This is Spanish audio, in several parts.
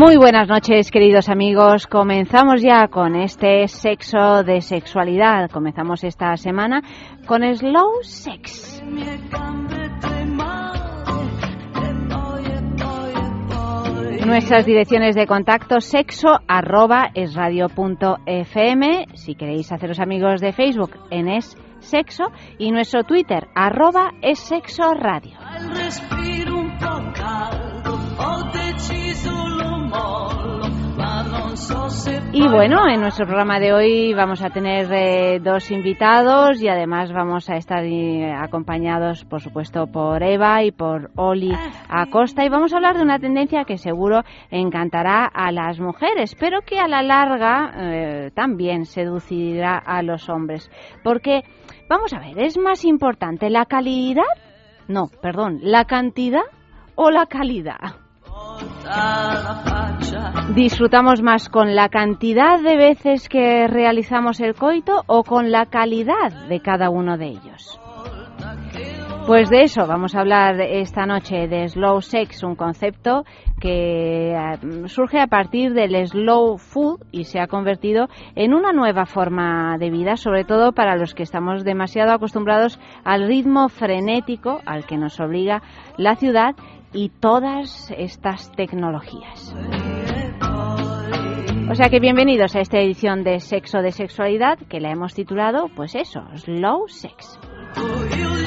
Muy buenas noches, queridos amigos. Comenzamos ya con este sexo de sexualidad. Comenzamos esta semana con Slow Sex. Nuestras direcciones de contacto sexo arroba. Si queréis haceros amigos de Facebook en es sexo y nuestro Twitter arroba es sexo radio. Y bueno, en nuestro programa de hoy vamos a tener eh, dos invitados y además vamos a estar eh, acompañados, por supuesto, por Eva y por Oli Acosta y vamos a hablar de una tendencia que seguro encantará a las mujeres, pero que a la larga eh, también seducirá a los hombres. Porque, vamos a ver, ¿es más importante la calidad? No, perdón, la cantidad o la calidad? ¿Disfrutamos más con la cantidad de veces que realizamos el coito o con la calidad de cada uno de ellos? Pues de eso vamos a hablar esta noche de slow sex, un concepto que eh, surge a partir del slow food y se ha convertido en una nueva forma de vida, sobre todo para los que estamos demasiado acostumbrados al ritmo frenético al que nos obliga la ciudad y todas estas tecnologías. O sea que bienvenidos a esta edición de Sexo de Sexualidad que la hemos titulado, pues eso, Slow Sex.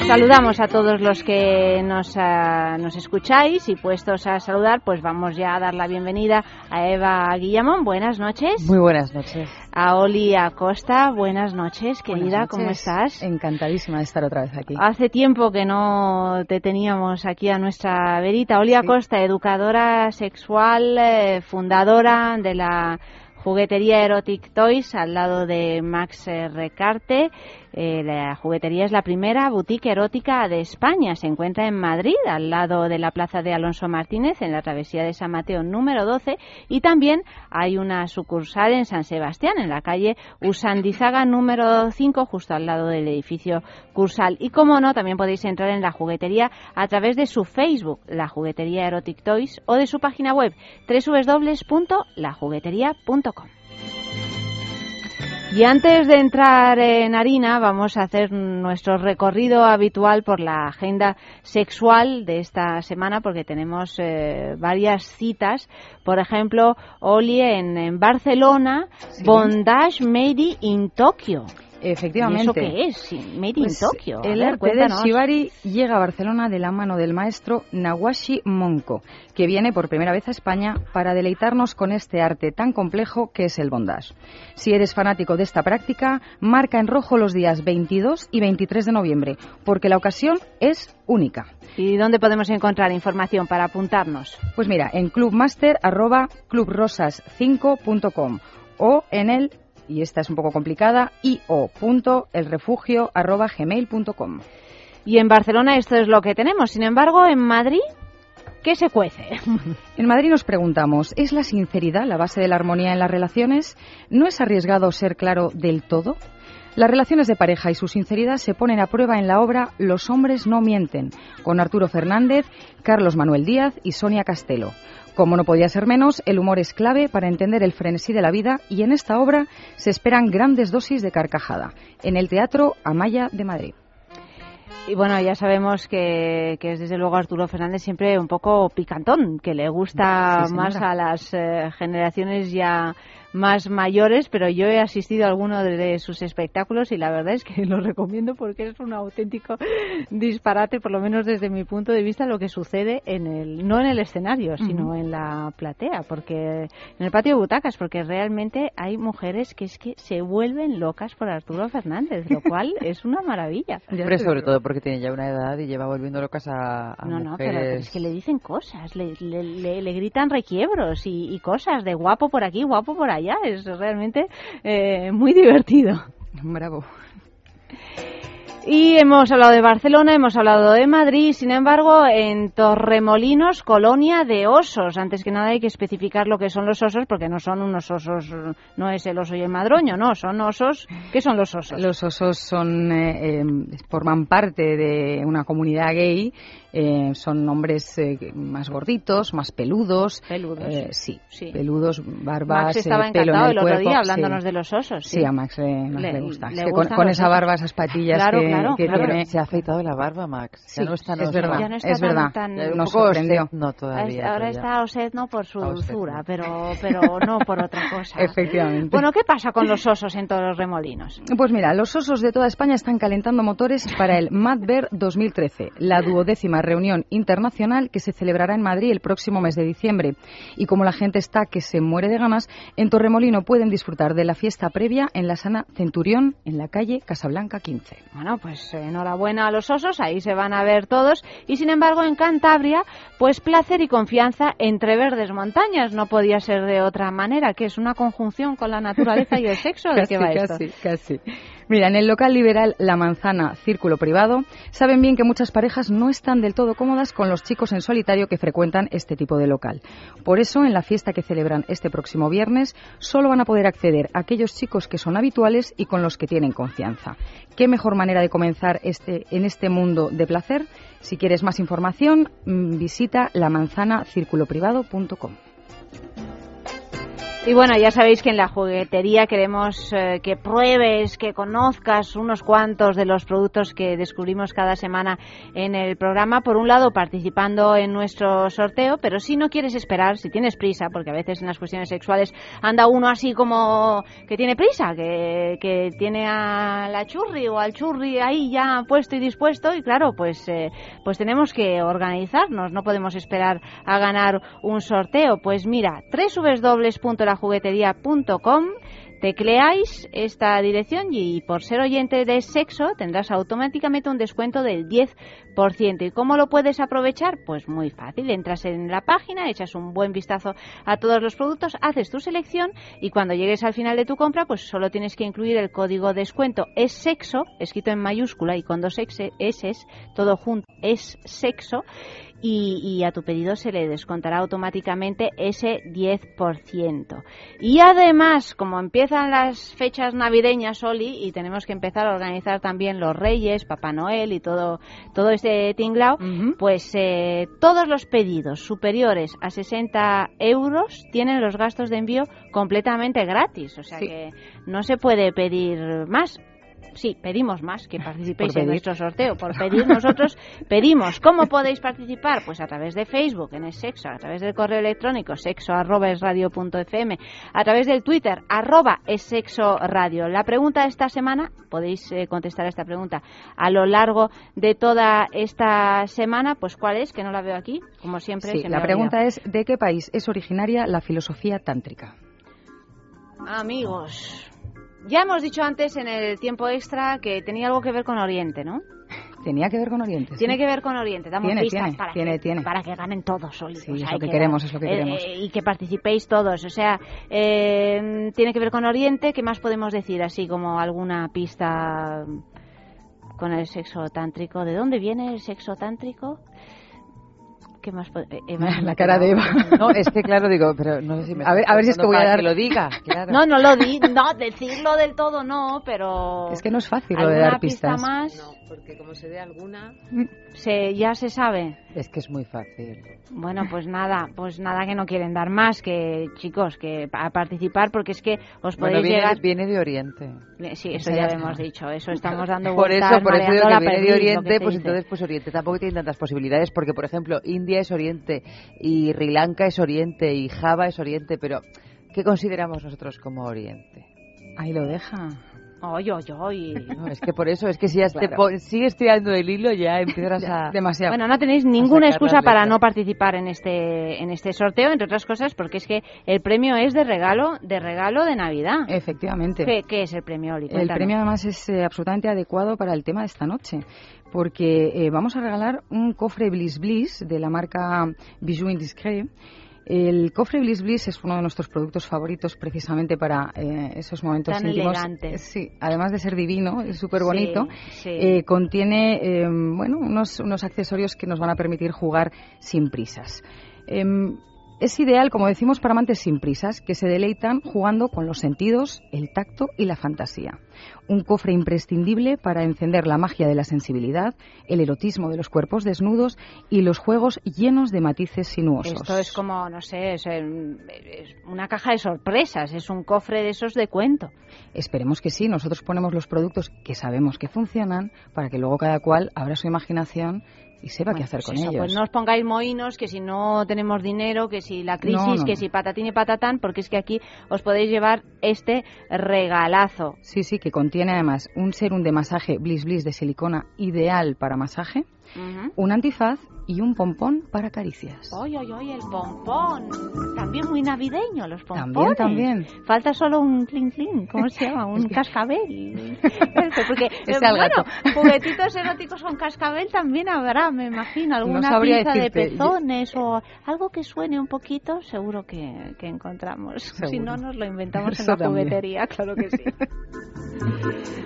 Saludamos a todos los que nos, ah, nos escucháis y puestos a saludar, pues vamos ya a dar la bienvenida a Eva Guillamón. Buenas noches. Muy buenas noches. A Oli Acosta. Buenas noches, querida. ¿Cómo estás? Encantadísima de estar otra vez aquí. Hace tiempo que no te teníamos aquí a nuestra verita. Oli Acosta, educadora sexual, eh, fundadora de la juguetería Erotic Toys al lado de Max Recarte eh, la juguetería es la primera boutique erótica de España. Se encuentra en Madrid, al lado de la plaza de Alonso Martínez, en la travesía de San Mateo número 12. Y también hay una sucursal en San Sebastián, en la calle Usandizaga número 5, justo al lado del edificio Cursal. Y como no, también podéis entrar en la juguetería a través de su Facebook, la juguetería Erotic Toys, o de su página web www.lajuguetería.com. Y antes de entrar en harina, vamos a hacer nuestro recorrido habitual por la agenda sexual de esta semana, porque tenemos eh, varias citas. Por ejemplo, Oli en, Barcelona, Bondage Made in Tokyo. Efectivamente. ¿Y ¿Eso qué es? Made in Pues Tokyo. A El ver, arte del shibari llega a Barcelona de la mano del maestro Nawashi Monko, que viene por primera vez a España para deleitarnos con este arte tan complejo que es el bondage. Si eres fanático de esta práctica, marca en rojo los días 22 y 23 de noviembre, porque la ocasión es única. ¿Y dónde podemos encontrar información para apuntarnos? Pues mira, en clubmaster arroba clubrosas5.com o en el, y esta es un poco complicada, io.elrefugio arroba gmail.com. Y en Barcelona esto es lo que tenemos. Sin embargo, en Madrid, ¿qué se cuece? En Madrid nos preguntamos, ¿es la sinceridad la base de la armonía en las relaciones? ¿No es arriesgado ser claro del todo? Las relaciones de pareja y su sinceridad se ponen a prueba en la obra Los hombres no mienten, con Arturo Fernández, Carlos Manuel Díaz y Sonia Castelo. Como no podía ser menos, el humor es clave para entender el frenesí de la vida y en esta obra se esperan grandes dosis de carcajada, en el Teatro Amaya de Madrid. Y bueno, ya sabemos que, que es desde luego Arturo Fernández siempre un poco picantón, que le gusta Sí, más a las eh, generaciones ya más mayores, pero yo he asistido a alguno de, sus espectáculos y la verdad es que lo recomiendo porque es un auténtico disparate, por lo menos desde mi punto de vista, lo que sucede en el, no en el escenario, sino en la platea, porque en el patio de butacas, porque realmente hay mujeres que es que se vuelven locas por Arturo Fernández, lo cual es una maravilla. Pero sobre todo porque tiene ya una edad y lleva volviendo locas a, no, mujeres. No, pero es que le dicen cosas, le, le, gritan requiebros y, cosas de guapo por aquí, guapo por allá. Es realmente eh, muy divertido. Bravo. Y hemos hablado de Barcelona, hemos hablado de Madrid, sin embargo, en Torremolinos, colonia de osos. Antes que nada hay que especificar lo que son los osos, porque no son unos osos, no es el oso y el madroño, no, son osos. ¿Qué son los osos? Los osos son, eh, eh, forman parte de una comunidad gay eh, son hombres eh, más gorditos, más peludos. Peludos. Eh, sí, peludos, barbas, Max estaba pelo encantado el, el, otro día hablándonos de los osos. Sí, a Max le, gusta. con, esa barba, esas patillas que, tiene. Se ha afeitado la barba, Max. Ya no está es verdad. Ya no está es verdad. Tan, nos sorprendió. No, todavía. Ahora está no por su dulzura, pero, pero no por otra cosa. Efectivamente. Bueno, ¿qué pasa con los osos en todos los remolinos? Pues mira, los osos de toda España están calentando motores para el Madver 2013, la duodécima reunión internacional nacional que se celebrará en Madrid el próximo mes de diciembre. Y como la gente está que se muere de ganas, en Torremolino pueden disfrutar de la fiesta previa en la sana Centurión, en la calle Casablanca 15. Bueno, pues enhorabuena a los osos, ahí se van a ver todos. Y sin embargo, en Cantabria, pues placer y confianza entre verdes montañas. No podía ser de otra manera, que es una conjunción con la naturaleza y el sexo. ¿De qué va esto? Casi, casi. Mira, en el local liberal La Manzana Círculo Privado saben bien que muchas parejas no están del todo cómodas con los chicos en solitario que frecuentan este tipo de local. Por eso, en la fiesta que celebran este próximo viernes, solo van a poder acceder a aquellos chicos que son habituales y con los que tienen confianza. ¿Qué mejor manera de comenzar este, en este mundo de placer? Si quieres más información, mm, visita lamanzanacirculoprivado.com. Y bueno, ya sabéis que en la juguetería queremos eh, que pruebes, que conozcas unos cuantos de los productos que descubrimos cada semana en el programa. Por un lado, participando en nuestro sorteo, pero si no quieres esperar, si tienes prisa, porque a veces en las cuestiones sexuales anda uno así como que tiene prisa, que, que tiene a la churri o al churri ahí ya puesto y dispuesto, y claro, pues, eh, pues tenemos que organizarnos, no podemos esperar a ganar un sorteo. Pues mira, www juguetería.com Tecleáis esta dirección y por ser oyente de sexo tendrás automáticamente un descuento del 10%. ¿Y cómo lo puedes aprovechar? Pues muy fácil. Entras en la página, echas un buen vistazo a todos los productos, haces tu selección y cuando llegues al final de tu compra, pues solo tienes que incluir el código descuento es sexo, escrito en mayúscula y con dos S, todo junto, es sexo y, a tu pedido se le descontará automáticamente ese 10%. Y además, como empiezan las fechas navideñas, Oli, y tenemos que empezar a organizar también los Reyes, Papá Noel y todo, todo este tinglao, pues eh, todos los pedidos superiores a 60 euros tienen los gastos de envío completamente gratis. O sea que no se puede pedir más sí, pedimos más que participéis en nuestro sorteo. Por pedir nosotros pedimos. ¿Cómo podéis participar? Pues a través de Facebook, en el sexo, a través del correo electrónico sexo arroba es radio punto fm, a través del Twitter arroba es sexo radio. La pregunta de esta semana, podéis eh, contestar a esta pregunta a lo largo de toda esta semana, pues ¿cuál es? Que no la veo aquí, como siempre. Sí, la pregunta es ¿de qué país es originaria la filosofía tántrica? Amigos, ya hemos dicho antes en el tiempo extra que tenía algo que ver con Oriente, ¿no? Tenía que ver con Oriente. Tiene que ver con Oriente. Damos tiene, pistas para, que, para que ganen todos, Sí, es lo que, queremos, es lo que queremos. Eh, y que participéis todos. O sea, eh, tiene que ver con Oriente. ¿Qué más podemos decir? Así como alguna pista con el sexo tántrico. ¿De dónde viene el sexo tántrico? ¿Qué más? Eh, la cara de Eva. No, es que claro, digo, pero no sé si me A ver, a ver si es que voy a dar... que lo diga, No, no lo di, no, decirlo del todo no, pero... Es que no es fácil lo de dar pistas. Pista más? No, porque como se dé alguna... Se, ya se sabe. Es que es muy fácil. Bueno, pues nada, pues nada que no quieren dar más, que chicos, que a participar, porque es que os podéis viene, llegar... viene de Oriente. Sí, eso ya lo hemos dicho, eso estamos dando Por eso, por eso digo que viene de Oriente, pues entonces pues Oriente tampoco tiene tantas posibilidades, porque por ejemplo, India es Oriente, y Sri Lanka es Oriente, y Java es Oriente, pero ¿Qué consideramos nosotros como Oriente? Ahí lo deja. Oy, oy, oy. No, es que por eso, es que si ya te sigues tirando el hilo ya empiezas a... Demasiado. Bueno, no tenéis ninguna excusa para no participar en este, en este sorteo, entre otras cosas, porque es que el premio es de regalo, de regalo de Navidad. Efectivamente. ¿Qué, es el premio, Oli? El premio además es eh, absolutamente adecuado para el tema de esta noche, porque eh, vamos a regalar un cofre Bliss Bliss de la marca Bijou Indiscret el cofre Bliss Bliss es uno de nuestros productos favoritos precisamente para eh, esos momentos Tan íntimos. Elegante. Sí, además de ser divino, es súper bonito. Eh, contiene eh, bueno, unos, unos accesorios que nos van a permitir jugar sin prisas. Em, es ideal, como decimos, para amantes sin prisas, que se deleitan jugando con los sentidos, el tacto y la fantasía. Un cofre imprescindible para encender la magia de la sensibilidad, el erotismo de los cuerpos desnudos y los juegos llenos de matices sinuosos. Esto es como, no sé, es, una caja de sorpresas, es un cofre de esos de cuento. Esperemos que sí, nosotros ponemos los productos que sabemos que funcionan para que luego cada cual abra su imaginación y sepa qué hacer pues con ellos. Pues no os pongáis moinos, que si no tenemos dinero, que si la crisis, que si patatín y patatán, porque es que aquí os podéis llevar este regalazo. Sí, sí, que contiene además un serum de masaje Bliss Bliss de silicona ideal para masaje, un antifaz y un pompón para caricias. ¡Oy, oy, oy! El pompón. También muy navideño, los pompones. También, también. Falta solo un clink clink, ¿cómo se llama? Un cascabel. Porque, es bueno, juguetitos eróticos con cascabel también habrá, me imagino. Alguna pieza de pezones o algo que suene un poquito, seguro que, que encontramos. Si no, nos lo inventamos en la juguetería, claro que sí.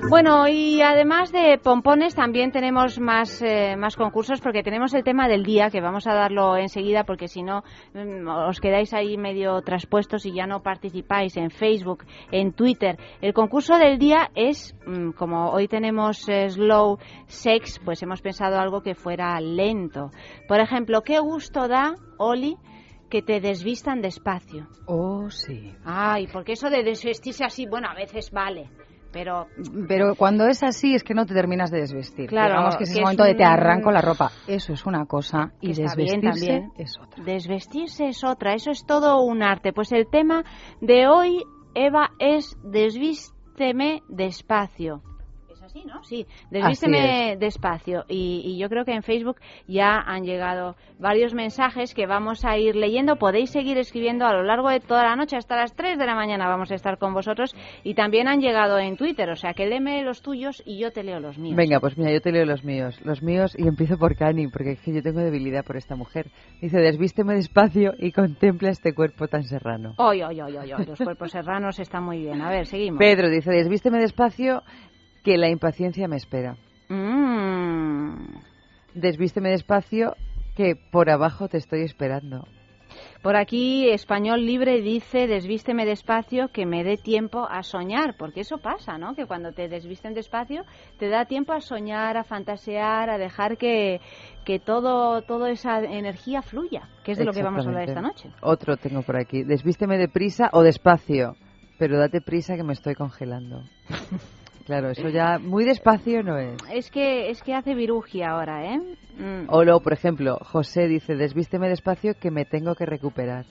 Bueno, y además de pompones también tenemos más, eh, más concursos porque tenemos el tema del día que vamos a darlo enseguida porque si no mm, os quedáis ahí medio traspuestos y ya no participáis en Facebook, en Twitter. El concurso del día es, mm, como hoy tenemos eh, slow sex, pues hemos pensado algo que fuera lento. Por ejemplo, ¿qué gusto da, Oli? que te desvistan despacio. Oh, sí. Ay, porque eso de desvestirse así, bueno, a veces vale. Pero, pero cuando es así es que no te terminas de desvestir. Claro, Digamos que es el momento de te arranco la ropa. Eso es una cosa y desvestirse es otra. Desvestirse es otra. Eso es todo un arte. Pues el tema de hoy, Eva, es desvísteme despacio. Sí, ¿no? Sí, desvísteme despacio. Y, yo creo que en Facebook ya han llegado varios mensajes que vamos a ir leyendo. Podéis seguir escribiendo a lo largo de toda la noche, hasta las 3 de la mañana vamos a estar con vosotros. Y también han llegado en Twitter, o sea que léeme los tuyos y yo te leo los míos. Venga, pues mira, yo te leo los míos. Los míos, y empiezo por Cani, porque es que yo tengo debilidad por esta mujer. Dice, desvísteme despacio y contempla este cuerpo tan serrano. Oy, oy, oy, oy, los cuerpos serranos están muy bien. A ver, seguimos. Pedro dice, desvísteme despacio que la impaciencia me espera. Mm. Desvísteme despacio, que por abajo te estoy esperando. Por aquí, Español Libre dice, desvísteme despacio, que me dé tiempo a soñar, porque eso pasa, ¿no? Que cuando te desvisten despacio, te da tiempo a soñar, a fantasear, a dejar que, que todo, toda esa energía fluya, que es de lo que vamos a hablar esta noche. Otro tengo por aquí, desvísteme deprisa o despacio, pero date prisa que me estoy congelando. Claro, eso ya muy despacio no es. Es que es que hace virugia ahora, ¿eh? Mm. O luego, por ejemplo, José dice, desvísteme despacio que me tengo que recuperar.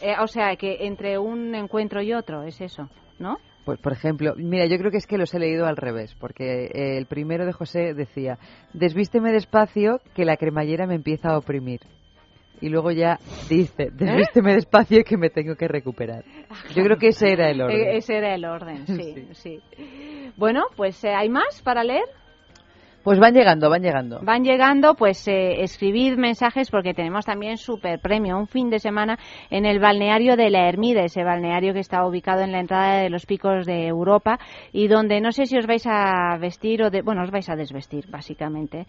Eh, o sea, que entre un encuentro y otro, es eso, ¿no? Pues, por ejemplo, mira, yo creo que es que los he leído al revés, porque eh, el primero de José decía, desvísteme despacio que la cremallera me empieza a oprimir y luego ya dice, desvísteme despacio que me tengo que recuperar. Yo creo que ese era el orden. E-, ese era el orden, sí, sí. Bueno, pues eh, ¿hay más para leer? Pues van llegando, van llegando. Van llegando, pues eh, escribid mensajes porque tenemos también super premio, un fin de semana en el balneario de la Ermida, ese balneario que está ubicado en la entrada de los picos de Europa y donde no sé si os vais a vestir o de, bueno, os vais a desvestir básicamente.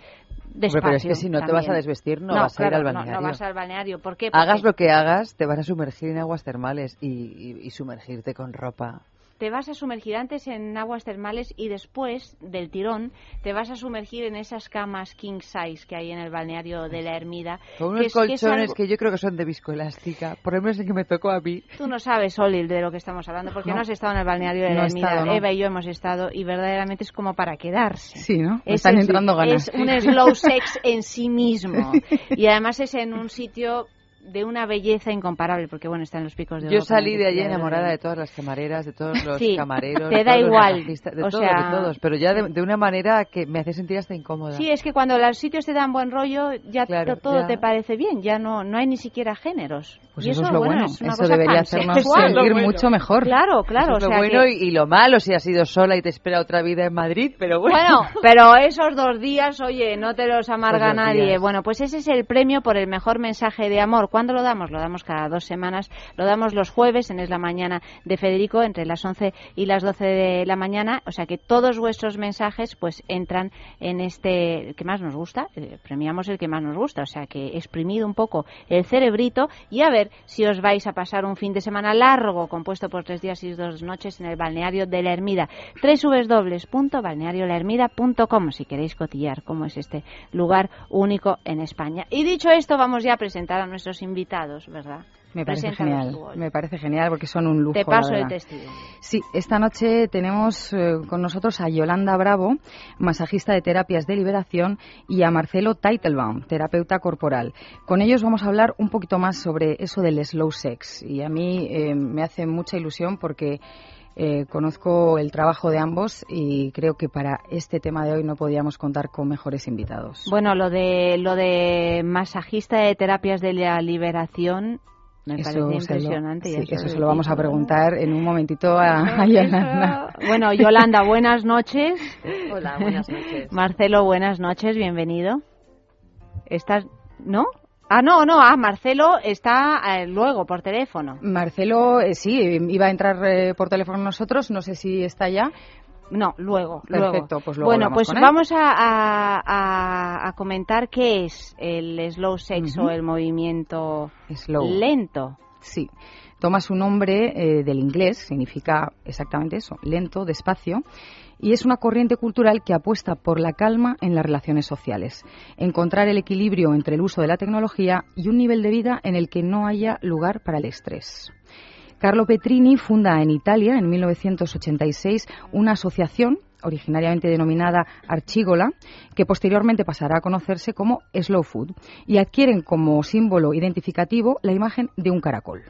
Despacio, pero es que si no te vas a desvestir no, vas a ir al balneario. No, no, vas al balneario. ¿Por qué? Hagas lo que hagas, te vas a sumergir en aguas termales y sumergirte con ropa te vas a sumergir antes en aguas termales y después del tirón te vas a sumergir en esas camas king size que hay en el balneario de la Ermida. Con unos colchones que, yo creo que son de viscoelástica, por lo menos el que me tocó a mí. Tú no sabes, Oli, de lo que estamos hablando, porque no, has estado en el balneario de la Ermida. Eva y yo hemos estado y verdaderamente es como para quedarse. Sí, ¿no? Están entrando ganas. Es un slow sex en sí mismo. Y además es en un sitio de una belleza incomparable, porque bueno, están los picos de Yo Europa, salí de allí enamorada de todas las camareras, de todos los Sí, camareros. te de da todos igual, de o todos, sea- de todos, pero ya de, de una manera que me hace sentir hasta incómoda. Sí, es que cuando los sitios te dan buen rollo, ya Claro, todo ya. te parece bien, ya no no hay ni siquiera géneros. Pues y eso, es lo bueno, es una eso cosa debería hacernos sentir mucho mejor. Claro, claro, Eso o es lo sea bueno que- y, y lo malo si has ido sola y te espera otra vida en Madrid, pero bueno. Bueno, pero esos dos días, oye, no te los amarga nadie. días. Bueno, pues ese es el premio por el mejor mensaje de amor. ¿Cuándo lo damos? Lo damos cada dos semanas. Lo damos los jueves en Es la Mañana de Federico, entre las 11 y las 12 de la mañana. O sea que todos vuestros mensajes pues entran en este que más nos gusta. Eh, premiamos el que más nos gusta. O sea que exprimid un poco el cerebrito y a ver si os vais a pasar un fin de semana largo compuesto por tres días y dos noches en el balneario de la Ermida. www.balneariolahermida.com si queréis cotillar cómo es este lugar único en España. Y dicho esto, vamos ya a presentar a nuestros invitados, ¿verdad? Me parece genial, me parece genial porque son un lujo. Te paso el testigo. Sí, esta noche tenemos eh, con nosotros a Yolanda Bravo, masajista de terapias de liberación, y a Marcelo Teitelbaum, terapeuta corporal. Con ellos vamos a hablar un poquito más sobre eso del slow sex. Y a mí eh, me hace mucha ilusión porque eh, conozco el trabajo de ambos y creo que para este tema de hoy no podíamos contar con mejores invitados. Bueno, lo de lo de masajista de terapias de la liberación me Eso parece se lo- impresionante. sí, eso sabes, se lo vamos a preguntar en un momentito a, a Yolanda. Eso- Bueno, Yolanda, buenas noches. Hola, buenas noches. Marcelo, buenas noches, bienvenido. ¿Estás, no? Ah, no, no, ah, Marcelo está eh, luego por teléfono. Marcelo, eh, sí, iba a entrar eh, por teléfono nosotros, no sé si está ya. No, luego, Perfecto, luego. pues luego Bueno, pues con él. vamos a, a- comentar qué es el slow sex o el movimiento Slow. lento. Sí. Toma su nombre eh, del inglés, significa exactamente eso, lento, despacio, y es una corriente cultural que apuesta por la calma en las relaciones sociales, encontrar el equilibrio entre el uso de la tecnología y un nivel de vida en el que no haya lugar para el estrés. Carlo Petrini funda en Italia en 1986 una asociación originariamente denominada Archigola, que posteriormente pasará a conocerse como Slow Food, y adquieren como símbolo identificativo la imagen de un caracol.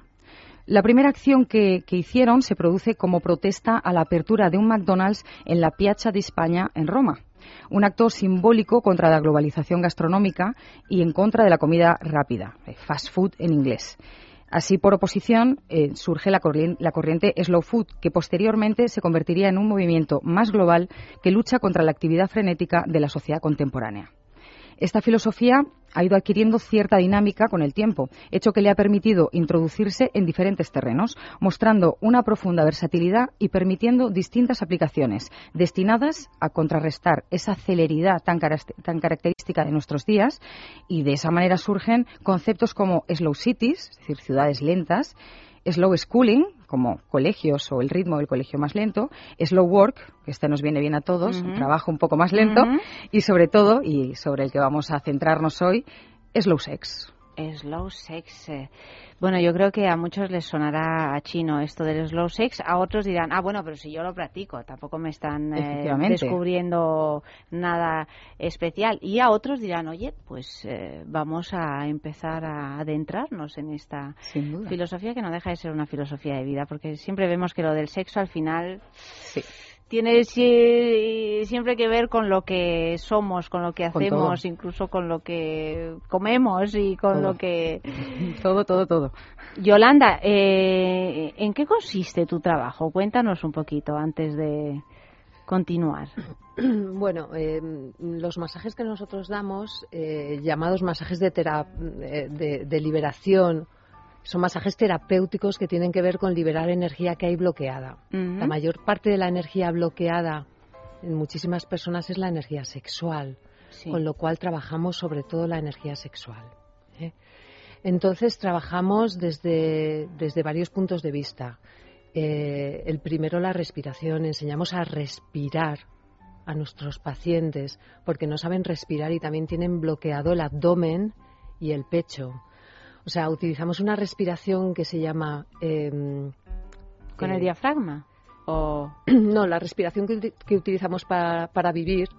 La primera acción que, hicieron se produce como protesta a la apertura de un McDonald's en la Piazza di España en Roma. Un acto simbólico contra la globalización gastronómica y en contra de la comida rápida, eh, fast food en inglés. Así, por oposición, eh, surge la corriente Slow Food, que posteriormente se convertiría en un movimiento más global que lucha contra la actividad frenética de la sociedad contemporánea. Esta filosofía ha ido adquiriendo cierta dinámica con el tiempo, hecho que le ha permitido introducirse en diferentes terrenos, mostrando una profunda versatilidad y permitiendo distintas aplicaciones destinadas a contrarrestar esa celeridad tan, característica de nuestros días y de esa manera surgen conceptos como slow cities, es decir, ciudades lentas, slow schooling, como colegios o el ritmo del colegio más lento, slow work, que este nos viene bien a todos, un trabajo un poco más lento, y sobre todo, y sobre el que vamos a centrarnos hoy, slow sex. Slow sex. eh. Bueno, yo creo que a muchos les sonará a chino esto del slow sex. A otros dirán, ah, bueno, pero si yo lo practico, tampoco me están eh, descubriendo nada especial. Y a otros dirán, oye, pues eh, vamos a empezar a adentrarnos en esta filosofía que no deja de ser una filosofía de vida, porque siempre vemos que lo del sexo al final Sí. Tiene si- siempre que ver con lo que somos, con lo que hacemos, incluso con lo que comemos y con Todo. lo que... Todo, todo, todo. Yolanda, eh, ¿en qué consiste tu trabajo? Cuéntanos un poquito antes de continuar. Bueno, eh, los masajes que nosotros damos, eh, llamados masajes de, eh, de, de liberación, son masajes terapéuticos que tienen que ver con liberar energía que hay bloqueada. La mayor parte de la energía bloqueada en muchísimas personas es la energía sexual, Sí. con lo cual trabajamos sobre todo la energía sexual. ¿eh? Entonces trabajamos desde, desde varios puntos de vista. Eh, el primero, la respiración. Enseñamos a respirar a nuestros pacientes porque no saben respirar y también tienen bloqueado el abdomen y el pecho. O sea, utilizamos una respiración que se llama... em, ¿Con eh, el diafragma? O... no, la respiración que, que utilizamos para, para vivir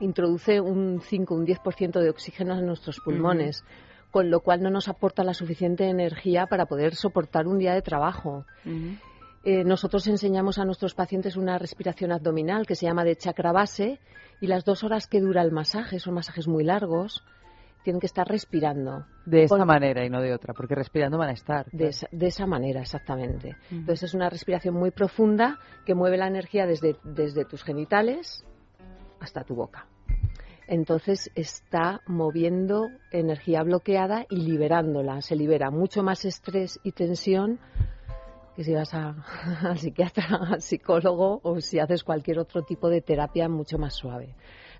introduce un 5, un 10% de oxígeno en nuestros pulmones, con lo cual no nos aporta la suficiente energía para poder soportar un día de trabajo. Eh, nosotros enseñamos a nuestros pacientes una respiración abdominal que se llama de chakra base y las dos horas que dura el masaje, son masajes muy largos, tienen que estar respirando. De esa manera y no de otra, porque respirando van a estar. De, esa, manera, exactamente. Entonces es una respiración muy profunda que mueve la energía desde, desde tus genitales hasta tu boca. Entonces está moviendo energía bloqueada y liberándola. Se libera mucho más estrés y tensión que si vas a, al psiquiatra, al psicólogo o si haces cualquier otro tipo de terapia mucho más suave.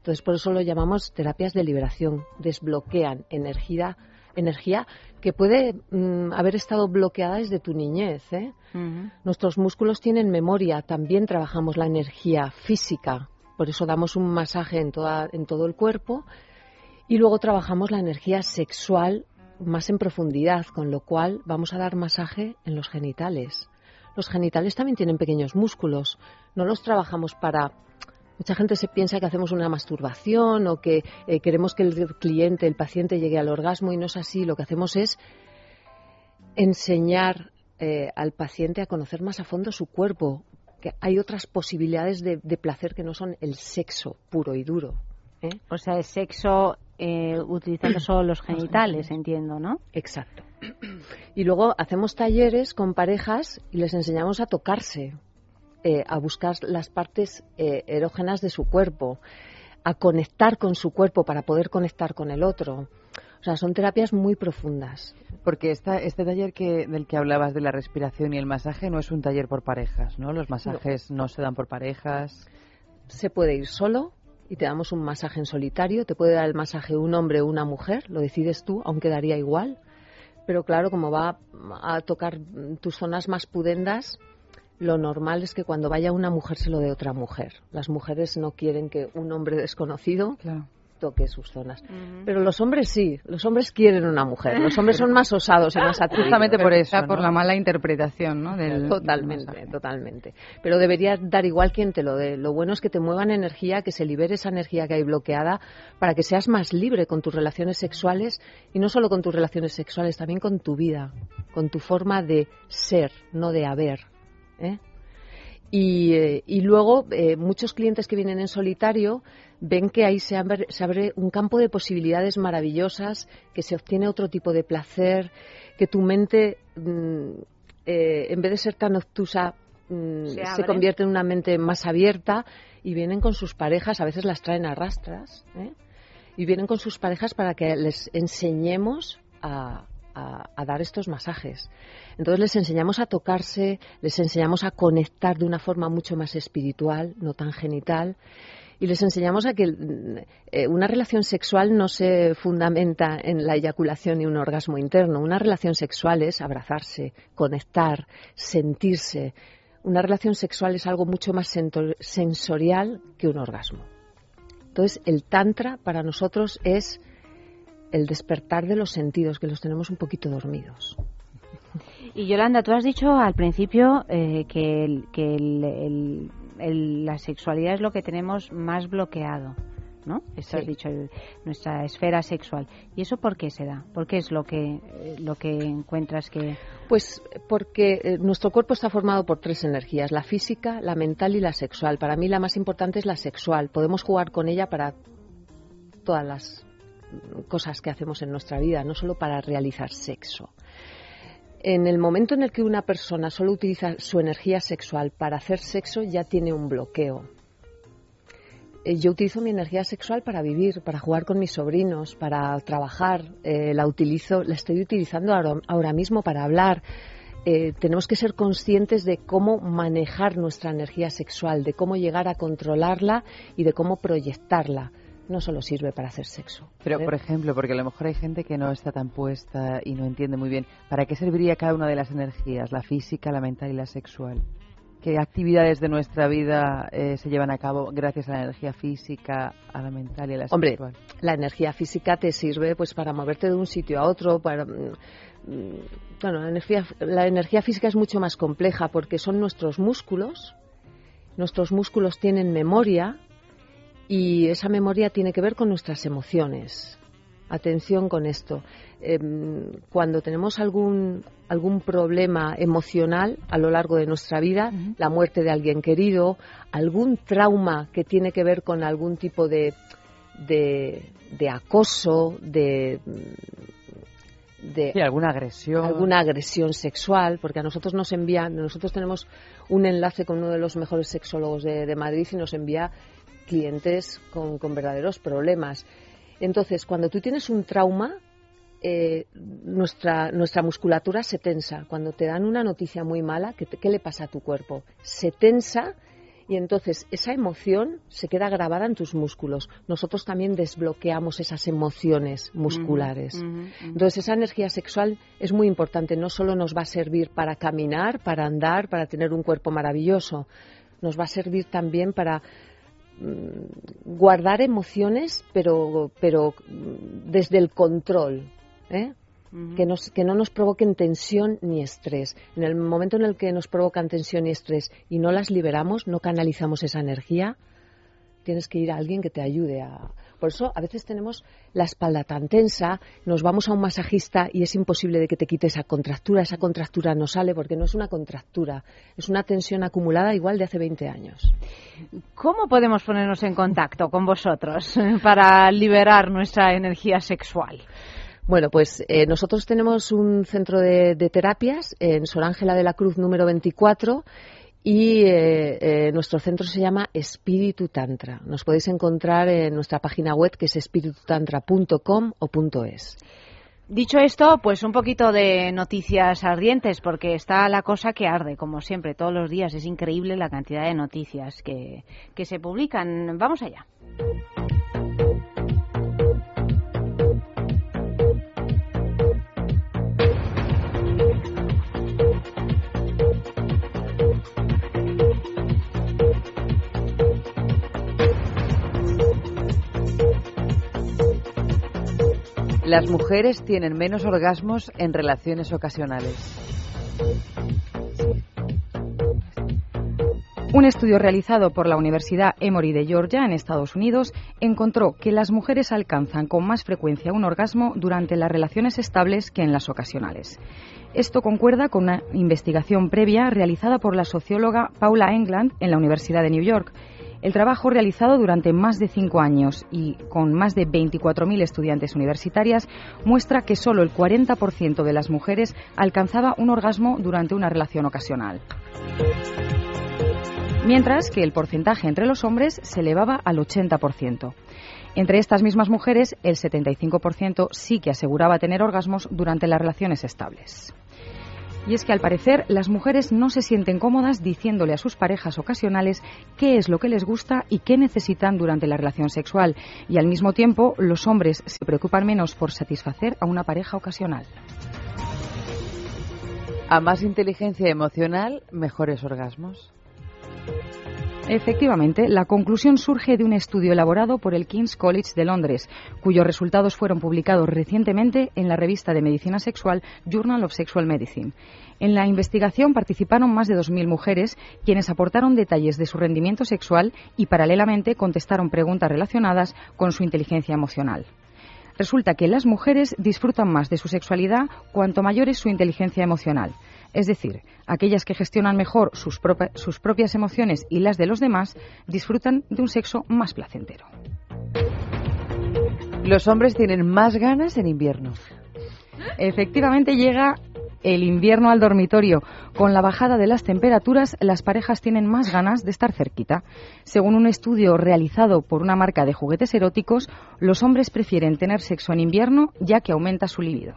Entonces, por eso lo llamamos terapias de liberación. Desbloquean energía, energía que puede mm, haber estado bloqueada desde tu niñez. ¿eh? Nuestros músculos tienen memoria. También trabajamos la energía física. Por eso damos un masaje en, toda, en todo el cuerpo. Y luego trabajamos la energía sexual más en profundidad, con lo cual vamos a dar masaje en los genitales. Los genitales también tienen pequeños músculos. No los trabajamos para Mucha gente se piensa que hacemos una masturbación o que eh, queremos que el cliente, el paciente llegue al orgasmo y no es así. Lo que hacemos es enseñar eh, al paciente a conocer más a fondo su cuerpo, que hay otras posibilidades de, placer que no son el sexo puro y duro. ¿eh? O sea, el sexo utilizando solo los genitales, entiendo, ¿no? Exacto. Y luego hacemos talleres con parejas y les enseñamos a tocarse, eh, a buscar las partes eh, erógenas de su cuerpo, a conectar con su cuerpo para poder conectar con el otro. O sea, son terapias muy profundas. Porque esta, este taller que, del que hablabas de la respiración y el masaje no es un taller por parejas, ¿no? Los masajes no, se dan por parejas. Se puede ir solo y te damos un masaje en solitario. Te puede dar el masaje un hombre o una mujer, lo decides tú, aunque daría igual. Pero claro, como va a tocar tus zonas más pudendas, lo normal es que cuando vaya una mujer se lo dé otra mujer. Las mujeres no quieren que un hombre desconocido toque sus zonas. Pero los hombres sí, los hombres quieren una mujer. Los hombres son más osados y más atrevidos. Justamente por eso, por la mala interpretación, ¿no? totalmente, totalmente. Pero debería dar igual quien te lo dé. Lo bueno es que te muevan energía, que se libere esa energía que hay bloqueada para que seas más libre con tus relaciones sexuales y no solo con tus relaciones sexuales, también con tu vida, con tu forma de ser, no de haber. ¿Eh? Eh, y, luego eh, muchos clientes que vienen en solitario ven que ahí se abre, un campo de posibilidades maravillosas, que se obtiene otro tipo de placer, que tu mente, mm, en vez de ser tan obtusa, mm, se, convierte en una mente más abierta y vienen con sus parejas, a veces las traen a rastras, y vienen con sus parejas para que les enseñemos a, a, dar estos masajes. Entonces les enseñamos a tocarse, les enseñamos a conectar de una forma mucho más espiritual, no tan genital, y les enseñamos a que eh, una relación sexual no se fundamenta en la eyaculación y un orgasmo interno. Una relación sexual es abrazarse, conectar, sentirse. Una relación sexual es algo mucho más sensorial que un orgasmo. Entonces, el tantra para nosotros es el despertar de los sentidos, que los tenemos un poquito dormidos. Y Yolanda, tú has dicho al principio eh, que, la sexualidad es lo que tenemos más bloqueado. ¿no? Eso has dicho, nuestra esfera sexual. ¿Y eso por qué se da? ¿Por qué es lo que, lo que encuentras que...? Pues porque eh, nuestro cuerpo está formado por tres energías, la física, la mental y la sexual. Para mí la más importante es la sexual. Podemos jugar con ella para todas las cosas que hacemos en nuestra vida, no solo para realizar sexo. En el momento en el que una persona solo utiliza su energía sexual para hacer sexo, ya tiene un bloqueo. Eh, yo utilizo mi energía sexual para vivir, para jugar con mis sobrinos, para trabajar. Eh, la utilizo, la estoy utilizando ahora, mismo para hablar. Eh, tenemos que ser conscientes de cómo manejar nuestra energía sexual, de cómo llegar a controlarla y de cómo proyectarla no solo sirve para hacer sexo. Pero, por ejemplo, porque a lo mejor hay gente que no está tan puesta y no entiende muy bien, ¿para qué serviría cada una de las energías, la física, la mental y la sexual? ¿Qué actividades de nuestra vida eh, se llevan a cabo gracias a la energía física, a la mental y a la Hombre, la energía física te sirve pues para moverte de un sitio a otro, para... Mm, mm, bueno, la energía, la energía física es mucho más compleja porque son nuestros músculos, nuestros músculos tienen memoria, y esa memoria tiene que ver con nuestras emociones. atención con esto. Em, cuando tenemos algún, algún problema emocional a lo largo de nuestra vida, la muerte de alguien querido, algún trauma que tiene que ver con algún tipo de, de, acoso, de, de alguna agresión alguna agresión sexual porque a nosotros nos envían nosotros tenemos un enlace con uno de los mejores sexólogos de, Madrid y nos envía clientes con, con verdaderos problemas entonces, cuando tú tienes un trauma, eh, nuestra, nuestra musculatura se tensa. Cuando te dan una noticia muy mala, ¿qué, ¿qué, le pasa a tu cuerpo? Se tensa y entonces esa emoción se queda grabada en tus músculos. Nosotros también desbloqueamos esas emociones musculares. Entonces esa energía sexual es muy importante. No solo nos va a servir para caminar, para andar, para tener un cuerpo maravilloso. Nos va a servir también para guardar emociones, pero, pero desde el control, ¿eh? que, nos, que no nos provoquen tensión ni estrés. En el momento en el que nos provocan tensión y estrés y no las liberamos, no canalizamos esa energía, tienes que ir a alguien que te ayude a, por eso a veces tenemos la espalda tan tensa, nos vamos a un masajista y es imposible de que te quite esa contractura. Esa contractura no sale porque no es una contractura, es una tensión acumulada igual de hace 20 años. ¿Cómo podemos ponernos en contacto con vosotros para liberar nuestra energía sexual? Bueno, pues eh, nosotros tenemos un centro de, de terapias en Sor Ángela de la Cruz número 24 y eh, eh, nuestro centro se llama Espíritu Tantra. Nos podéis encontrar en nuestra página web que es espiritutantra.com o .es. Dicho esto, pues un poquito de noticias ardientes, porque está la cosa que arde, como siempre, todos los días. Es increíble la cantidad de noticias que, que se publican. Vamos allá. Las mujeres tienen menos orgasmos en relaciones ocasionales. Un estudio realizado por la Universidad Emory de Georgia en Estados Unidos encontró que las mujeres alcanzan con más frecuencia un orgasmo durante las relaciones estables que en las ocasionales. Esto concuerda con una investigación previa realizada por la socióloga Paula England en la Universidad de New York el trabajo realizado durante más de cinco años y con más de 24.000 estudiantes universitarias muestra que solo el 40% de las mujeres alcanzaba un orgasmo durante una relación ocasional. Mientras que el porcentaje entre los hombres se elevaba al 80%. Entre estas mismas mujeres, el 75% sí que aseguraba tener orgasmos durante las relaciones estables. Y es que al parecer las mujeres no se sienten cómodas diciéndole a sus parejas ocasionales qué es lo que les gusta y qué necesitan durante la relación sexual. Y al mismo tiempo los hombres se preocupan menos por satisfacer a una pareja ocasional. A más inteligencia emocional, mejores orgasmos. Efectivamente, la conclusión surge de un estudio elaborado por el King's College de Londres, cuyos resultados fueron publicados recientemente en la revista de medicina sexual Journal of Sexual Medicine. En la investigación participaron más de 2.000 mujeres, quienes aportaron detalles de su rendimiento sexual y paralelamente contestaron preguntas relacionadas con su inteligencia emocional. Resulta que las mujeres disfrutan más de su sexualidad cuanto mayor es su inteligencia emocional. Es decir, aquellas que gestionan mejor sus, sus propias emociones y las de los demás disfrutan de un sexo más placentero. Los hombres tienen más ganas en invierno. Efectivamente llega el invierno al dormitorio. Con la bajada de las temperaturas, las parejas tienen más ganas de estar cerquita. Según un estudio realizado por una marca de juguetes eróticos, los hombres prefieren tener sexo en invierno ya que aumenta su libido.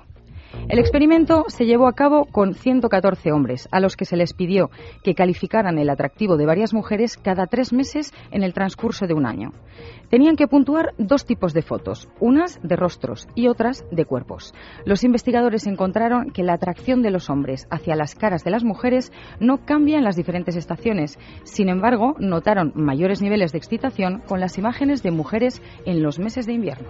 El experimento se llevó a cabo con 114 hombres, a los que se les pidió que calificaran el atractivo de varias mujeres cada tres meses en el transcurso de un año. Tenían que puntuar dos tipos de fotos, unas de rostros y otras de cuerpos. Los investigadores encontraron que la atracción de los hombres hacia las caras de las mujeres no cambia en las diferentes estaciones. Sin embargo, notaron mayores niveles de excitación con las imágenes de mujeres en los meses de invierno.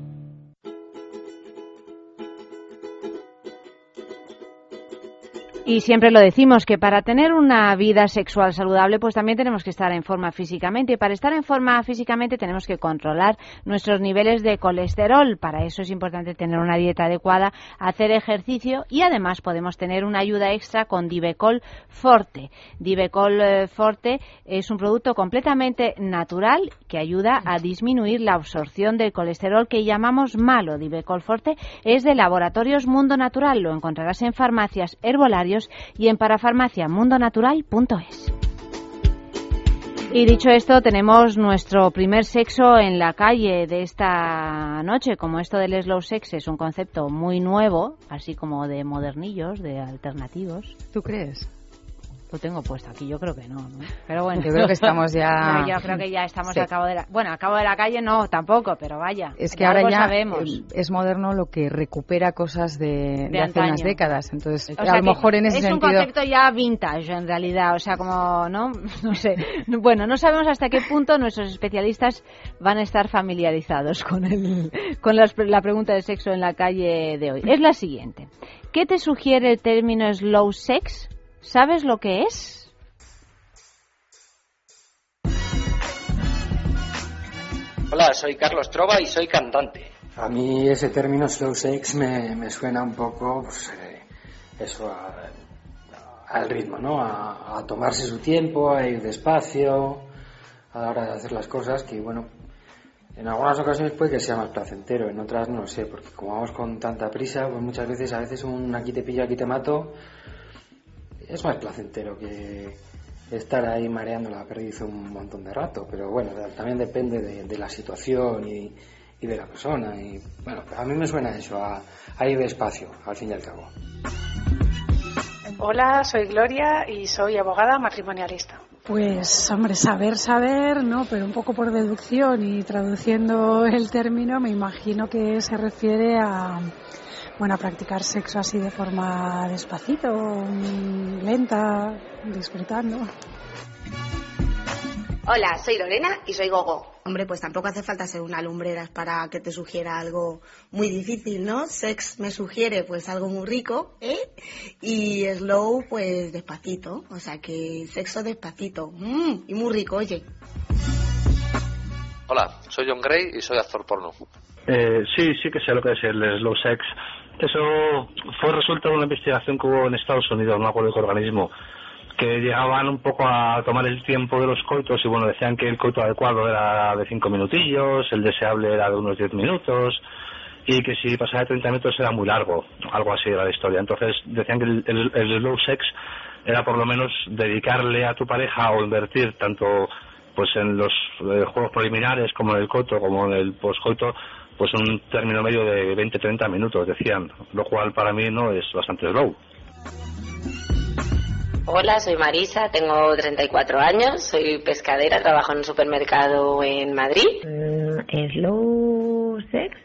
Y siempre lo decimos que para tener una vida sexual saludable, pues también tenemos que estar en forma físicamente. Y para estar en forma físicamente tenemos que controlar nuestros niveles de colesterol. Para eso es importante tener una dieta adecuada, hacer ejercicio y además podemos tener una ayuda extra con Divecol Forte. Divecol eh, Forte es un producto completamente natural que ayuda a disminuir la absorción del colesterol que llamamos malo. Divecol Forte es de Laboratorios Mundo Natural. Lo encontrarás en farmacias herbolarias y en parafarmaciamundonatural.es. Y dicho esto, tenemos nuestro primer sexo en la calle de esta noche. Como esto del slow sex es un concepto muy nuevo, así como de modernillos, de alternativos. ¿Tú crees? Lo tengo puesto aquí, yo creo que no, ¿no? Pero bueno. Yo creo que estamos ya... No, yo creo que ya estamos a cabo de la... Bueno, a cabo de la calle no, tampoco, pero vaya. Es que ahora ya sabemos. es moderno lo que recupera cosas de, de, hace unas décadas. Entonces, a lo mejor en ese es sentido... Es un concepto ya vintage, en realidad. O sea, como, ¿no? No sé. Bueno, no sabemos hasta qué punto nuestros especialistas van a estar familiarizados con, el, con las, la pregunta de sexo en la calle de hoy. Es la siguiente. ¿Qué te sugiere el término slow sex? ¿Sabes lo que es? Hola, soy Carlos Trova y soy cantante. A mí ese término slow sex me, me suena un poco, pues, eh, eso, a, al ritmo, ¿no? A, a, tomarse su tiempo, a ir despacio, a la hora de hacer las cosas, que bueno, en algunas ocasiones puede que sea más placentero, en otras no lo sé, porque como vamos con tanta prisa, pues muchas veces, a veces un aquí te pillo, aquí te mato, es más placentero que estar ahí mareando la perdiz un montón de rato, pero bueno, también depende de, la situación y, de la persona. Y bueno, a mí me suena eso, a, a, ir despacio, al fin y al cabo. Hola, soy Gloria y soy abogada matrimonialista. Pues, hombre, saber, saber, ¿no? Pero un poco por deducción y traduciendo el término, me imagino que se refiere a bueno, a practicar sexo así de forma despacito, lenta, disfrutando. Hola, soy Lorena y soy Gogo. Hombre, pues tampoco hace falta ser una lumbreras para que te sugiera algo muy difícil, ¿no? Sex me sugiere pues algo muy rico, ¿eh? Y slow pues despacito, o sea que sexo despacito, mmm, y muy rico, oye. Hola, soy John Gray y soy actor porno. Eh, sí, sí que sé lo que es el slow sex. Eso fue resultado de una investigación que hubo en Estados Unidos, no acuerdo qué organismo, que llegaban un poco a tomar el tiempo de los coitos y bueno, decían que el coito adecuado era de cinco minutillos, el deseable era de unos diez minutos y que si pasaba de 30 minutos era muy largo, algo así era la historia. Entonces decían que el, el, slow sex era por lo menos dedicarle a tu pareja o invertir tanto pues en los eh, juegos preliminares como en el coito como en el poscoito pues un término medio de 20-30 minutos decían lo cual para mí no es bastante slow Hola, soy Marisa, tengo 34 años, soy pescadera, trabajo en un supermercado en Madrid. Mm, slow sex,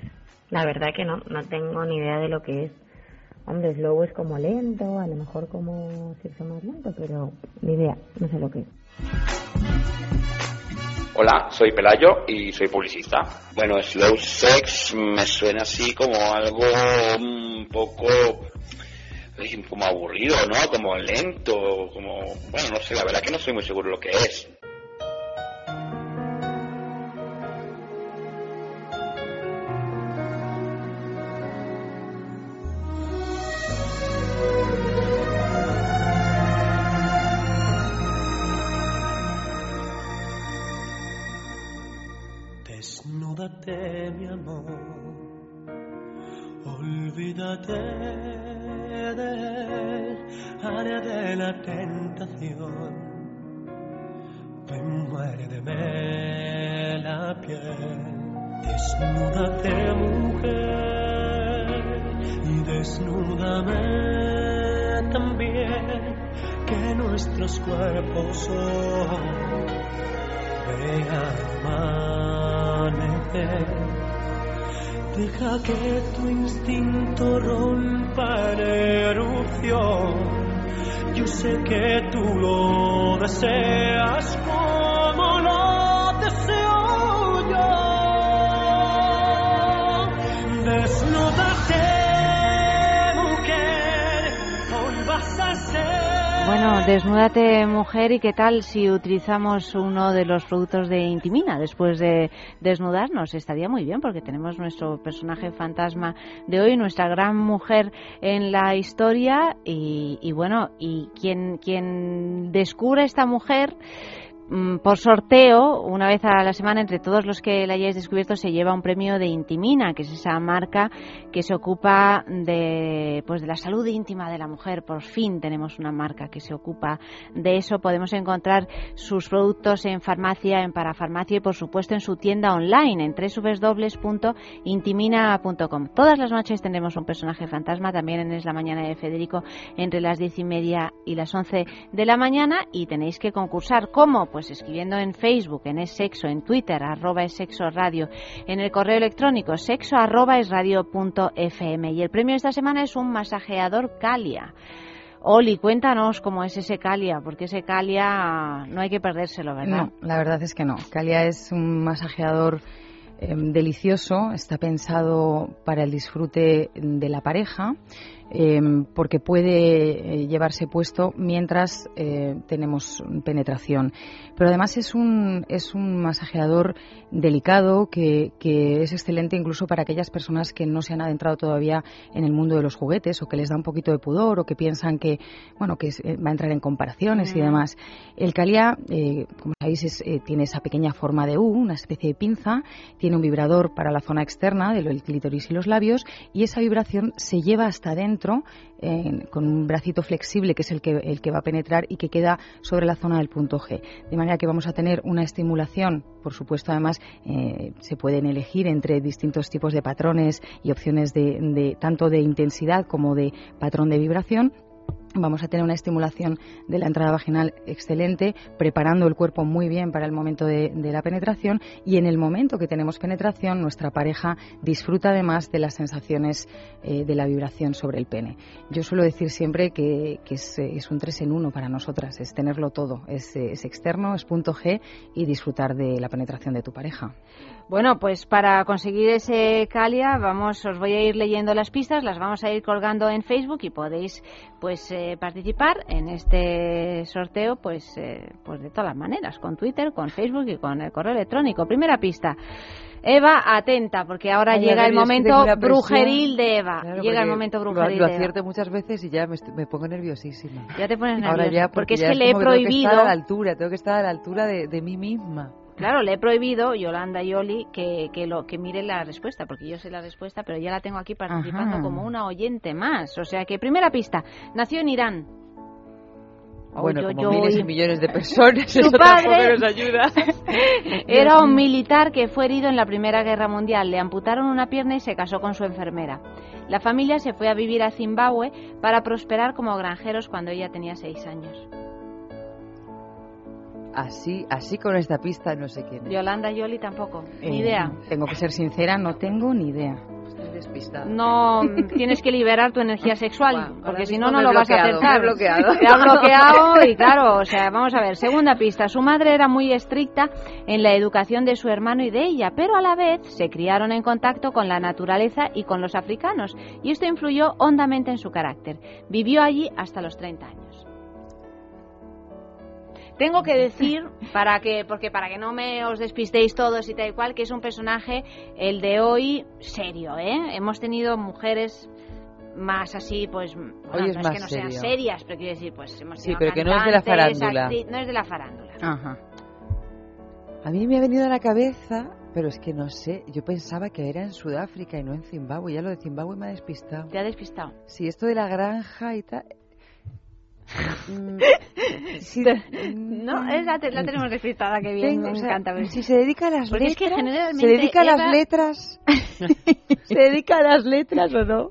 la verdad que no, no tengo ni idea de lo que es. Hombre, slow es como lento, a lo mejor como sexo más lento, pero ni idea, no sé lo que es. Hola, soy Pelayo y soy publicista. Bueno, slow sex me suena así como algo un poco como aburrido, ¿no? Como lento, como... Bueno, no sé, la verdad que no soy muy seguro lo que es. Desnúdate, mi amor, olvídate de área de la tentación. Ven, muérdeme la piel, desnúdate, mujer, y desnúdame también, que nuestros cuerpos son Deja que tu instinto rompa en erupción. Yo sé que tú lo deseas Bueno, desnúdate mujer y qué tal si utilizamos uno de los productos de Intimina después de desnudarnos. Estaría muy bien porque tenemos nuestro personaje fantasma de hoy, nuestra gran mujer en la historia y, y bueno, y quien, quien descubre esta mujer por sorteo, una vez a la semana, entre todos los que la hayáis descubierto, se lleva un premio de Intimina, que es esa marca que se ocupa de, pues, de la salud íntima de la mujer. Por fin tenemos una marca que se ocupa de eso. Podemos encontrar sus productos en farmacia, en parafarmacia y, por supuesto, en su tienda online, en www.intimina.com. Todas las noches tendremos un personaje fantasma, también en Es la Mañana de Federico, entre las diez y media y las once de la mañana. Y tenéis que concursar. ¿Cómo? Pues escribiendo en Facebook, en Es Sexo, en Twitter, arroba es Sexo Radio, en el correo electrónico sexo arroba es punto fm. Y el premio de esta semana es un masajeador Calia. Oli, cuéntanos cómo es ese Calia, porque ese Calia no hay que perdérselo, ¿verdad? No, la verdad es que no. Calia es un masajeador eh, delicioso, está pensado para el disfrute de la pareja. Eh, porque puede eh, llevarse puesto mientras eh, tenemos penetración. Pero además es un, es un masajeador delicado que, que, es excelente incluso para aquellas personas que no se han adentrado todavía en el mundo de los juguetes o que les da un poquito de pudor o que piensan que, bueno, que va a entrar en comparaciones y demás. El Calia, como sabéis, es, tiene esa pequeña forma de U, una especie de pinza, tiene un vibrador para la zona externa del clítoris y los labios y esa vibración se lleva hasta adentro eh, con un bracito flexible que es el que, el que va a penetrar y que queda sobre la zona del punto G. De manera que vamos a tener una estimulación, por supuesto, además eh, se pueden elegir entre distintos tipos de patrones y opciones de, de tanto de intensidad como de patrón de vibración Vamos a tener una estimulación de la entrada vaginal excelente, preparando el cuerpo muy bien para el momento de, la penetración y en el momento que tenemos penetración nuestra pareja disfruta además de las sensaciones eh, de la vibración sobre el pene. Yo suelo decir siempre que, que es, es, un tres en uno para nosotras, es tenerlo todo, es, es externo, es punto G y disfrutar de la penetración de tu pareja. Bueno, pues para conseguir ese Calia, vamos, os voy a ir leyendo las pistas, las vamos a ir colgando en Facebook y podéis, pues, eh, participar en este sorteo, pues, eh, pues de todas las maneras, con Twitter, con Facebook y con el correo electrónico. Primera pista. Eva, atenta, porque ahora Ay, llega el momento brujeril de Eva. Claro, llega el momento brujeril lo, lo de Eva. acierto muchas veces y ya me, me, pongo nerviosísima. Ya te pones nerviosa. Ahora ya, porque, porque es que le he prohibido. Tengo que estar a la altura, tengo que estar a la altura de, de mí misma. Claro, le he prohibido, Yolanda y Oli, que, que, lo, que mire la respuesta, porque yo sé la respuesta, pero ya la tengo aquí participando Ajá. como una oyente más. O sea que, primera pista, nació en Irán. Bueno, Oy, oy, como miles y millones de personas, Su eso tampoco padre nos ayuda. era un militar que fue herido en la Primera Guerra Mundial. Le amputaron una pierna y se casó con su enfermera. La familia se fue a vivir a Zimbabue para prosperar como granjeros cuando ella tenía seis años. Así, así con esta pista no sé quién es. Yolanda y Oli tampoco. Ni Eh, idea. Tengo que ser sincera, no tengo ni idea. Estoy despistada. No tienes que liberar tu energía sexual, porque si no, no lo vas a acertar. me he bloqueado. Te ha bloqueado y claro, o sea, vamos a ver. Segunda pista. Su madre era muy estricta en la educación de su hermano y de ella, pero a la vez se criaron en contacto con la naturaleza y con los africanos, y esto influyó hondamente en su carácter. Vivió allí hasta los 30 años. Tengo que decir, para que, porque para que no me os despistéis todos y tal y cual, que es un personaje, el de hoy, serio, ¿eh? Hemos tenido mujeres más así, pues, bueno, Hoy es no más es que no sean serias, pero quiero decir, pues hemos Sí, pero que no es de la farándula. no es de la farándula. Ajá. A mí me ha venido a la cabeza, pero es que no sé, yo pensaba que era en Sudáfrica y no en Zimbabue. Ya lo de Zimbabue me ha despistado. Te ha despistado. Sí, esto de la granja y tal. Mm, sí, No, es la, te- la tenemos despistada, que bien, Tengo, me encanta. ver. Si se dedica a las Porque es letras, que generalmente se dedica a las letras, se dedica a las letras o no.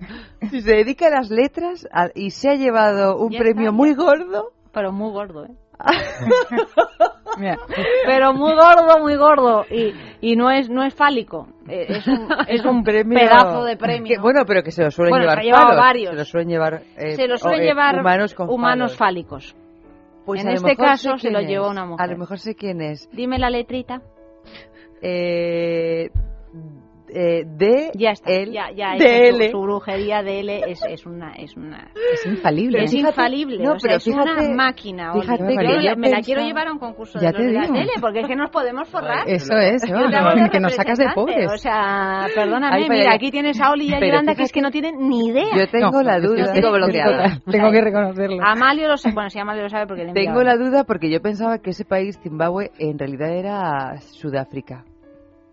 Si se dedica a las letras a- y se ha llevado un Ya premio está, muy gordo, Pero muy gordo, ¿eh? Pero muy gordo, muy gordo. Y, y no es no es fálico. Eh, Es un, es un premio pedazo de premio. que- bueno, pero que se lo suelen Bueno, llevar varios. Se lo suelen llevar, eh, se lo suelen o, eh, llevar humanos con humanos fálicos. Pues en este caso se lo es. una mujer. A lo mejor sé quién es. Dime la letrita. Eh, eh, de Ya está. el ya, ya L. su, su brujería de L es, es una es una es infalible. es fíjate- infalible, no, o sea, pero es fíjate- una máquina. Fíjate Yo que yo me la quiero llevar a un concurso Ya de, te los de la porque es que nos podemos forrar. Eso es, que nos sacas de pobres. O sea, perdóname, Ay, pero mira, aquí tienes a Oli y a Yolanda que es que no tienen ni idea. Yo tengo No, la es duda. estoy bloqueada. Tengo que reconocerlo. Amalio lo sabe, bueno, si Amalio lo sabe porque le Tengo la duda porque yo pensaba que ese país, Zimbabue, en realidad era Sudáfrica.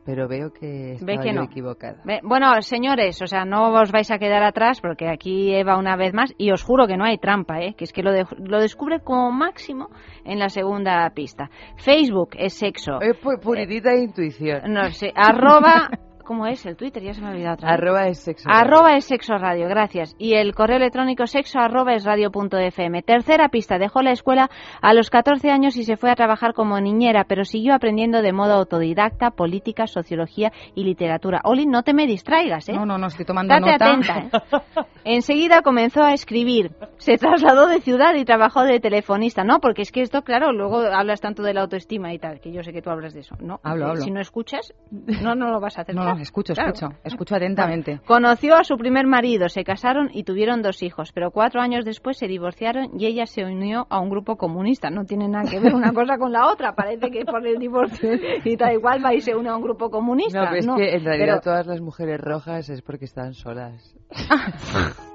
Pero veo que yo no. equivocada. Ve- Bueno, señores, o sea, no os vais a quedar atrás porque aquí Eva una vez más, y os juro que no hay trampa, ¿eh? que es que lo, de- lo descubre como máximo en la segunda pista. Facebook es sexo. Es pu- puritita intuición. No sé, arroba... ¿Cómo es el Twitter? Ya se me ha olvidado otra vez. Arroba es sexo. Arroba es sexo radio, gracias. Y el correo electrónico sexo arroba es radio punto fm. Tercera pista, dejó la escuela a los 14 años y se fue a trabajar como niñera, pero siguió aprendiendo de modo autodidacta política, sociología y literatura. Oli, no te me distraigas, ¿eh? No, no, no, estoy tomando Estate nota. atenta, ¿eh? Enseguida comenzó a escribir. Se trasladó de ciudad y trabajó de telefonista. No, porque es que esto, claro, luego hablas tanto de la autoestima y tal, que yo sé que tú hablas de eso. No, Hablo, hablo. Si no escuchas, no, no lo vas a hacer. No, no, escucho, Claro. escucho, escucho atentamente. Conoció a su primer marido, se casaron y tuvieron dos hijos, pero cuatro años después se divorciaron y ella se unió a un grupo comunista. No tiene nada que ver una cosa con la otra. Parece que por el divorcio y tal igual va y se une a un grupo comunista. No, pero es No, que en realidad pero- todas las mujeres rojas es porque están solas.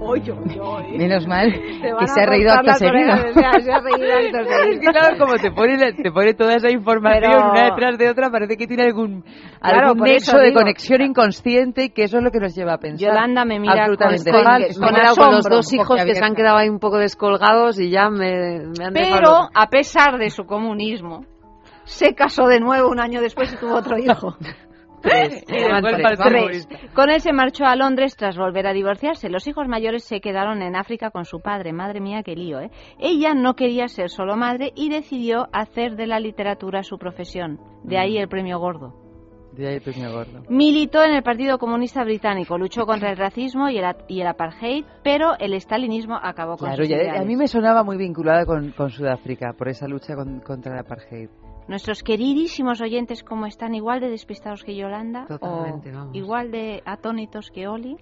Oy, oy, oy. Menos mal que se ha reído las seguido. se ha reído acto seguido. Es que claro, como te pone, la- te pone toda esa información Pero- una detrás de otra, parece que tiene algún, Claro, algún nexo de digo. conexión inconsciente y que eso es lo que nos lleva a pensar. Yolanda me mira Absolutamente con- he con con los dos hijos que se han quedado ahí un poco descolgados y ya me, me han dejado Pero, loca. a pesar de su comunismo, se casó de nuevo un año después y tuvo otro hijo. Tres. Con él se marchó a Londres tras volver a divorciarse. Los hijos mayores se quedaron en África con su padre. Madre mía, qué lío, ¿eh? Ella no quería ser solo madre y decidió hacer de la literatura su profesión. De ahí el premio gordo. De ahí el premio gordo. Militó en el Partido Comunista Británico, luchó contra el racismo y el, y el apartheid, pero el stalinismo acabó con Claro, sus ya- ideales. a mí me sonaba muy vinculada con, con Sudáfrica por esa lucha con- contra el apartheid. Nuestros queridísimos oyentes, ¿cómo están? ¿Igual de despistados que Yolanda? Totalmente, ¿O vamos. igual de atónitos que Oli?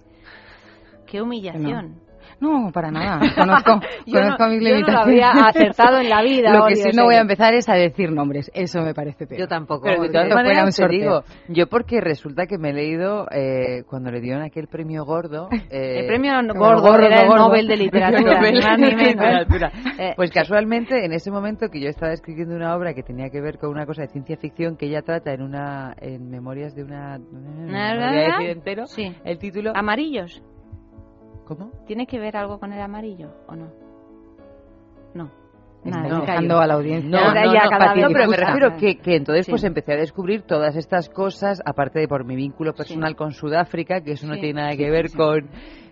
¡Qué humillación! No, para nada. Conozco, conozco no- mis yo no lo limitaciones. habría acertado en la vida, Lo que sí no voy a empezar es a decir nombres. Eso me parece peor. Yo tampoco. Pero de todas maneras, te digo, yo porque resulta que me he leído, eh, cuando le dieron aquel premio gordo... eh, El premio gordo era el gordo. Nobel de Literatura, Nobel de. Literatura. Eh, Pues casualmente, en ese momento que yo estaba escribiendo una obra que tenía que ver con una cosa de ciencia ficción que ella trata en una en Memorias de una... No voy a decir entero. Sí. El título... ¿Amarillos? ¿Cómo? ¿Tiene que ver algo con el amarillo o no? No. Nada, me dejando a la audiencia. No, no, ya no, no, pero me refiero que, que entonces Sí. pues empecé a descubrir todas estas cosas, aparte de por mi vínculo personal con Sudáfrica, que eso no Sí. tiene nada Sí, que sí, ver sí. con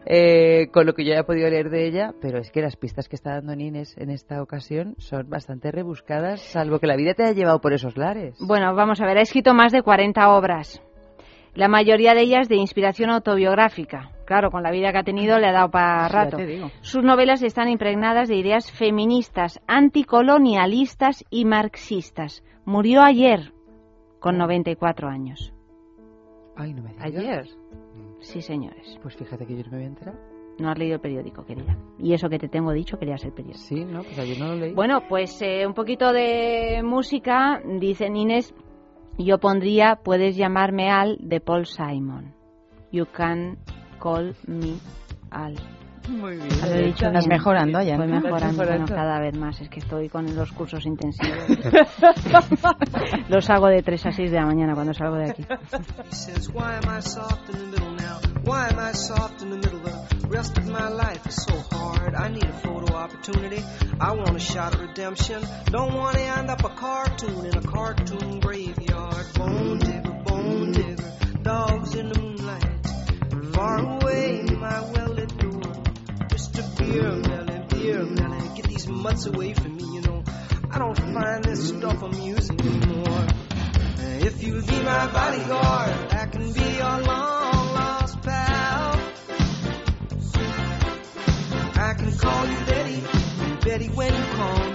eh, con lo que yo haya podido leer de ella, pero es que las pistas que está dando Nines en esta ocasión son bastante rebuscadas, salvo que la vida te haya llevado por esos lares. Bueno, vamos a ver, ha escrito más de 40 obras. La mayoría de ellas de inspiración autobiográfica. Claro, con la vida que ha tenido le ha dado para rato. Sus novelas están impregnadas de ideas feministas, anticolonialistas y marxistas. Murió ayer, con 94 años. Ay, no me digas. ¿Ayer? Sí, señores. Pues fíjate que yo no me había enterado. No has leído el periódico, querida. Y eso que te tengo dicho, querías el periódico. Sí, no, pues ayer no lo leí. Bueno, pues eh, un poquito de música, dice Inés, yo pondría Puedes llamarme Al de Paul Simon. You can call me Al. Muy bien. Lo he dicho Estás bien. mejorando, Ayanta. Voy mejorando, bueno, cada vez más. Es que estoy con los cursos intensivos. Los hago de 3 a 6 de la mañana cuando salgo de aquí. He says, Why am I soft in the middle now? Why am I soft in the middle? The rest of my life is so hard. I need a photo opportunity. I want a shot of redemption. Don't want to end up a cartoon in a cartoon graveyard. Bone digger, bone digger, dogs in the moonlight. Far away, my well-lit door. Mr. Beer Melly, Beer Melly, get these mutts away from me, you know. I don't find this stuff amusing anymore. If you'll be my bodyguard, I can be your long lost pal. I can call you Betty, Betty, when you call me,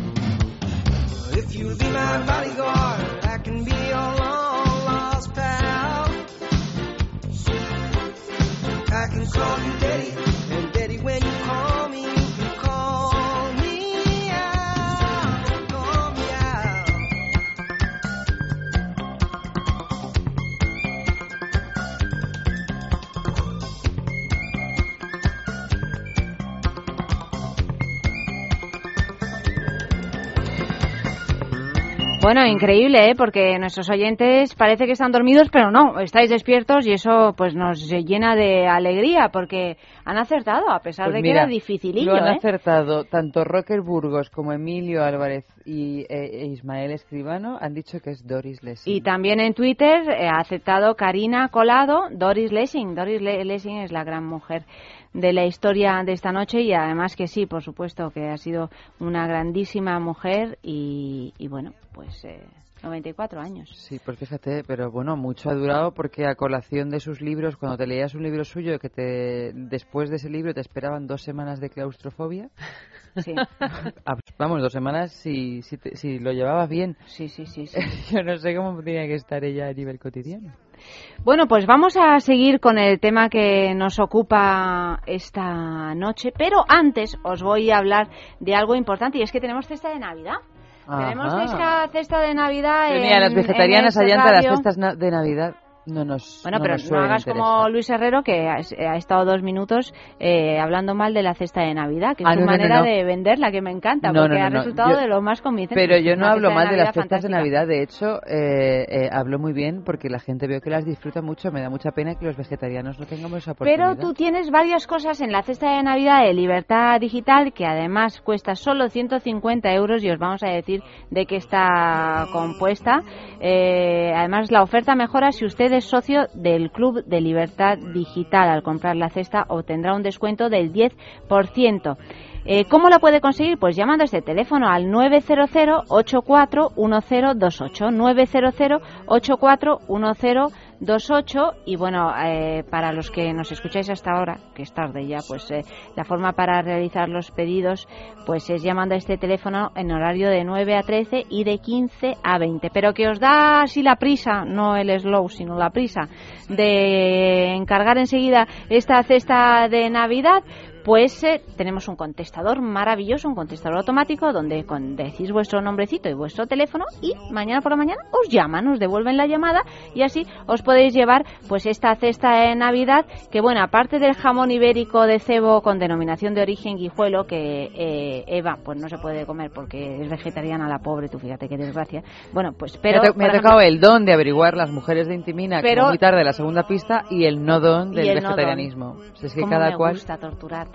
If you'll be my bodyguard, I can be your long lost pal. I can call you Daddy, and Daddy, when you Bueno, increíble, ¿eh? Porque nuestros oyentes parece que están dormidos, pero no, estáis despiertos y eso pues nos llena de alegría porque han acertado, a pesar Pues de mira, que era dificilillo, Lo han ¿eh? acertado tanto Rocker Burgos como Emilio Álvarez y eh, e Ismael Escribano han dicho que es Doris Lessing. Y también en Twitter eh, ha aceptado Karina Colado, Doris Lessing. Doris Le- Lessing es la gran mujer de la historia de esta noche y además que sí, por supuesto, que ha sido una grandísima mujer y, y bueno, pues eh, 94 años. Sí, pues fíjate, pero bueno, mucho ha durado porque a colación de sus libros, cuando te leías un libro suyo, que te después de ese libro te esperaban dos semanas de claustrofobia. Sí. Vamos, dos semanas si, si, te- si lo llevabas bien. Sí, sí, sí. sí. Yo no sé cómo tenía que estar ella a nivel cotidiano. Bueno, pues vamos a seguir con el tema que nos ocupa esta noche, pero antes os voy a hablar de algo importante y es que tenemos cesta de Navidad. Tenemos cesta, cesta de Navidad Pero en, mira, las vegetarianas en allá ante las cestas na- de Navidad no nos Bueno, no pero nos no hagas como. Luis Herrero, que ha, ha estado dos minutos eh, hablando mal de la cesta de Navidad, que es Ah, su no, manera de venderla, que me encanta, porque ha resultado Yo- de lo más convincente. Pero yo no hablo mal de las fiestas de. Navidad, de hecho, eh, eh, hablo muy bien porque la gente veo que las disfruta mucho. Me da mucha pena que los vegetarianos no tengamos esa oportunidad. Pero tú tienes varias cosas en la cesta de Navidad de Libertad Digital que además cuesta solo 150 euros y os vamos a decir de qué está compuesta. Eh, además, la oferta mejora si usted usted es socio del Club de Libertad Digital. Al comprar la cesta obtendrá un descuento del 10%. Eh, ¿Cómo la puede conseguir? Pues llamando a este teléfono al 900-841028. 900-841028. Y bueno, eh, para los que nos escucháis hasta ahora, que es tarde ya, pues eh, la forma para realizar los pedidos pues es llamando a este teléfono en horario de 9 a 13 y de 15 a 20. Pero que os da así la prisa, no el slow, sino la prisa, de encargar enseguida esta cesta de Navidad, pues eh, tenemos un contestador maravilloso, un contestador automático donde con, decís vuestro nombrecito y vuestro teléfono y mañana por la mañana os llaman, os devuelven la llamada y así os podéis llevar pues esta cesta de Navidad que bueno, aparte del jamón ibérico de cebo con denominación de origen guijuelo que eh, Eva pues no se puede comer porque es vegetariana la pobre, tú fíjate qué desgracia. Bueno, pues pero... Me ha, me ha tocado el don de averiguar las mujeres de Intimina Pero- como muy tarde la segunda pista y el no don del el no don. vegetarianismo. Si es que cómo cada me cual... gusta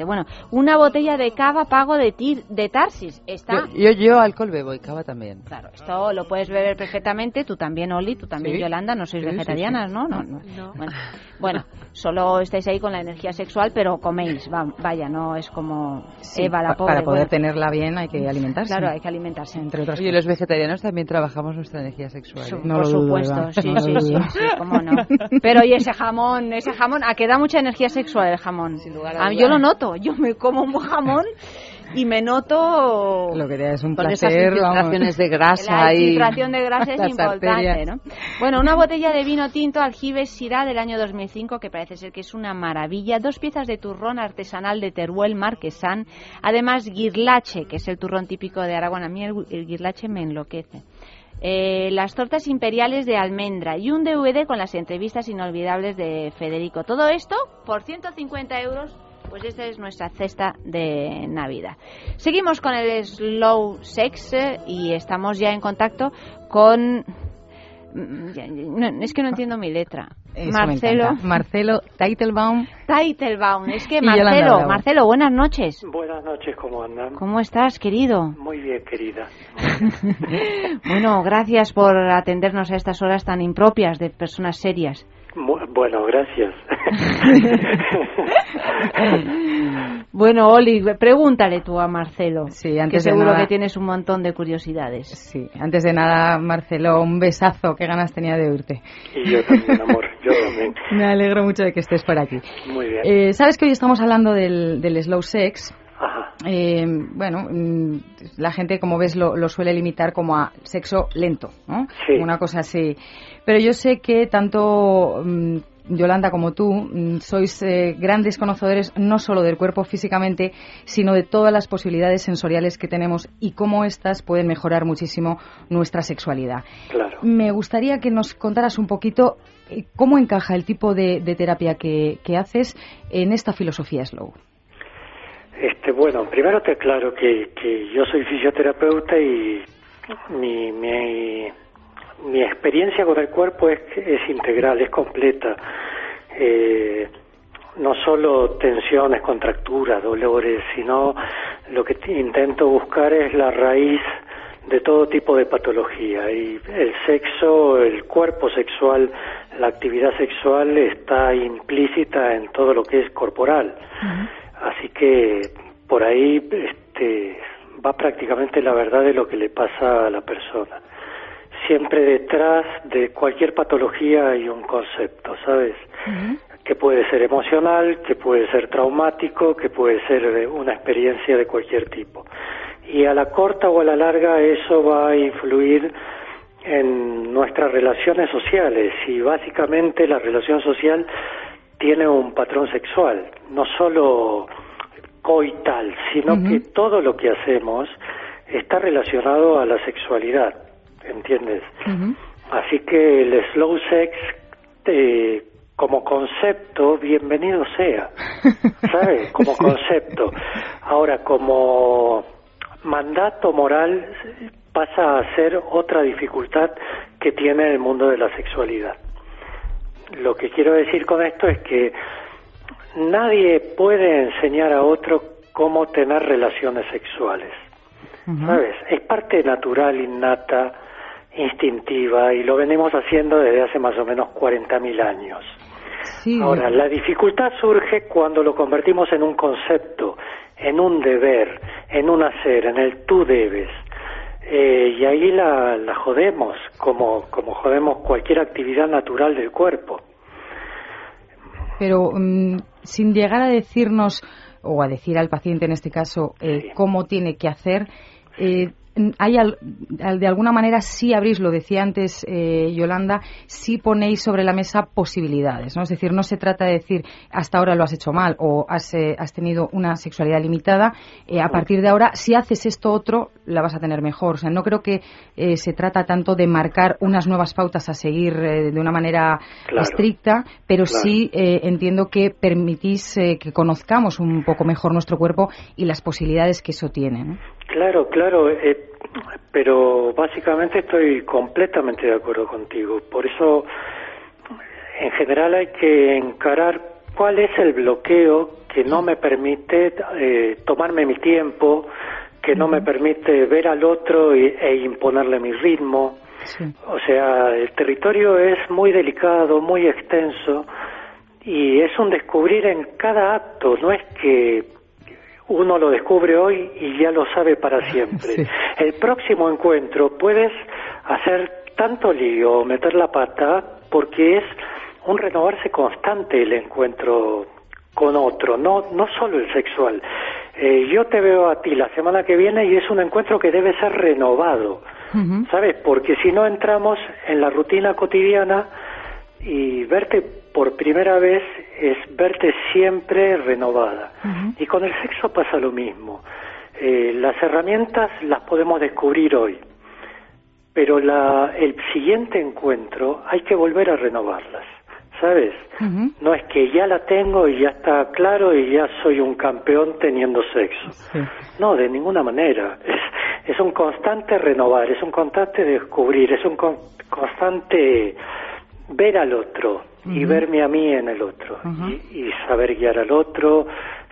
Bueno, una botella de cava pago de, tir, de Tarsis. Está... Yo, yo, yo alcohol bebo y cava también. Claro, esto lo puedes beber perfectamente, tú también, Oli, tú también, Sí. Yolanda, no sois Sí, vegetarianas, sí. ¿no? No, no. Bueno, bueno, solo estáis ahí con la energía sexual, pero coméis, va- vaya, no es como Sí, Eva la pobre. para poder bueno. tenerla bien hay que alimentarse. Claro, hay que alimentarse. Entre otras Oye, los vegetarianos también trabajamos nuestra energía sexual. ¿eh? No Por supuesto, sí, no sí, lo sí, dudo. sí, cómo no. Pero y ese jamón, ese jamón, a que da mucha energía sexual el jamón. lugar a Ah, yo lo noto, yo me como un jamón y me noto Lo que te es un Con esas placer, vamos. infiltraciones de grasa la y infiltración de grasa es importante. ¿no? Bueno, una botella de vino tinto Aljibes Syrah del año 2005 que parece ser que es una maravilla, dos piezas de turrón artesanal de Teruel Marquesán, además guirlache, que es el turrón típico de Aragón, a mí el, el guirlache me enloquece. Eh, las tortas imperiales de almendra y un DVD con las entrevistas inolvidables de Federico. Todo esto por 150 euros. Pues esta es nuestra cesta de Navidad. Seguimos con el slow sex eh, y estamos ya en contacto con. mm, no, es que no entiendo mi letra. Eso Marcelo. Marcelo Teitelbaum. Teitelbaum. Es que Marcelo. Marcelo, buenas noches. Buenas noches, ¿cómo andan? ¿Cómo estás, querido? Muy bien, querida. Bueno, gracias por atendernos a estas horas tan impropias de personas serias. Bueno, gracias. Bueno, Oli, pregúntale tú a Marcelo, Sí, que antes de seguro nada- que tienes un montón de curiosidades. Sí, antes de nada, Marcelo, un besazo. Qué ganas tenía de oírte. y yo también, amor, yo también. Me alegro mucho de que estés por aquí. Muy bien. Eh, Sabes que hoy estamos hablando del, del slow sex. Ajá. Eh, bueno, mm, la gente, como ves, lo, lo suele limitar como a sexo lento, ¿no? Sí. Una cosa así. Pero yo sé que tanto mm, Yolanda como tú mm, sois eh, grandes conocedores no solo del cuerpo físicamente, sino de todas las posibilidades sensoriales que tenemos y cómo éstas pueden mejorar muchísimo nuestra sexualidad. Claro. Me gustaría que nos contaras un poquito eh, cómo encaja el tipo de, de terapia que, que haces en esta filosofía slow. Este, bueno, primero te aclaro que, que yo soy fisioterapeuta y mi, mi, mi experiencia con el cuerpo es, es integral, es completa. Eh, no solo tensiones, contracturas, dolores, sino lo que intento buscar es la raíz de todo tipo de patología y el sexo, el cuerpo sexual, la actividad sexual está implícita en todo lo que es corporal. Así que por ahí este, va prácticamente la verdad de lo que le pasa a la persona. Siempre detrás de cualquier patología hay un concepto, ¿sabes? Que puede ser emocional, que puede ser traumático, que puede ser una experiencia de cualquier tipo. Y a la corta o a la larga eso va a influir en nuestras relaciones sociales y básicamente la relación social tiene un patrón sexual, no solo coital, sino que todo lo que hacemos está relacionado a la sexualidad, ¿entiendes? Así que el slow sex eh, como concepto, bienvenido sea, ¿sabes? Como concepto. Ahora, como mandato moral pasa a ser otra dificultad que tiene el mundo de la sexualidad. Lo que quiero decir con esto es que nadie puede enseñar a otro cómo tener relaciones sexuales. ¿Sabes? Es parte natural, innata instintiva y lo venimos haciendo desde hace más o menos 40.000 años. Ahora, la dificultad surge cuando lo convertimos en un concepto, en un deber, en un hacer, en el tú debes. Eh, y ahí la, la jodemos, como, como jodemos cualquier actividad natural del cuerpo. Pero mm, sin llegar a decirnos, o a decir al paciente en este caso, eh, cómo tiene que hacer, eh, hay de alguna manera sí abrís, lo decía antes eh, Yolanda, sí ponéis sobre la mesa posibilidades, ¿no? Es decir, no se trata de decir hasta ahora lo has hecho mal o has, eh, has tenido una sexualidad limitada, eh, a partir de ahora si haces esto otro la vas a tener mejor. O sea, no creo que se trata tanto de marcar unas nuevas pautas a seguir de una manera estricta, pero sí entiendo que permitís que conozcamos un poco mejor nuestro cuerpo y las posibilidades que eso tiene. ¿no? Claro, claro, eh, pero básicamente estoy completamente de acuerdo contigo. Por eso, en general hay que encarar cuál es el bloqueo que no me permite eh, tomarme mi tiempo, que no me permite ver al otro e imponerle mi ritmo. O sea, el territorio es muy delicado, muy extenso y es un descubrir en cada acto, no es que uno lo descubre hoy y ya lo sabe para siempre. El próximo encuentro puedes hacer tanto lío, meter la pata, porque es un renovarse constante el encuentro con otro, no, no solo el sexual. Eh, yo te veo a ti la semana que viene y es un encuentro que debe ser renovado, ¿sabes? Porque si no entramos en la rutina cotidiana y verte por primera vez es verte siempre renovada. Y con el sexo pasa lo mismo. Eh, las herramientas las podemos descubrir hoy, pero la, el siguiente encuentro hay que volver a renovarlas, ¿sabes? No es que ya la tengo y ya está claro y ya soy un campeón teniendo sexo. No, de ninguna manera. Es, es un constante renovar, es un constante descubrir, es un constante ver al otro, y verme a mí en el otro y, saber guiar al otro,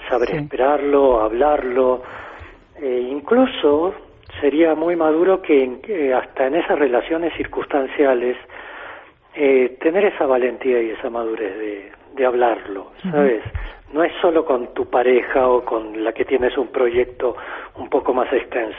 saber esperarlo, hablarlo. Eh, incluso sería muy maduro que, hasta en esas relaciones circunstanciales eh, tener esa valentía y esa madurez de, de hablarlo, ¿sabes? No es solo con tu pareja o con la que tienes un proyecto un poco más extenso.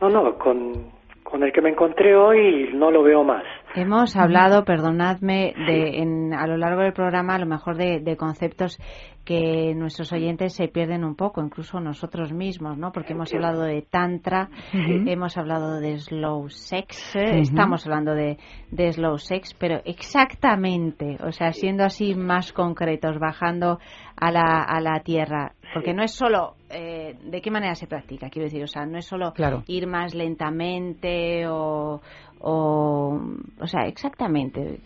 No, no, con, con el que me encontré hoy no lo veo más. Hemos hablado, perdonadme, de, en, a lo largo del programa a lo mejor de, de, conceptos que nuestros oyentes se pierden un poco, incluso nosotros mismos, ¿no? Porque hemos hablado de tantra, hemos hablado de slow sex, ¿eh? estamos hablando de, de slow sex, pero exactamente, o sea, siendo así más concretos, bajando a la, a la tierra, porque no es solo eh, de qué manera se practica, quiero decir, o sea, no es solo ir más lentamente o, o, o sea, exactamente,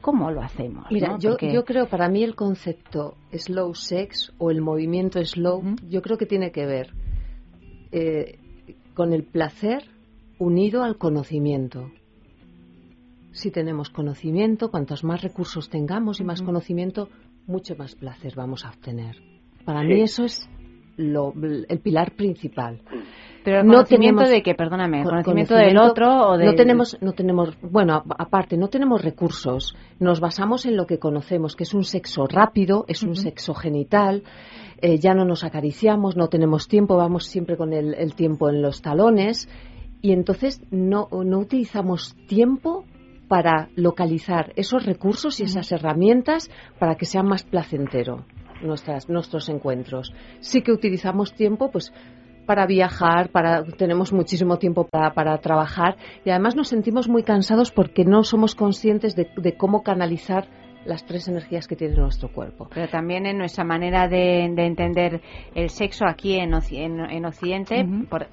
¿cómo lo hacemos? Mira, yo, yo creo, para mí el concepto slow sex o el movimiento slow, yo creo que tiene que ver eh, con el placer unido al conocimiento. Si tenemos conocimiento, cuantos más recursos tengamos y más conocimiento, mucho más placer vamos a obtener. Para mí eso es lo, el pilar principal. Pero el conocimiento de que, perdóname, conocimiento, del otro o de... No tenemos, no tenemos, bueno, aparte, no tenemos recursos. Nos basamos en lo que conocemos, que es un sexo rápido, es un sexo genital, eh, ya no nos acariciamos, no tenemos tiempo, vamos siempre con el, el tiempo en los talones y entonces no, no utilizamos tiempo para localizar esos recursos y esas herramientas para que sea más placentero nuestras, nuestros encuentros. Sí que utilizamos tiempo, pues para viajar, para tenemos muchísimo tiempo para, para, trabajar y además nos sentimos muy cansados porque no somos conscientes de, cómo canalizar las tres energías que tiene nuestro cuerpo. Pero también en nuestra manera de, entender el sexo aquí en, en, Occidente, por,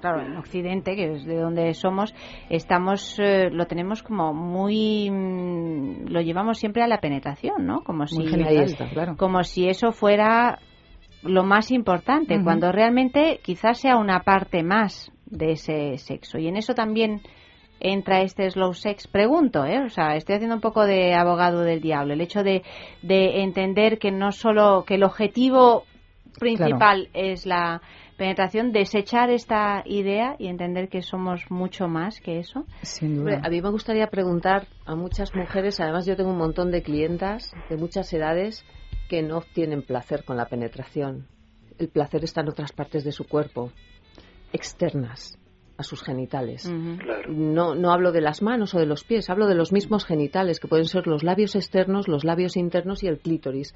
claro, en Occidente, que es de donde somos, estamos, eh, lo tenemos como muy, mm, lo llevamos siempre a la penetración, ¿no? Como si, como si eso fuera lo más importante, cuando realmente quizás sea una parte más de ese sexo. Y en eso también entra este slow sex, pregunto, ¿eh? O sea, estoy haciendo un poco de abogado del diablo. El hecho de, de entender que no solo, que el objetivo principal es la penetración, desechar esta idea y entender que somos mucho más que eso? Sin a mí me gustaría preguntar a muchas mujeres, además yo tengo un montón de clientas de muchas edades que no obtienen placer con la penetración. El placer está en otras partes de su cuerpo, externas a sus genitales. No, no hablo de las manos o de los pies, hablo de los mismos genitales, que pueden ser los labios externos, los labios internos y el clítoris.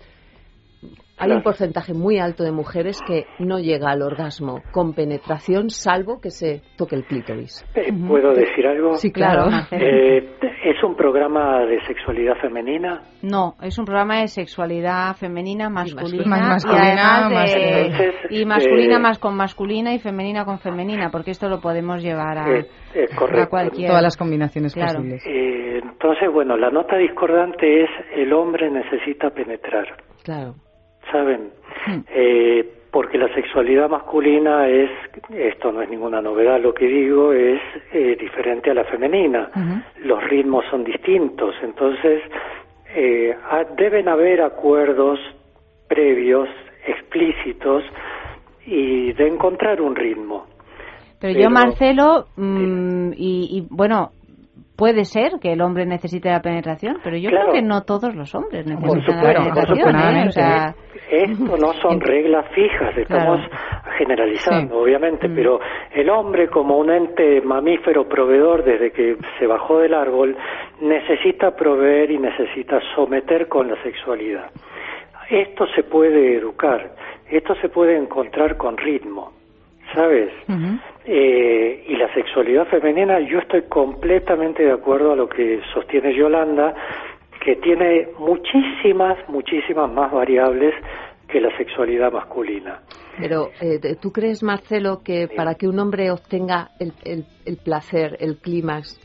Hay un porcentaje muy alto de mujeres que no llega al orgasmo con penetración, salvo que se toque el clítoris. Eh, ¿Puedo decir algo? Sí, claro. Eh, ¿Es un programa de sexualidad femenina? No, es un programa de sexualidad femenina, masculina, Más masculina, y, además de- más- Entonces, y masculina eh, más con masculina y femenina con femenina, porque esto lo podemos llevar a, Eh, eh, a cualquier... Todas las combinaciones Claro. posibles. Eh, entonces, bueno, la nota discordante es el hombre necesita penetrar, Claro. ¿Saben? Eh, porque la sexualidad masculina es, esto no es ninguna novedad lo que digo, es eh, diferente a la femenina. Los ritmos son distintos, entonces eh, deben haber acuerdos previos, explícitos, y de encontrar un ritmo. Pero, Pero- yo, Marcelo, mm, y, y, bueno, puede ser que el hombre necesite la penetración, pero yo Claro. creo que no todos los hombres necesitan supuesto, la penetración. ¿eh? O sea, Esto no son reglas fijas, estamos generalizando, obviamente, Mm. pero el hombre como un ente mamífero proveedor desde que se bajó del árbol necesita proveer y necesita someter con la sexualidad. Esto se puede educar, esto se puede encontrar con ritmo, ¿sabes? Eh, y la sexualidad femenina, yo estoy completamente de acuerdo a lo que sostiene Yolanda, que tiene muchísimas, muchísimas más variables que la sexualidad masculina. Pero, eh, ¿tú crees, Marcelo, que para que un hombre obtenga el, el- el placer, el clímax,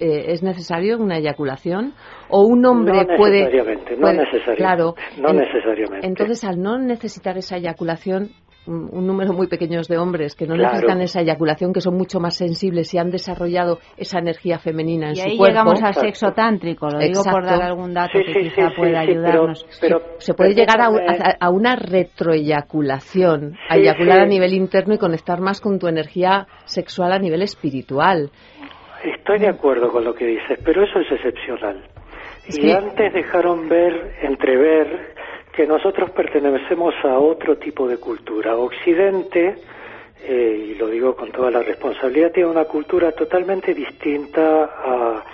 eh, es necesario una eyaculación? ¿O un hombre no puede...? necesariamente, no necesariamente. Claro. no En- necesariamente. Entonces, al no necesitar esa eyaculación, un, un número muy pequeño de hombres que no Claro. necesitan esa eyaculación, que son mucho más sensibles y han desarrollado esa energía femenina en y su ahí cuerpo... llegamos al sexo tántrico, lo digo por dar algún dato Sí, que sí, quizá sí, pueda sí, sí, pero- ayudarnos. pero se puede llegar a, a- a una retroeyaculación, a eyacular sí. a nivel interno y conectar más con tu energía sexual a nivel espiritual. Estoy de acuerdo con lo que dices, pero eso es excepcional. Y antes dejaron ver, entrever, que nosotros pertenecemos a otro tipo de cultura. Occidente, eh, y lo digo con toda la responsabilidad, tiene una cultura totalmente distinta a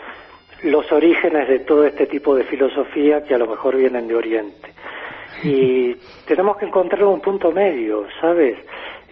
los orígenes de todo este tipo de filosofía que a lo mejor vienen de Oriente. Y tenemos que encontrar un punto medio, ¿sabes?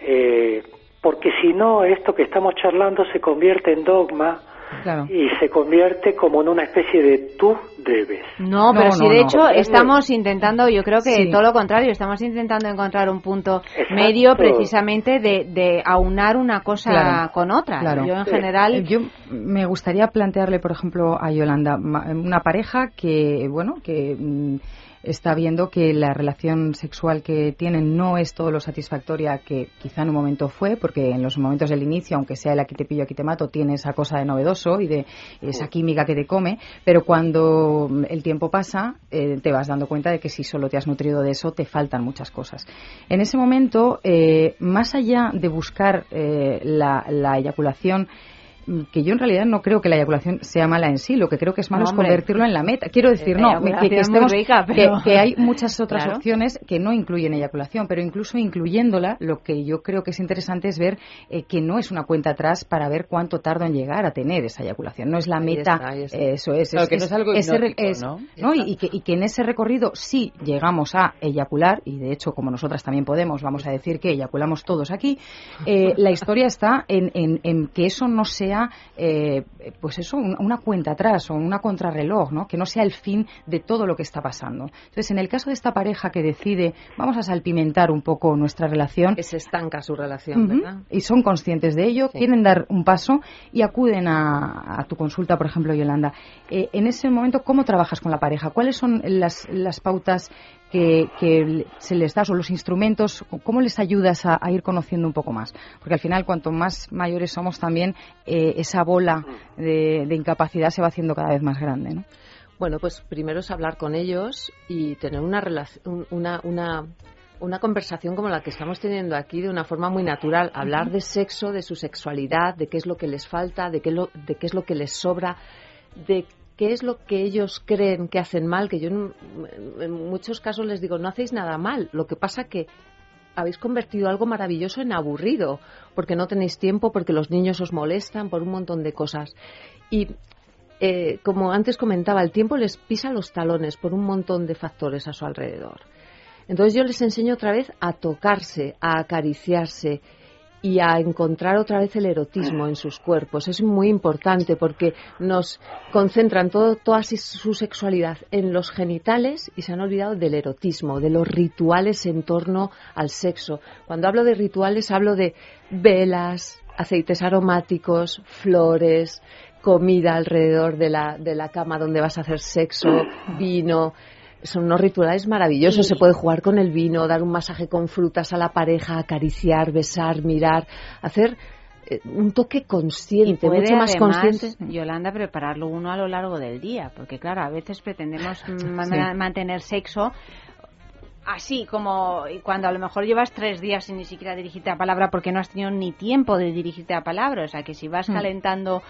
Eh, porque si no, esto que estamos charlando se convierte en dogma Claro. y se convierte como en una especie de tú debes. No, No, pero si no, de no. hecho estamos intentando, yo creo que Sí. todo lo contrario, estamos intentando encontrar un punto Exacto. medio precisamente de, de aunar una cosa Claro, con otra. claro. Yo en Eh, general... yo me gustaría plantearle, por ejemplo, a Yolanda, una pareja que, bueno, que mm, está viendo que la relación sexual que tienen no es todo lo satisfactoria que quizá en un momento fue, porque en los momentos del inicio, aunque sea el aquí te pillo, aquí te mato, tiene esa cosa de novedoso y de esa química que te come, pero cuando el tiempo pasa, eh, te vas dando cuenta de que si solo te has nutrido de eso, te faltan muchas cosas. En ese momento, eh, más allá de buscar eh, la, la eyaculación, que yo en realidad no creo que la eyaculación sea mala en sí, lo que creo que es malo No, es convertirlo en la meta. Quiero decir, La no, que, eyaculación que estemos- rica, que- pero- que hay muchas otras Claro. opciones que no incluyen eyaculación, pero incluso incluyéndola, lo que yo creo que es interesante es ver eh, que no es una cuenta atrás para ver cuánto tardo en llegar a tener esa eyaculación. No es la Ahí meta, está, ahí está. eh, eso es. Claro, que no es algo es- ¿no? ¿no? Y, y que, y que en ese recorrido sí llegamos a eyacular, y de hecho, como nosotras también podemos, vamos a decir que eyaculamos todos aquí, eh, la historia está en, en- en que eso no sea, eh, pues eso, un- una cuenta atrás o una contrarreloj, ¿no? Que no sea el fin de todo lo que está pasando. Entonces, en el caso de esta pareja que decide, vamos a salpimentar un poco nuestra relación, Que se estanca su relación. ¿verdad? Y son conscientes de ello, quieren dar un paso y acuden a, a tu consulta, por ejemplo, Yolanda. Eh, en ese momento, ¿cómo trabajas con la pareja? ¿Cuáles son las, las pautas que, que se les das o los instrumentos? ¿Cómo les ayudas a, a ir conociendo un poco más? Porque al final, cuanto más mayores somos también, eh, esa bola de, de incapacidad se va haciendo cada vez más grande, ¿no? Bueno, pues primero es hablar con ellos y tener una relación, una, una una conversación como la que estamos teniendo aquí de una forma muy natural, hablar de sexo, de su sexualidad, de qué es lo que les falta, de qué, lo, de qué es lo que les sobra, de qué es lo que ellos creen que hacen mal, que yo en, en muchos casos les digo, no hacéis nada mal, lo que pasa que habéis convertido algo maravilloso en aburrido, porque no tenéis tiempo, porque los niños os molestan, por un montón de cosas. Y eh, como antes comentaba, el tiempo les pisa los talones por un montón de factores a su alrededor. Entonces yo les enseño otra vez a tocarse, a acariciarse y a encontrar otra vez el erotismo en sus cuerpos. Es muy importante porque nos concentran todo, toda su sexualidad en los genitales y se han olvidado del erotismo, de los rituales en torno al sexo. Cuando hablo de rituales hablo de velas, aceites aromáticos, flores, comida alrededor de la, de la cama donde vas a hacer sexo, vino, son unos rituales maravillosos. Se puede jugar con el vino, dar un masaje con frutas a la pareja, acariciar, besar, mirar, hacer eh, un toque consciente, y puede mucho más además, consciente. Yolanda, prepararlo uno a lo largo del día, porque claro, a veces pretendemos ma- mantener sexo así como cuando a lo mejor llevas tres días sin ni siquiera dirigirte a palabra porque no has tenido ni tiempo de dirigirte a palabra. O sea que si vas Mm. calentando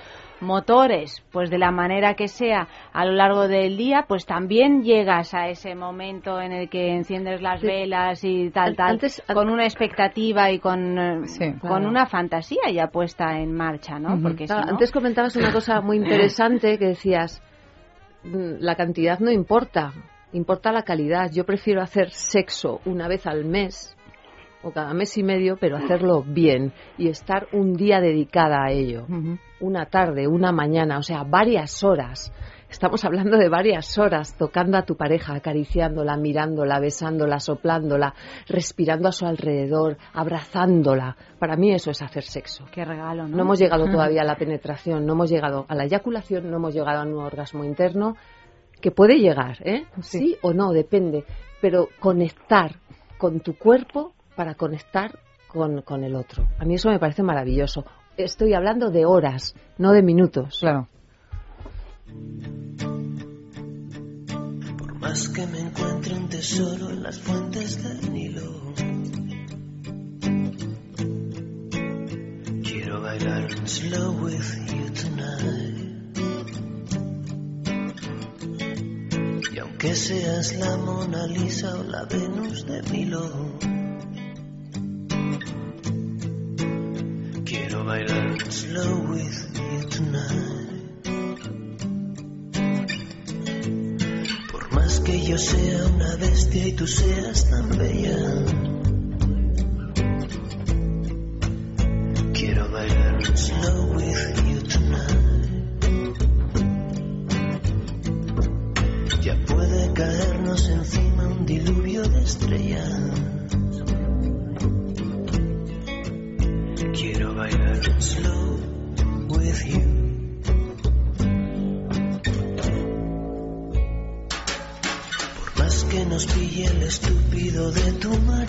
motores, pues de la manera que sea a lo largo del día, pues también llegas a ese momento en el que enciendes las Sí. velas y tal, tal, antes- con una expectativa y con, eh, con una fantasía ya puesta en marcha, ¿no? Porque si no- Antes comentabas una cosa muy interesante que decías, mm, la cantidad no importa, importa la calidad. Yo prefiero hacer sexo una vez al mes o cada mes y medio, pero hacerlo bien y estar un día dedicada a ello. Una tarde, una mañana, o sea, varias horas. Estamos hablando de varias horas tocando a tu pareja, acariciándola, mirándola, besándola, soplándola, respirando a su alrededor, abrazándola. Para mí eso es hacer sexo. Qué regalo, ¿no? No hemos llegado todavía a la penetración, no hemos llegado a la eyaculación, no hemos llegado a un orgasmo interno, que puede llegar, ¿eh? Sí, o no, depende. Pero conectar con tu cuerpo para conectar con, con el otro. A mí eso me parece maravilloso. Estoy hablando de horas, no de minutos. Claro. Por más que me encuentre un tesoro en las fuentes del Nilo. Quiero bailar un slow with you tonight. Y aunque seas la Mona Lisa o la Venus de Milo. Quiero bailar slow with you tonight. Por más que yo sea una bestia y tú seas tan bella. Estrellas. Quiero bailar slow with you. Por más que nos pille el estúpido de tu marido.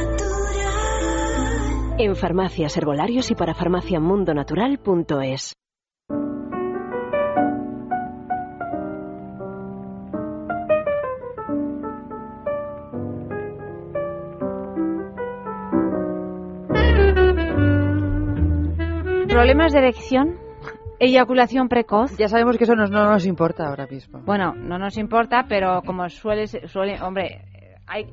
en farmacias, herbolarios y para farmaciamundonatural.es. ¿Problemas de erección? Eyaculación precoz. Ya sabemos que eso no, no nos importa ahora mismo. Bueno, no nos importa, pero como suele, suele hombre, hay,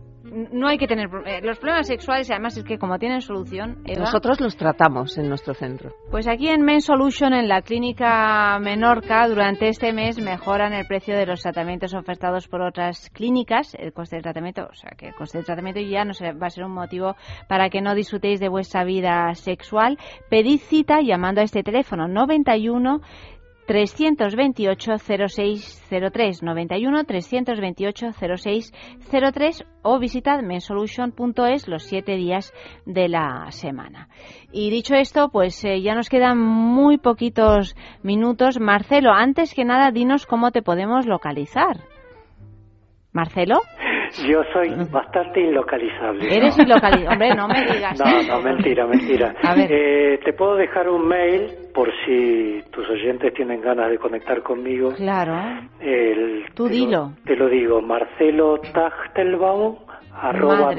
no hay que tener eh, los problemas sexuales además es que como tienen solución nosotros los tratamos en nuestro centro. pues aquí en Men Solution en la clínica Menorca durante este mes mejoran el precio de los tratamientos ofertados por otras clínicas. El coste del tratamiento o sea que el coste del tratamiento ya no va a ser un motivo para que no disfrutéis de vuestra vida sexual. Pedid cita llamando a este teléfono 91 328 0603 91 328 0603 o visitad mensolution.es los siete días de la semana. Y dicho esto, pues eh, ya nos quedan muy poquitos minutos. Marcelo, antes que nada, dinos cómo te podemos localizar. Marcelo. Yo soy bastante inlocalizable. Eres inlocalizable. Hombre, no me digas. No, no, mentira, mentira. Eh, te puedo dejar un mail por si tus oyentes tienen ganas de conectar conmigo. Claro. El, Tú te dilo. Lo, te lo digo, marcelo arroba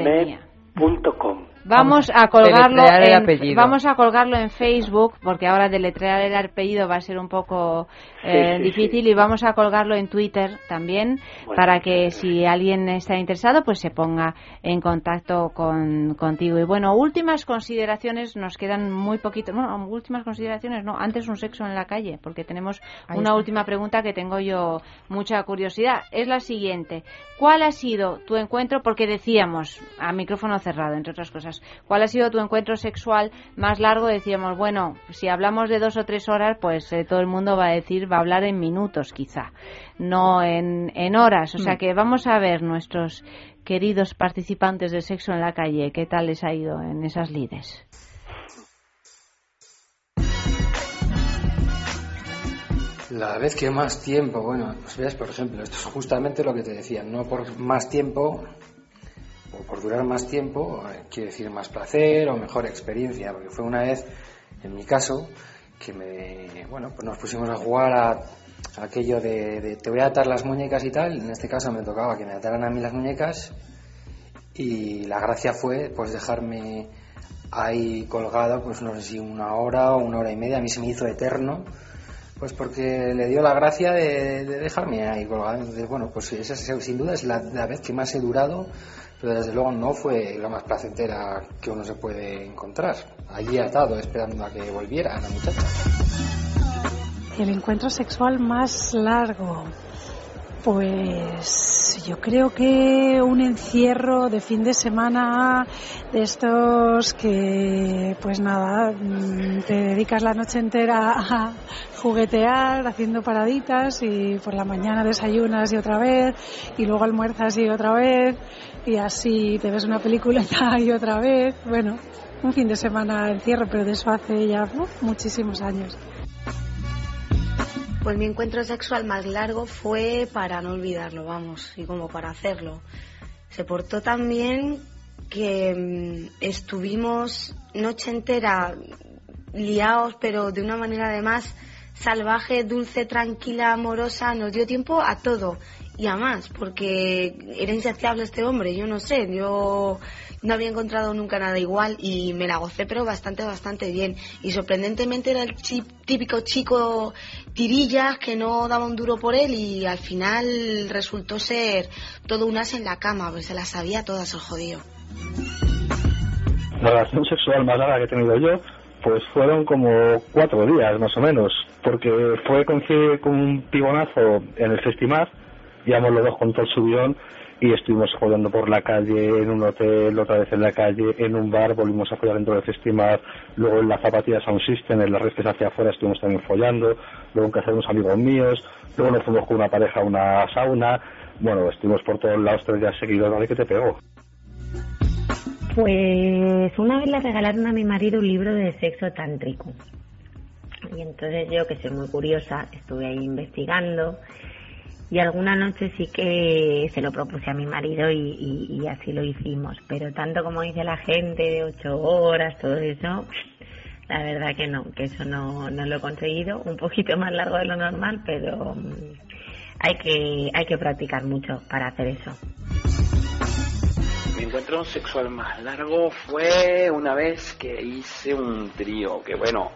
Vamos a colgarlo en, vamos a colgarlo en Facebook porque ahora deletrear el apellido va a ser un poco eh, difícil y vamos a colgarlo en Twitter también para que si alguien está interesado pues se ponga en contacto con, contigo. Y bueno últimas consideraciones nos quedan muy poquito no últimas consideraciones no antes un sexo en la calle porque tenemos una última pregunta que tengo yo mucha curiosidad. Es la siguiente ¿cuál ha sido tu encuentro porque decíamos a micrófono cerrado entre otras cosas ¿Cuál ha sido tu encuentro sexual más largo? Decíamos, bueno, si hablamos de dos o tres horas, pues eh, todo el mundo va a decir, va a hablar en minutos quizá, no en, en horas. O sea mm. que vamos a ver nuestros queridos participantes de sexo en la calle, qué tal les ha ido en esas lides. La vez que más tiempo, bueno, pues ves, por ejemplo, esto es justamente lo que te decía, no por más tiempo o por durar más tiempo, eh, quiere decir más placer o mejor experiencia, porque fue una vez, en mi caso, que me, bueno, pues nos pusimos a jugar a, aquello de, te voy a atar las muñecas y tal, en este caso me tocaba que me ataran a mí las muñecas y la gracia fue pues dejarme ahí colgado, pues no sé si una hora o una hora y media, a mí se me hizo eterno, pues porque le dio la gracia de, dejarme ahí colgado. Entonces, bueno, pues esa sin duda es la, la vez que más he durado pero desde luego no fue la más placentera que uno se puede encontrar. Allí atado, esperando a que volviera la muchacha. El encuentro sexual más largo. Pues yo creo que un encierro de fin de semana de estos que, pues nada, mm, te dedicas la noche entera a juguetear, haciendo paraditas y por la mañana desayunas y otra vez y luego almuerzas y otra vez y así te ves una película y otra vez. Bueno, un fin de semana encierro, pero de eso hace ya muchísimos años. Pues mi encuentro sexual más largo fue para no olvidarlo, vamos, y como para hacerlo. Se portó tan bien que mm, estuvimos noche entera liados, pero de una manera además salvaje, dulce, tranquila, amorosa, nos dio tiempo a todo y a más, porque era insaciable este hombre, yo no sé, yo no había encontrado nunca nada igual y me la gocé, pero bastante, bastante bien. Y sorprendentemente era el típico chico tirillas que no daba un duro por él y al final resultó ser todo un as en la cama, pues se las sabía todas el jodido. La relación sexual más larga que he tenido yo, pues fueron como cuatro días más o menos, porque fue coincidir con un pibonazo en el Festimar, íbamos los dos con todo el subión y estuvimos jugando por la calle, en un hotel, otra vez en la calle, en un bar, volvimos a follar dentro del Festimar, luego en la zapatilla Sound System, en las redes hacia afuera estuvimos también follando, luego en casa de unos amigos míos, luego nos fuimos con una pareja a una sauna, bueno, estuvimos por todos lados tres días seguidos, ¿vale? que te pegó? Pues una vez le regalaron a mi marido un libro de sexo tántrico. Y entonces yo, que soy muy curiosa, estuve ahí investigando y alguna noche sí que se lo propuse a mi marido y, así lo hicimos. Pero tanto como dice la gente, de ocho horas, todo eso, la verdad que no, que eso no, no lo he conseguido. Un poquito más largo de lo normal, pero mm, hay que, hay que practicar mucho para hacer eso. Mi encuentro sexual más largo fue una vez que hice un trío, que bueno,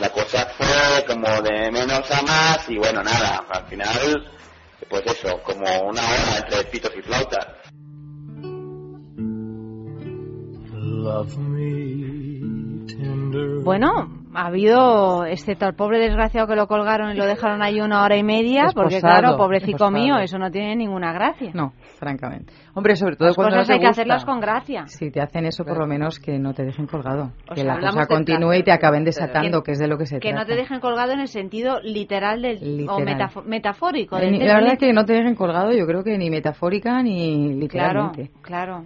la cosa fue como de menos a más y bueno, nada, al final, pues eso, como una hora entre pitos y flautas. Love me tender. Bueno, ha habido, excepto al pobre desgraciado que lo colgaron y lo dejaron ahí una hora y media, porque Esposado, claro, pobrecito esposado. mío, eso no tiene ninguna gracia. No, francamente. Hombre, sobre todo Las cuando cosas no te hay que gusta. hacerlas con gracia. Si te hacen eso, por lo menos que no te dejen colgado. O que sea, la cosa continúe y te acaben desatando, que- que es de lo que se Que no trata. te dejen colgado en el sentido literal del, o Literal. metafo- metafórico. Del ni- la verdad que no te dejen colgado, yo creo que ni metafórica ni Claro, literalmente. claro,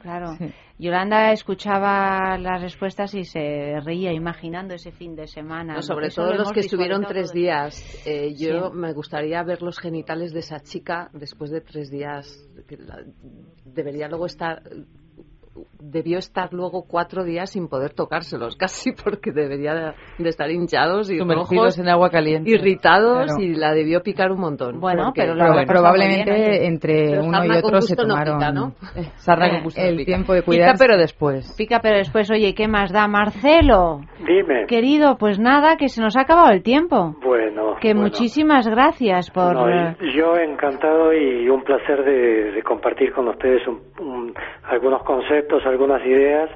claro. Yolanda escuchaba las respuestas y se reía imaginando ese fin de semana. No, sobre todo lo los que estuvieron tres días. Eh, yo Sí. me gustaría ver los genitales de esa chica después de tres días. debería luego estar. Debió estar luego cuatro días sin poder tocárselos, casi porque debería de, estar hinchados y Sumergidos rojos, en agua caliente. irritados Claro. y la debió picar un montón. Bueno, porque- pero probablemente bien, entre Pero uno y otro se gusto no tomaron pica, ¿no? Sarna con Eh, gusto el pica. tiempo de Pica, cuidar. pero después. Pica, pero después, oye, ¿qué más da? Marcelo, Dime. querido, pues nada, que se nos ha acabado el tiempo. Bueno. Que bueno. muchísimas gracias por... No, yo encantado y un placer de, de compartir con ustedes un- un- algunos conceptos, algunas ideas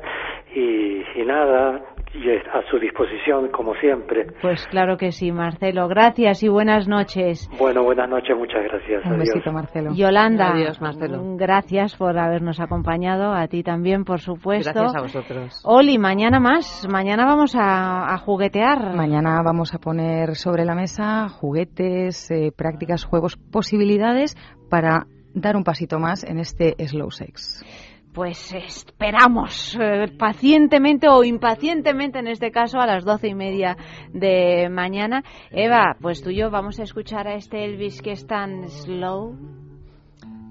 y, y nada, y a su disposición como siempre. Pues claro que sí, Marcelo. Gracias y buenas noches. Bueno, buenas noches, muchas gracias. Un Adiós. besito, Marcelo. Yolanda, Adiós, Marcelo. gracias por habernos acompañado, a ti también, por supuesto. Gracias a vosotros. Oli, mañana más, mañana vamos a, a juguetear. Mañana vamos a poner sobre la mesa juguetes, eh, prácticas, juegos, posibilidades para dar un pasito más en este slow sex. Pues esperamos eh, pacientemente o impacientemente, en este caso, a las doce y media de mañana. Eva, pues tú y yo vamos a escuchar a este Elvis que es tan slow.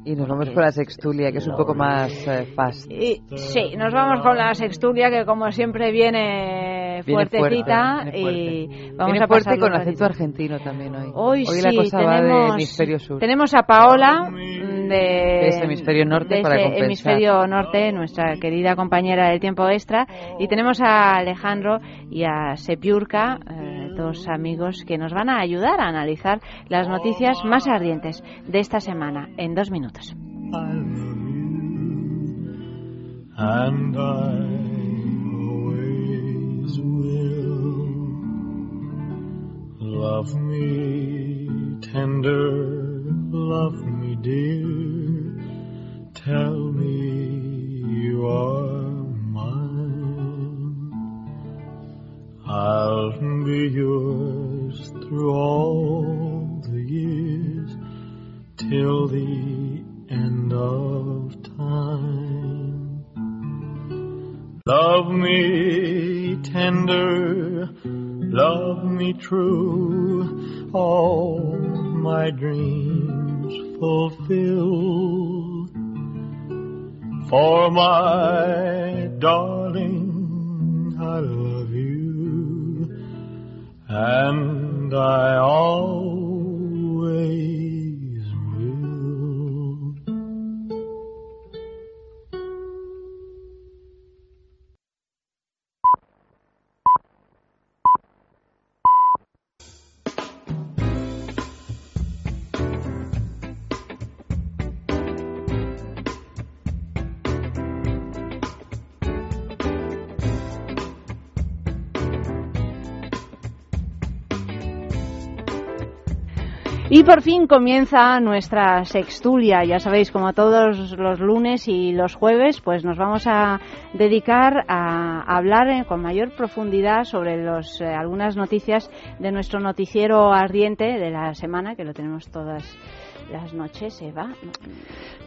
Y nos vamos con la sextulia, que es un poco más eh, fast. Y, sí, nos vamos con la sextulia que como siempre viene Viene fuertecita fuerte, viene y fuerte. vamos Viene a fuerte con acento argentino también hoy. Hoy, la sí, cosa va tenemos, de hemisferio sur. tenemos a Paola de, De ese hemisferio norte de para ese compensar. hemisferio norte, nuestra querida compañera del tiempo extra, y tenemos a Alejandro y a Sepiurka, eh, dos amigos que nos van a ayudar a analizar las noticias más ardientes de esta semana en dos minutos. tell me you are I'll be yours through all the years till the end of time. Love me tender, love me true, all my dreams fulfill. For my darling, I love and I always Y por fin comienza nuestra sextulia. Ya sabéis, como todos los lunes y los jueves, pues nos vamos a dedicar a hablar con mayor profundidad sobre los, eh, algunas noticias de nuestro noticiero ardiente de la semana, que lo tenemos todas las noches, Eva.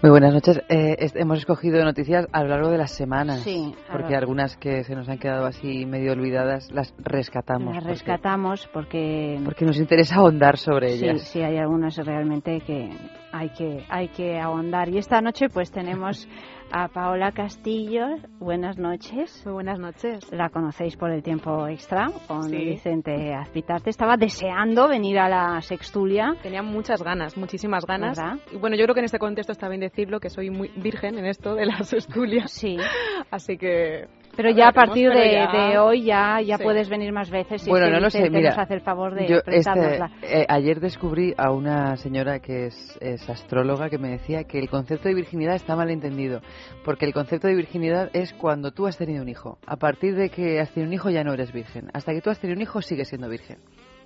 Muy buenas noches. Eh, es- hemos escogido noticias a lo largo de las semanas. Sí, Porque algunas que se nos han quedado así medio olvidadas las rescatamos. Las porque- rescatamos porque Porque nos interesa ahondar sobre Sí, ellas. sí, hay algunas realmente que hay que hay que ahondar. Y esta noche pues tenemos a Paola Castillo. Buenas noches. Muy buenas noches. La conocéis por el tiempo extra con Sí. Vicente Azpitarte. Estaba deseando venir a la sextulia. Tenía muchas ganas, muchísimas ganas. ¿Verdad? Y bueno, yo creo que en este contexto está bien decirlo que soy muy virgen en esto de las estulias. Sí. Así que. Pero ya a partir de, ya- de hoy ya, ya Sí. puedes venir más veces. Si bueno, no lo sé, mira. nos hace el favor de yo, este, eh, ayer descubrí a una señora que es, es astróloga que me decía que el concepto de virginidad está mal entendido. Porque el concepto de virginidad es cuando tú has tenido un hijo. A partir de que has tenido un hijo ya no eres virgen. Hasta que tú has tenido un hijo sigues siendo virgen.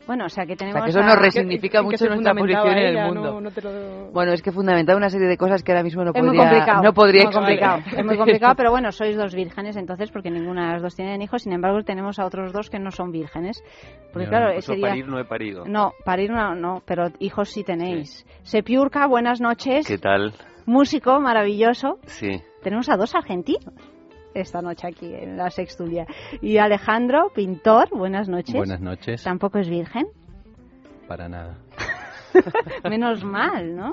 Bueno, o sea que tenemos. que eso a- nos resignifica que- que mucho se nuestra posición en el ella, mundo. no- no te lo- Bueno, es que fundamentaba una serie de cosas que ahora mismo no Es muy podría, complicado. no podría muy complicado. Es muy complicado, pero bueno, sois dos vírgenes entonces, porque ninguna de las dos tienen hijos. Sin embargo, tenemos a otros dos que no son vírgenes. Porque Yo, claro, incluso sería... parir no he parido. No, parir no, no, pero hijos sí tenéis. Sepiurca, buenas noches. ¿Qué tal? Músico maravilloso. Sí. Tenemos a dos argentinos esta noche aquí en la sextulia. Y Alejandro, pintor, buenas noches. Buenas noches. Tampoco es virgen. Para nada. Menos mal, ¿no?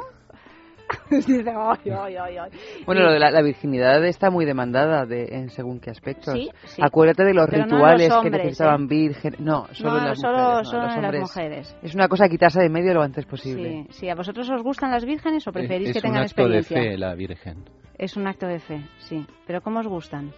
Dice, ay, ay, ay, ay. Bueno, Y- lo de la, la virginidad está muy demandada de, en según qué aspectos. Sí, sí. Acuérdate de los Pero no rituales los que necesitaban ¿eh? virgen. No, solo No, en las solo- mujeres. no, solo los en las hombres. mujeres. Es una cosa quitarse de medio lo antes posible. Sí, sí. ¿A vosotros os gustan las vírgenes o preferís es que un tengan acto de fe la Virgen. Es un acto de fe, sí. ¿Pero cómo os gustan?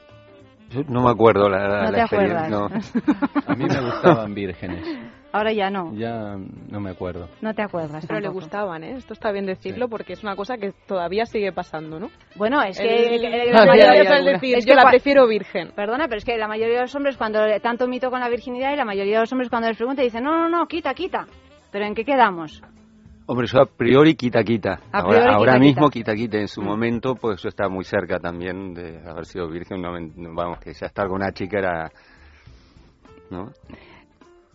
Yo no me acuerdo la, la No te experiencia. acuerdas. no. A mí me gustaban vírgenes. Ahora ya no. Ya no me acuerdo. No te acuerdas Pero le gustaban, ¿eh? Esto está bien decirlo porque es una cosa que todavía sigue pasando, ¿no? Bueno, es que... El- que- el- la mayoría- decir, es yo que la cua- prefiero virgen. Perdona, pero es que la mayoría de los hombres, cuando tanto mito con la virginidad, y la mayoría de los hombres cuando les preguntan dicen, no, no, no, quita, quita. ¿Pero en qué quedamos? Hombre, eso a priori quita quita. A ahora priori ahora quita, mismo quita. quita quita. En su momento, pues eso está muy cerca también de haber sido virgen. No, vamos, que ya estar con una chica era... ¿No?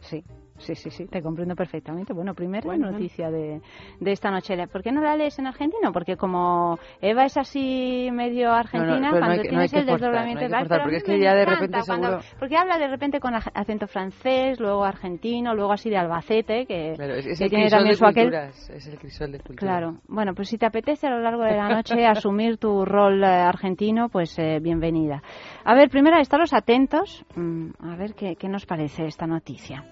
Sí, sí, sí, sí, te comprendo perfectamente. Bueno, primera Bueno, noticia de, de esta noche. ¿Por qué no la lees en argentino? Porque como Eva es así medio argentina, no cuando no tienes el desdoblamiento forzar, porque es que ya de repente cuando- seguro- Porque habla de repente con ac- acento francés, luego argentino, luego así de Albacete, que, Claro, es, es que el tiene también su aquel... Es el crisol de culturas. Claro, bueno, pues si te apetece a lo largo de la noche asumir tu rol eh, argentino, pues eh, bienvenida. A ver, primero estaros atentos, mm, a ver qué, qué nos parece esta noticia.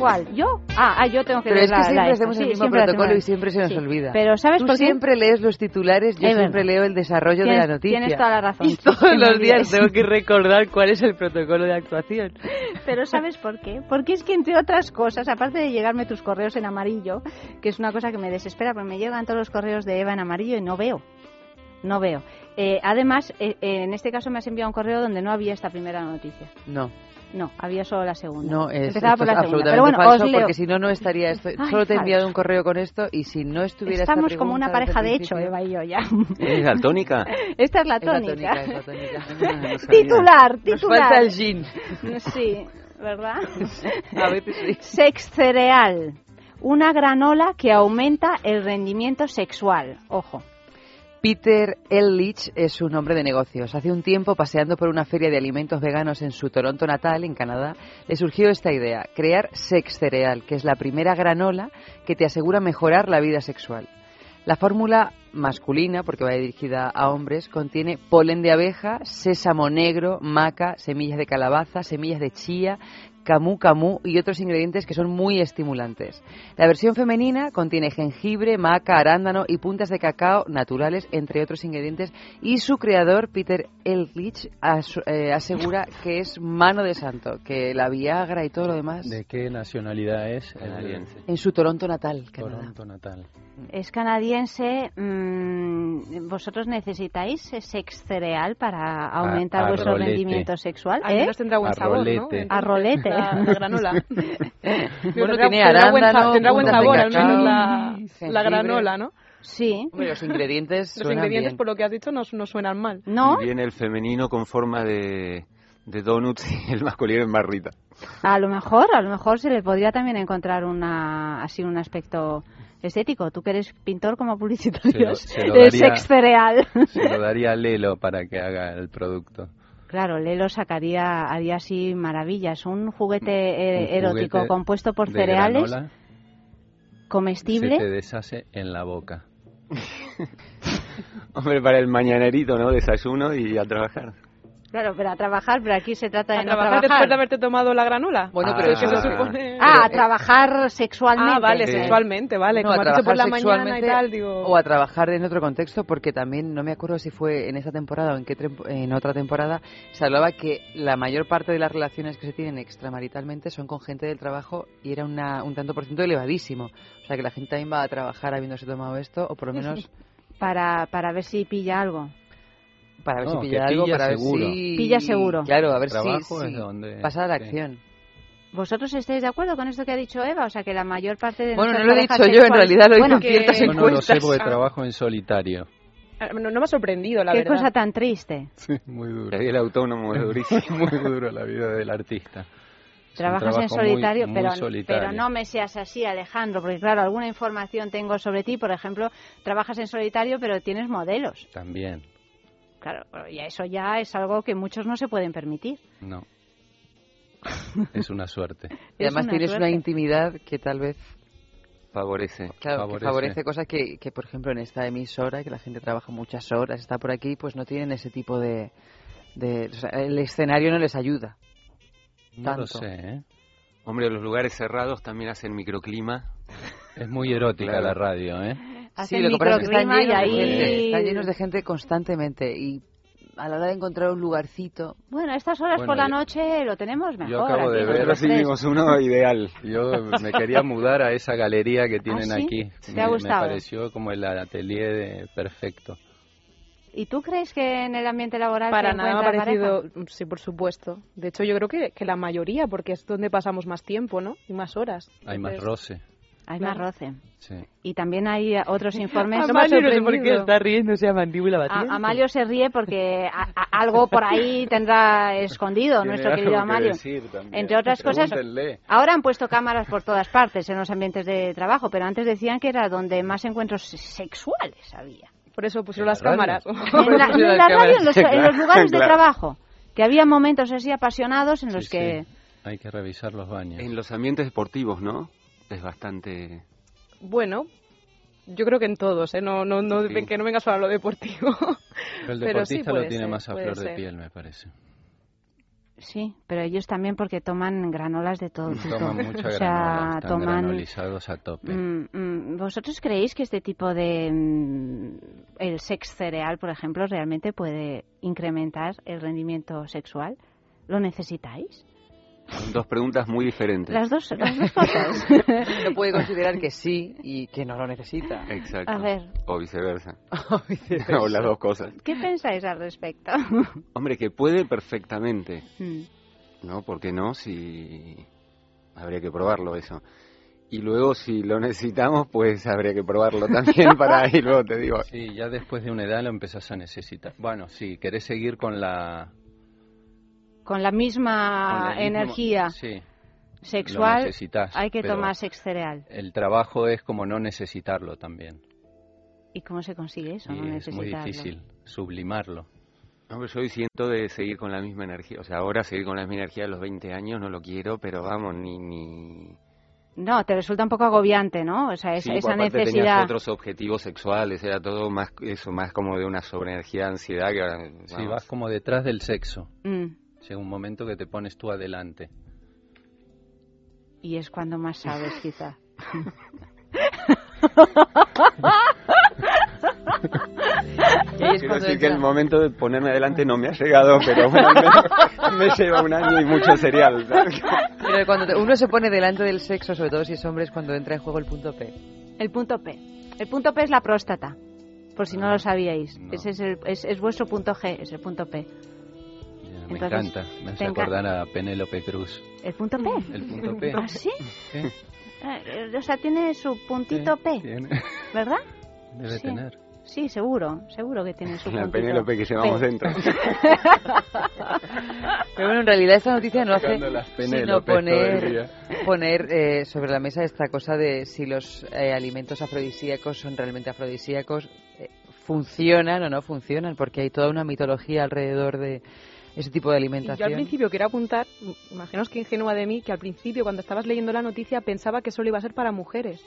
¿Cuál? ¿Yo? Ah, ah, yo tengo que Pero leer es que la- siempre hacemos Sí, el mismo protocolo y siempre se nos sí. olvida. Pero ¿sabes Tú por qué? siempre lees los titulares, yo Es siempre verdad. leo el desarrollo Tienes- de la noticia. tienes toda la razón. Y todos los días tengo que recordar cuál es el protocolo de actuación. Pero ¿sabes por qué? Porque es que, entre otras cosas, aparte de llegarme tus correos en amarillo, que es una cosa que me desespera, porque me llegan todos los correos de Eva en amarillo y no veo. No veo. Eh, además, eh, eh, en este caso me has enviado un correo donde no había esta primera noticia. No, No, había solo la segunda. no, es, Empezaba por la es segunda. Pero bueno, falso os leo. porque si no, no estaría esto. Ay, Solo te he enviado un correo con esto y si no estuviera esta Estamos como una pareja de hecho, Eva y yo ya. ¿Es? Esta la Es la tónica. tónica, es la tónica. Sabía. Titular, Nos titular. falta el gin. Sí, ¿verdad? A veces sí. Sex cereal. Una granola que aumenta el rendimiento sexual. Ojo. Peter Ehrlich es un hombre de negocios. Hace un tiempo, paseando por una feria de alimentos veganos en su Toronto natal, en Canadá, le surgió esta idea, crear Sex Cereal, que es la primera granola que te asegura mejorar la vida sexual. La fórmula masculina, porque va dirigida a hombres, contiene polen de abeja, sésamo negro, maca, semillas de calabaza, semillas de chía, camu camu y otros ingredientes que son muy estimulantes. La versión femenina contiene jengibre, maca, arándano y puntas de cacao naturales, entre otros ingredientes, y su creador, Peter Ehrlich, as- eh, asegura que es mano de santo, que la Viagra y todo lo demás ¿De qué nacionalidad es? Canadiense. en su Toronto natal, Canadá. Toronto natal. Es canadiense. mm, mm, ¿vosotros necesitáis sex cereal para aumentar a vuestro rolete. rendimiento sexual? Al ¿Eh? menos tendrá buen A sabor, ¿no? rolete. La, la granola. Bueno, tendrá, tiene buen, sa- tendrá sabor, al menos la, granola, ¿no? Sí. Hombre, los ingredientes Los suenan ingredientes, bien. por lo que has dicho, no, no suenan mal. ¿No? Y viene el femenino con forma de, de donuts y el masculino en barrita. A lo mejor, a lo mejor se le podría también encontrar una, así un aspecto estético. Tú que eres pintor como publicitario Se lo- se lo de daría- sex cereal. Se lo daría a Lelo para que haga el producto. Claro, Lelo sacaría, haría así maravillas. Un juguete eh, Un erótico juguete compuesto por de cereales, granola comestible. Se te deshace en la boca. Hombre, para el mañanerito, ¿no? Desayuno y a trabajar. Claro, pero a trabajar, pero aquí se trata de ¿A no trabajar trabajar. después de haberte tomado la granola? Bueno, Ah, pero ¿Qué eso se ah, supone? Ah, a trabajar sexualmente. Ah, vale, Sí. sexualmente, vale. No, como a por la trabajar mañana y sexualmente tal, digo... o a trabajar en otro contexto porque también no me acuerdo si fue en esa temporada o en qué trem- en otra temporada se hablaba que la mayor parte de las relaciones que se tienen extramaritalmente son con gente del trabajo y era una, un tanto por ciento elevadísimo o sea que la gente también va a trabajar habiéndose tomado esto o por lo menos Para, para ver si pilla algo. Para ver No, si que pilla algo para seguro. ver si Pilla seguro. claro a ver Trabajo si, es si donde- pasa a la sí. acción ¿Vosotros estáis de acuerdo con esto que ha dicho Eva? O sea, que la mayor parte de Bueno, no lo he dicho yo, en realidad lo he Bueno, dicho en ciertas que- Yo no lo sé encuestas. porque trabajo en solitario. Ah, No, no me ha sorprendido, la Qué verdad. cosa tan triste. Sí, muy duro. El autónomo es durísimo. muy duro la vida del artista. Trabajas en trabajo muy- solitario, muy pero, solitario. pero no me seas así, Alejandro, porque claro, alguna información tengo sobre ti. Por ejemplo, trabajas en solitario, pero tienes modelos. También, Claro, y eso ya es algo que muchos no se pueden permitir. no. Es una suerte. y además una tienes una intimidad que tal vez Favorece. Claro, Favorece. que favorece cosas que, que, por ejemplo, en esta emisora, que la gente trabaja muchas horas, está por aquí, pues no tienen ese tipo de... de o sea, el escenario no les ayuda. No Tanto. lo sé, ¿eh? Hombre, los lugares cerrados también hacen microclima. Es muy erótica Claro. la radio, ¿eh? Sí, lo que pasa es que están microclima y llenos, de ahí... gente, están llenos de gente constantemente y a la hora de encontrar un lugarcito... Bueno, a estas horas Bueno, por la noche lo tenemos mejor. Yo acabo aquí de ver, vimos uno ideal. Yo me quería mudar a esa galería que tienen ¿Ah, sí? aquí. ¿Te me, ha me gustado? pareció como el atelier de- perfecto. ¿Y tú crees que en el ambiente laboral Para nada me ha parecido, pareja? sí, por supuesto. De hecho, yo creo que, que la mayoría, porque es donde pasamos más tiempo, ¿no? Y más horas. Hay más roce. Hay Claro. más roce. Sí. Y también hay otros informes... Amalio, no sé por qué está riéndose a mandíbula A- Amalio se ríe porque a- a- algo por ahí tendrá escondido Tiene nuestro querido que Amalio. Entre otras cosas, ahora han puesto cámaras por todas partes en los ambientes de trabajo, pero antes decían que era donde más encuentros sexuales había. Por eso pusieron ¿En las radio? cámaras. En la, pusieron en las la radio, en los, cámaras. en los lugares de trabajo, que había momentos así apasionados en los Sí, que... sí. Hay que revisar los baños. En los ambientes deportivos, ¿no? Es bastante... Bueno, yo creo que en todos, ¿eh? No, no, no, Sí. que no vengas solo a lo deportivo. Pero el Pero sí deportista lo tiene ser, más a flor de ser. piel, me parece. Sí, pero ellos también porque toman granolas de todo tipo. Toman mucha o sea, granola, están toman... granolizados a tope. Mm, mm, ¿Vosotros creéis que este tipo de... mm, el sex cereal, por ejemplo, realmente puede incrementar el rendimiento sexual? ¿Lo necesitáis? Dos preguntas muy diferentes. Las dos, las dos cosas. No puede considerar que sí y que no lo necesita. Exacto. A ver. O viceversa. O viceversa. o las dos cosas. ¿Qué pensáis al respecto? Hombre, que puede perfectamente. Mm. ¿No? ¿Por qué no? Si... Habría que probarlo eso. Y luego, si lo necesitamos, pues habría que probarlo también para ahí, luego te digo. Sí, ya después de una edad lo empezás a necesitar. Bueno, sí, querés seguir con la... Con la misma con el mismo- energía Sí, sexual hay que pero tomar sex cereal. El trabajo es como no necesitarlo también. ¿Y cómo se consigue eso? No es muy difícil sublimarlo. Hombre, yo siento de seguir con la misma energía. O sea, ahora seguir con la misma energía de los 20 años no lo quiero, pero vamos, ni... ni... No, te resulta un poco agobiante, ¿no? O sea, es- Sí, esa necesidad... tenías otros objetivos sexuales, era todo más eso, más como de una sobreenergía de ansiedad que ahora, Sí, vas como detrás del sexo. Mm, Llega un momento que te pones tú adelante. y es cuando más sabes, quizá. Quiero decir que el momento de ponerme adelante no me ha llegado, pero bueno, me, me lleva un año y mucho cereal. ¿sabes? Pero cuando te- uno se pone delante del sexo, sobre todo si es hombre, es cuando entra en juego el punto P. El punto P. El punto P es la próstata. por si no lo sabíais. Ese es, el, es, es vuestro punto G, es el punto P. Me Entonces, encanta, me hace acordar a Penélope Cruz. ¿El punto P? El punto P. ¿Ah, sí? Sí, Eh, O sea, tiene su puntito P, tiene- ¿verdad? debe Sí. tener. Sí, seguro, seguro que tiene su La puntito Penélope que llevamos P. dentro. Pero bueno, en realidad esta noticia no hace sino poner, poner eh, sobre la mesa esta cosa de si los eh, alimentos afrodisíacos son realmente afrodisíacos, eh, funcionan o no funcionan, porque hay toda una mitología alrededor de ese tipo de Y yo al alimentación. principio quiero apuntar, imaginaos que ingenua de mí, que al principio cuando estabas leyendo la noticia pensaba que solo iba a ser para mujeres.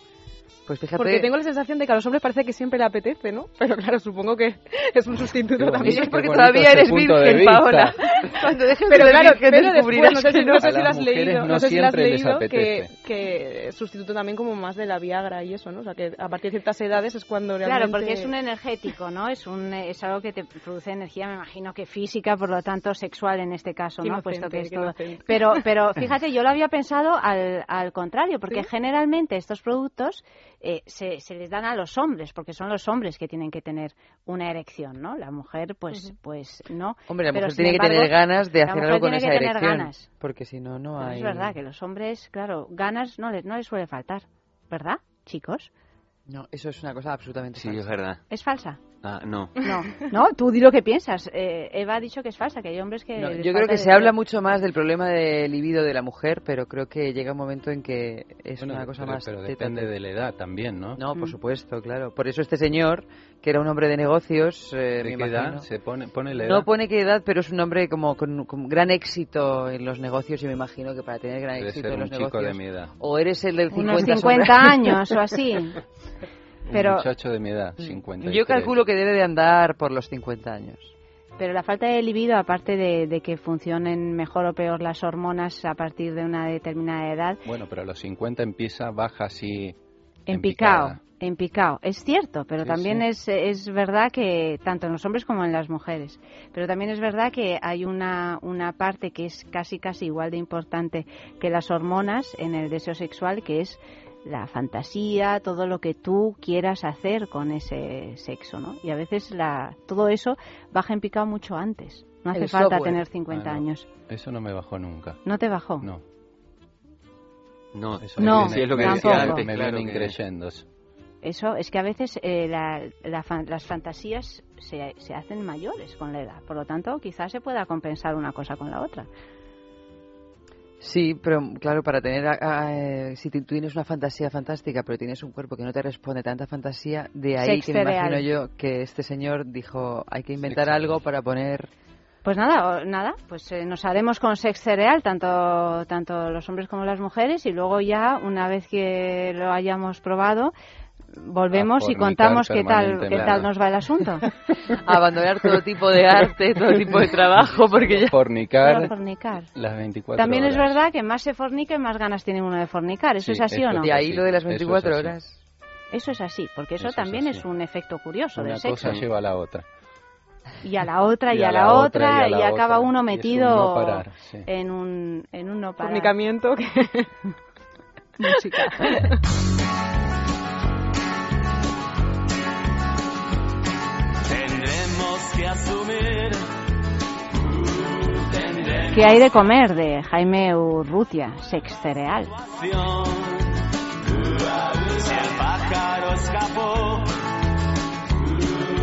Pues fíjate, Porque tengo la sensación de que a los hombres parece que siempre le apetece, ¿no? Pero claro, supongo que es un sustituto también. es porque todavía eres virgen. Paola. Cuando dejes Pero de claro, virgen pero después, no sé, si- que no sé A si lo has leído, no no sé si lo has leído, que, que sustituto también como más de la Viagra y eso, ¿no? O sea, que a partir de ciertas edades es cuando realmente... Claro, porque es un energético, ¿no? Es un es algo que te produce energía, me imagino que física, por lo tanto sexual en este caso, ¿no? inocente, Puesto que es todo. Pero pero fíjate, yo lo había pensado al, al contrario, porque generalmente estos productos eh, se, se les dan a los hombres, porque son los hombres que tienen que tener una erección, ¿no? La mujer, pues pues no. Hombre, la Pero, mujer tiene que tener ganas de hacer algo con tiene esa que tener erección, ganas. porque si no, no Pero hay... Es verdad que los hombres, claro, ganas no les no les suele faltar, ¿verdad, chicos? No, eso es una cosa absolutamente Sí, falsa. es verdad. ¿Es falsa? Ah, no. No, no, tú di lo que piensas. Eh, Eva ha dicho que es falsa, que hay hombres que. No, yo creo que se habla mucho más del problema de libido de la mujer, pero creo que llega un momento en que es Bueno, una cosa pero, más... pero depende de la edad también, ¿no? No, Mm. por supuesto, claro. Por eso este señor, que era un hombre de negocios, eh, ¿De me qué edad? Se pone, pone la edad. No pone qué edad, pero es un hombre como con, con gran éxito en los negocios y me imagino que para tener gran Debe éxito ser en los un chico negocios... de mi edad. O eres el del 50... Unos 50 años o así. Pero, Un muchacho de mi edad, 50. Yo calculo que debe de andar por los 50 años. pero la falta de libido, aparte de, de que funcionen mejor o peor las hormonas a partir de una determinada edad, Bueno, pero a los 50 empieza, baja así. en picado. En picado, es cierto, pero Sí, también sí. Es, es verdad que tanto en los hombres como en las mujeres, pero también es verdad que hay una, una parte que es casi casi igual de importante que las hormonas en el deseo sexual, que es la fantasía, todo lo que tú quieras hacer con ese sexo, ¿no? Y a veces la, todo eso baja en picado mucho antes. No hace El falta software. tener 50 Ah, no. años. Eso no me bajó nunca. ¿No te bajó? No. No, Eso No, me sí, es lo que me decía tampoco. antes, Me claro vienen que- creyendo. Eso es que a veces eh, la- la las fantasías se, se hacen mayores con la edad. Por lo tanto, quizás se pueda compensar una cosa con la otra. Sí, pero claro, para tener, a- a- eh, si tú tienes una fantasía fantástica, pero tienes un cuerpo que no te responde tanta fantasía, de ahí Sex que me imagino yo que este señor dijo, hay que inventar Sex algo para poner... Pues nada, o- nada, pues eh, nos haremos con sex cereal, tanto, tanto los hombres como las mujeres, y luego ya, una vez que lo hayamos probado, volvemos y contamos qué tal, qué tal nos va el asunto. abandonar todo tipo de arte, todo tipo de trabajo, porque ya... Fornicar fornicar. las 24 También es horas. verdad que más se fornica y más ganas tiene uno de fornicar. ¿Eso Sí, es así o no? Y ahí Sí, lo de las eso es 24 horas. Eso es así, porque eso, Eso es también así. es un efecto curioso Una del sexo. cosa lleva a la otra. Y a la otra, y, a, la, otra, y, a la acaba otra. uno Y es un metido no parar, sí. en un en un no parar. Fornicamiento que... Música. que asumir. ¿Qué hay de comer de Jaime Urrutia, sex cereal? Si el pájaro escapó,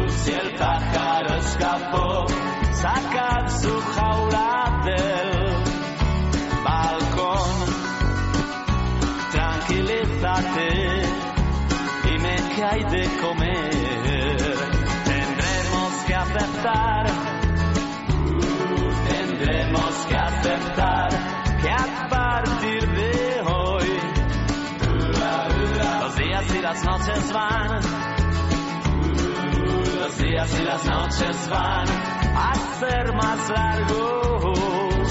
si el pájaro escapó, sacad su jaula del balcón. Tranquilízate, dime qué hay de comer. Tendremos que aceptar que a partir de hoy los días y las noches van, los días y las noches van a ser más largos.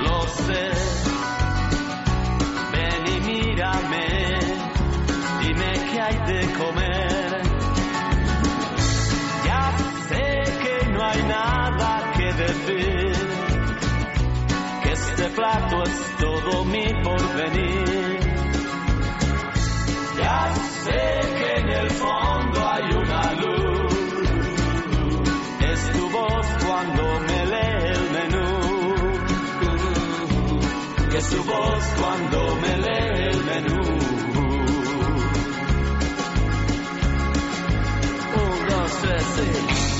Lo sé, es todo mi porvenir. Ya sé que en el fondo hay una luz, es tu voz cuando me lee el menú, es tu voz cuando me lee el menú. Un, dos, tres, sí.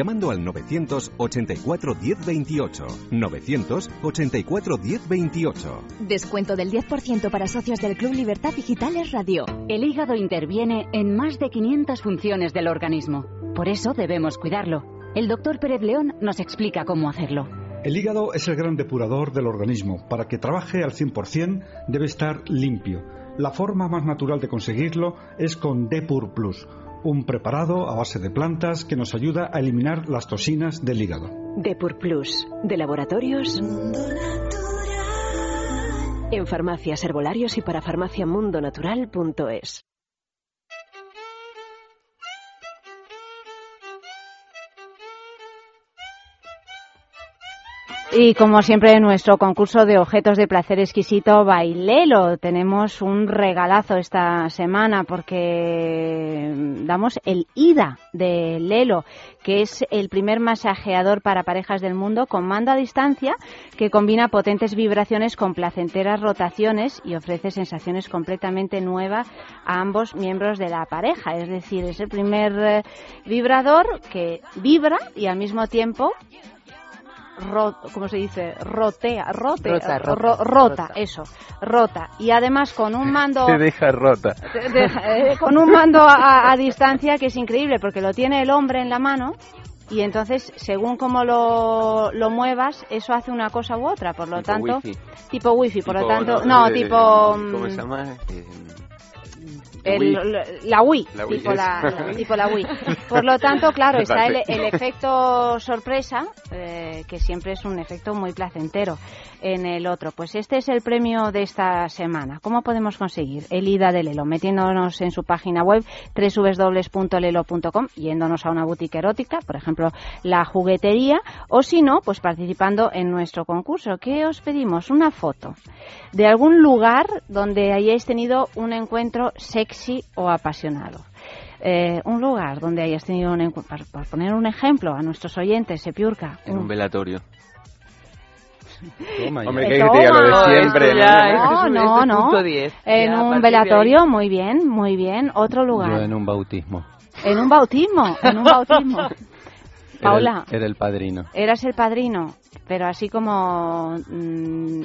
llamando al 984 10 28. 984 10 28. Descuento del 10% para socios del Club Libertad Digitales Radio. El hígado interviene en más de 500 funciones del organismo. Por eso debemos cuidarlo. El doctor Pérez León nos explica cómo hacerlo. El hígado es el gran depurador del organismo. Para que trabaje al 100% debe estar limpio. La forma más natural de conseguirlo es con Depur Plus, un preparado a base de plantas que nos ayuda a eliminar las toxinas del hígado. Depur Plus, de laboratorios. En farmacias, herbolarios y para farmaciamundonatural.es. Y como siempre en nuestro concurso de objetos de placer exquisito Bailelo tenemos un regalazo esta semana porque damos el IDA de Lelo, que es el primer masajeador para parejas del mundo con mando a distancia que combina potentes vibraciones con placenteras rotaciones y ofrece sensaciones completamente nuevas a ambos miembros de la pareja. Es decir, es el primer eh, vibrador que vibra y al mismo tiempo ro- ¿cómo se dice? Rotea, rote, Rota, ro- rota, rota, eso, rota. Y además con un mando... Te deja rota. de- de- eh, con un mando a, a distancia que es increíble porque lo tiene el hombre en la mano y entonces según cómo lo, lo muevas eso hace una cosa u otra por lo Tipo tanto wifi. tipo wifi por lo tanto no, de- tipo ¿Cómo mm, se llama? El- la- Wii, La Wii, tipo, la, la- tipo la Wii. Por lo tanto, claro, está el, efecto sorpresa, eh, que siempre es un efecto muy placentero en el otro. Pues este es el premio de esta semana. ¿Cómo podemos conseguir el IDA de Lelo? Metiéndonos en su página web www.lelo.com, yéndonos a una boutique erótica, por ejemplo, la juguetería, o si no, pues participando en nuestro concurso. ¿Qué os pedimos? Una foto de algún lugar donde hayáis tenido un encuentro sexy o apasionado. Eh, un lugar donde hayas tenido un encuentro, para, para poner un ejemplo a nuestros oyentes, Sepiurca. En un velatorio. Toma Hombre, ya. que diga lo de siempre. Ya, No, no, no. En un velatorio, muy bien, muy bien. Otro Yo lugar. en un bautismo. En un bautismo, en un bautismo. Era el- Paula. Era el padrino. Eras el padrino, pero así como... mm,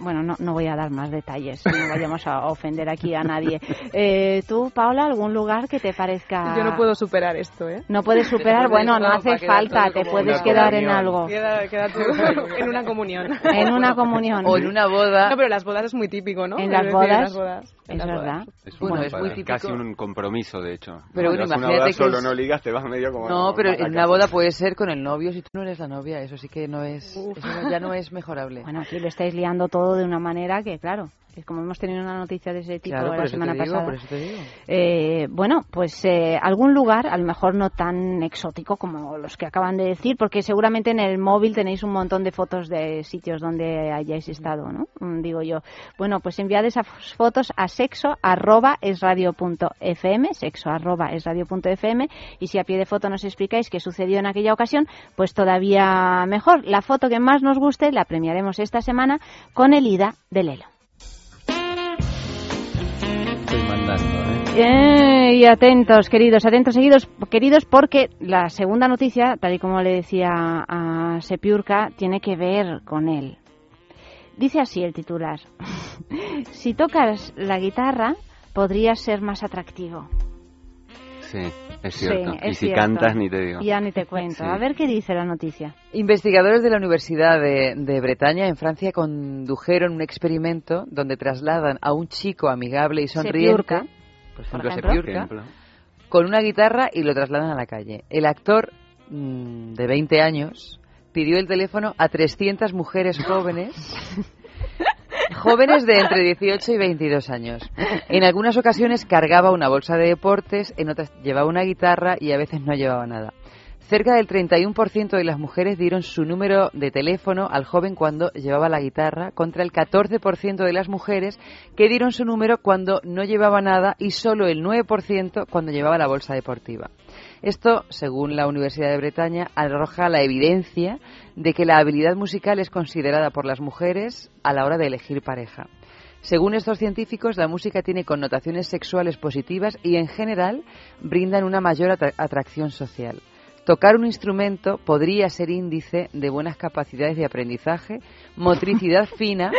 bueno, no, no voy a dar más detalles, no vayamos a ofender aquí a nadie. Eh, ¿Tú, Paula, algún lugar que te parezca...? Yo no puedo superar esto, ¿eh? No puedes superar, bueno, no hace falta, te puedes quedar en algo. Queda, queda en una comunión. En una comunión. O en una boda. No, pero las bodas es muy típico, ¿no? En Es las decir, bodas, las bodas. En es las bodas. verdad. Es Bueno, es muy típico. Casi un compromiso, de hecho. Pero No, bueno, das una imagínate boda que solo es- no ligas, te vas medio como... No, pero en una boda puede ser con el novio si tú no eres la novia. Eso sí que no es. Eso ya no es mejorable. Bueno, aquí lo estáis liando todo de una manera que, claro, como hemos tenido una noticia de ese tipo Claro, la semana digo, pasada. Eh, bueno, pues eh, algún lugar, a lo mejor no tan exótico como los que acaban de decir, porque seguramente en el móvil tenéis un montón de fotos de sitios donde hayáis estado, ¿no? Mm, Digo yo. Bueno, pues enviad esas fotos a sexo arroba es radio punto fm, sexo arroba es radio punto fm, y si a pie de foto nos explicáis qué sucedió en aquella ocasión, pues todavía mejor. La foto que más nos guste la premiaremos esta semana con el IDA de Lelo. Mandando, ¿eh? Eh, y atentos, queridos, atentos, seguidos, queridos, porque la segunda noticia, tal y como le decía a Sepiurca, tiene que ver con él. Dice así el titular. si tocas la guitarra, podrías ser más atractivo. Sí, es cierto. Sí, y es si cierto. cantas, ni te digo. Ya ni te cuento. Sí. A ver qué dice la noticia. Investigadores de la Universidad de, de Bretaña en Francia condujeron un experimento donde trasladan a un chico amigable y sonriente, Sepiurca, por ejemplo, ejemplo. Sepiurca, con una guitarra y lo trasladan a la calle. El actor mm, de 20 años pidió el teléfono a 300 mujeres jóvenes jóvenes de entre 18 y 22 años. En algunas ocasiones cargaba una bolsa de deportes, en otras llevaba una guitarra y a veces no llevaba nada. Cerca del 31% de las mujeres dieron su número de teléfono al joven cuando llevaba la guitarra, contra el 14% de las mujeres que dieron su número cuando no llevaba nada y solo el 9% cuando llevaba la bolsa deportiva. Esto, según la Universidad de Bretaña, arroja la evidencia de que la habilidad musical es considerada por las mujeres a la hora de elegir pareja. Según estos científicos, la música tiene connotaciones sexuales positivas y, en general, brindan una mayor atra- atracción social. Tocar un instrumento podría ser índice de buenas capacidades de aprendizaje, motricidad fina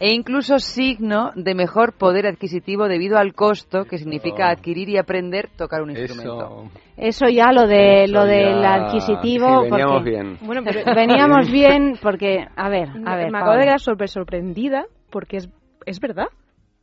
e incluso signo de mejor poder adquisitivo debido al costo que significa adquirir y aprender tocar un instrumento. Eso ya lo de Eso lo del adquisitivo. sí, veníamos porque- bien. Bueno, pero- veníamos bien porque a ver, a ver. me acabo de quedar sorprendida porque es, es verdad.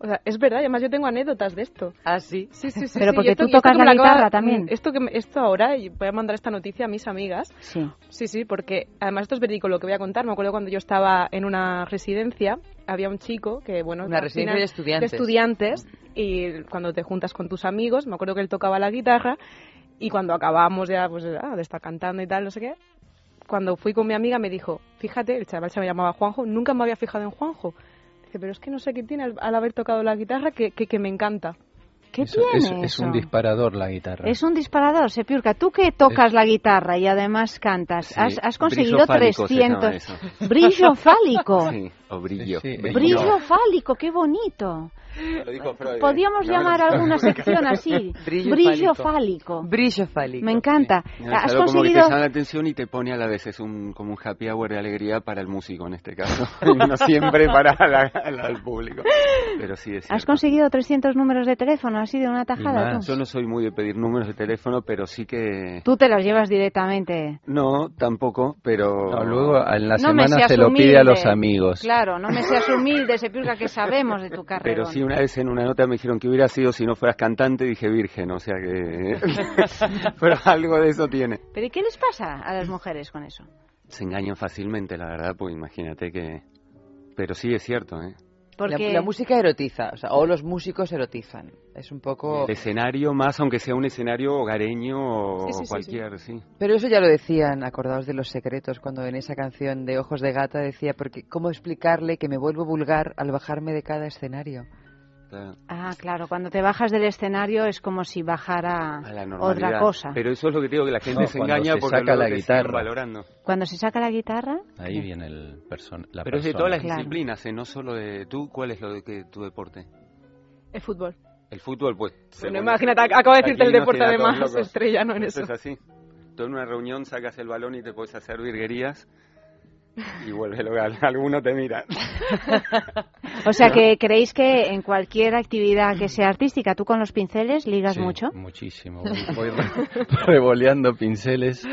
O sea, es verdad, además yo tengo anécdotas de esto. ¿Ah, sí? Sí, sí, sí. Pero sí, porque esto- tú tocas la acaba- guitarra también. Esto, que esto ahora, y voy a mandar esta noticia a mis amigas. Sí. Sí, sí, porque además esto es verídico lo que voy a contar. Me acuerdo cuando yo estaba en una residencia, había un chico que, bueno... Una residencia de estudiantes. De estudiantes, y cuando te juntas con tus amigos, me acuerdo que él tocaba la guitarra, y cuando acabamos ya pues, ah, de estar cantando y tal, no sé qué, cuando fui con mi amiga me dijo, fíjate, el chaval se me llamaba Juanjo, nunca me había fijado en Juanjo. Dice, pero es que no sé qué tiene al, al haber tocado la guitarra que, que, que me encanta. ¿Qué Eso- tiene es, es un disparador la guitarra. Es un disparador, Sepiurca. Tú que tocas la guitarra y además cantas, Sí, has, has brillo conseguido llama 300. eso. Brillo fálico. Sí, o brillo. Brillo fálico, qué bonito. Lo dijo Freud. Podríamos No, llamar no. alguna sección así. Brillo fálico. Brillo fálico. Me encanta. Es Has algo como que te conseguido llama la atención y te pone a la vez, es un, como un happy hour de alegría para el músico en este caso, no siempre para la- la- el público. Pero sí es has conseguido 300 números de teléfono, así de una tajada. Yo no soy muy de pedir números de teléfono, pero sí que... Tú te los llevas directamente. No, tampoco, pero... No, luego en la semana seas se lo pide a los amigos. Claro, no me seas humilde, Sepiurca, que sabemos de tu carrera. Pero sí, una vez en una nota me dijeron que hubiera sido si no fueras cantante, dije virgen, o sea que... pero algo de eso tiene. ¿Pero y qué les pasa a las mujeres con eso? Se engañan fácilmente, la verdad, pues imagínate que... Pero sí es cierto, ¿eh? Porque La, la música erotiza, o, sea, o los músicos erotizan. Es un poco... El escenario más, aunque sea un escenario hogareño o Sí, sí, sí, cualquier, sí. Pero eso ya lo decían, acordados de los secretos, cuando en esa canción de Ojos de Gata decía, porque ¿cómo explicarle que me vuelvo vulgar al bajarme de cada escenario? Ah, claro, cuando te bajas del escenario es como si bajara a la otra cosa. Pero eso es lo que digo, que la gente No, se cuando engaña se porque saca la guitarra. valorando. Cuando se saca la guitarra, Ahí viene el person la Pero es de persona. todas las Claro. disciplinas, ¿eh? no solo de... ¿Tú cuál es lo de que, tu deporte? El fútbol. El fútbol, pues... Bueno, imagínate, acabo de decirte el deporte además, locos. estrellano en eso. es así. Tú en una reunión sacas el balón y te puedes hacer virguerías y vuelve local. Alguno te mira. o sea que creéis que en cualquier actividad que sea artística, tú con los pinceles ligas Sí, mucho. Muchísimo. Voy, voy re- revoleando pinceles.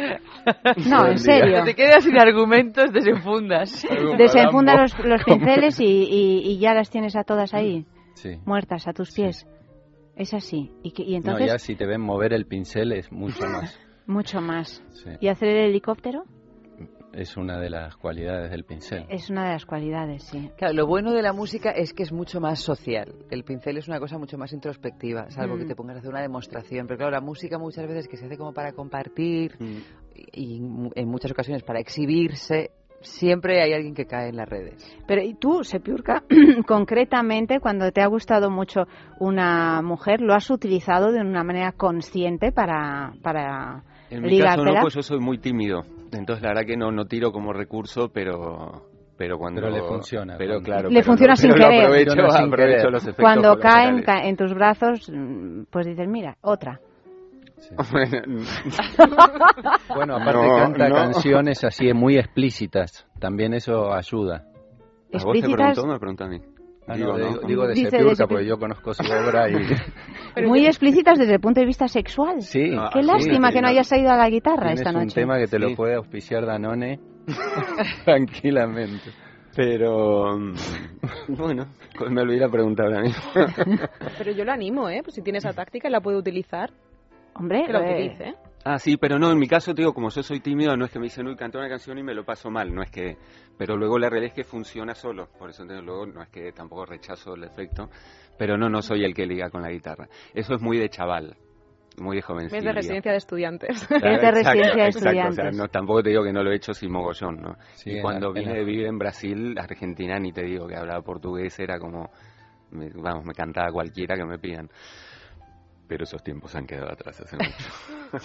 No, en serio. Te quedas sin argumentos, desenfundas. Desenfunda malambo. los, los pinceles y, y- y ya las tienes a todas ahí, Sí. muertas a tus pies. Es así. Y, que- y No, entonces, ya si te ven mover el pincel es mucho más. mucho más. Sí. ¿Y hacer el helicóptero? Es una de las cualidades del pincel. Es una de las cualidades, sí. Claro, lo bueno de la música es que es mucho más social. El pincel es una cosa mucho más introspectiva, salvo Mm. que te pongas a hacer una demostración. Pero claro, la música muchas veces que se hace como para compartir Mm. y, en muchas ocasiones para exhibirse, siempre hay alguien que cae en las redes. Pero ¿y tú, Sepiurca, concretamente, cuando te ha gustado mucho una mujer, lo has utilizado de una manera consciente para, para En mi caso no, ligártela? pues yo soy muy tímido. Entonces la verdad que no, no tiro como recurso, pero... Pero cuando... Pero le funciona, Pero cuando- claro. Le pero funciona no- sin pero lo querer. aprovecho, sin aprovecho querer. los efectos Cuando caen colaterales. ca- en tus brazos, pues dices, mira, otra. Bueno, aparte No, canta no. canciones así muy explícitas. También eso ayuda. ¿A vos te explícitas. preguntó o me preguntó a mí? Ah, Digo, no, ¿no? digo, digo de Sepiurca. porque yo conozco su obra y... Muy explícitas desde el punto de vista sexual. Sí. Qué sí, lástima sí, que no hayas ido a la guitarra esta un noche. tema que te lo Sí. puede auspiciar Danone tranquilamente. Pero, mm, bueno, pues me lo hubiera preguntado ahora mismo. Pero yo lo animo, ¿eh? Pues si tiene esa táctica y la puede utilizar, Hombre, que la eh, utilice. ¿eh? Ah, sí, pero no, en mi caso, te digo, como yo soy tímido, no es que me dicen, uy, canta una canción y me lo paso mal, no es que... Pero luego la realidad es que funciona solo, por eso entonces, luego no es que tampoco rechazo el efecto, pero no, no soy el que liga con la guitarra. Eso es muy de chaval, muy de jovencillo. Es de residencia de estudiantes. Claro, Es de residencia de exacto, exacto, estudiantes. O sea, no, tampoco te digo que no lo he hecho sin mogollón, ¿no? Sí, y cuando vine de vivir en Brasil, Argentina, ni te digo que hablaba portugués, era como, me- vamos, me cantaba cualquiera que me pidan. Pero esos tiempos han quedado atrás hace mucho.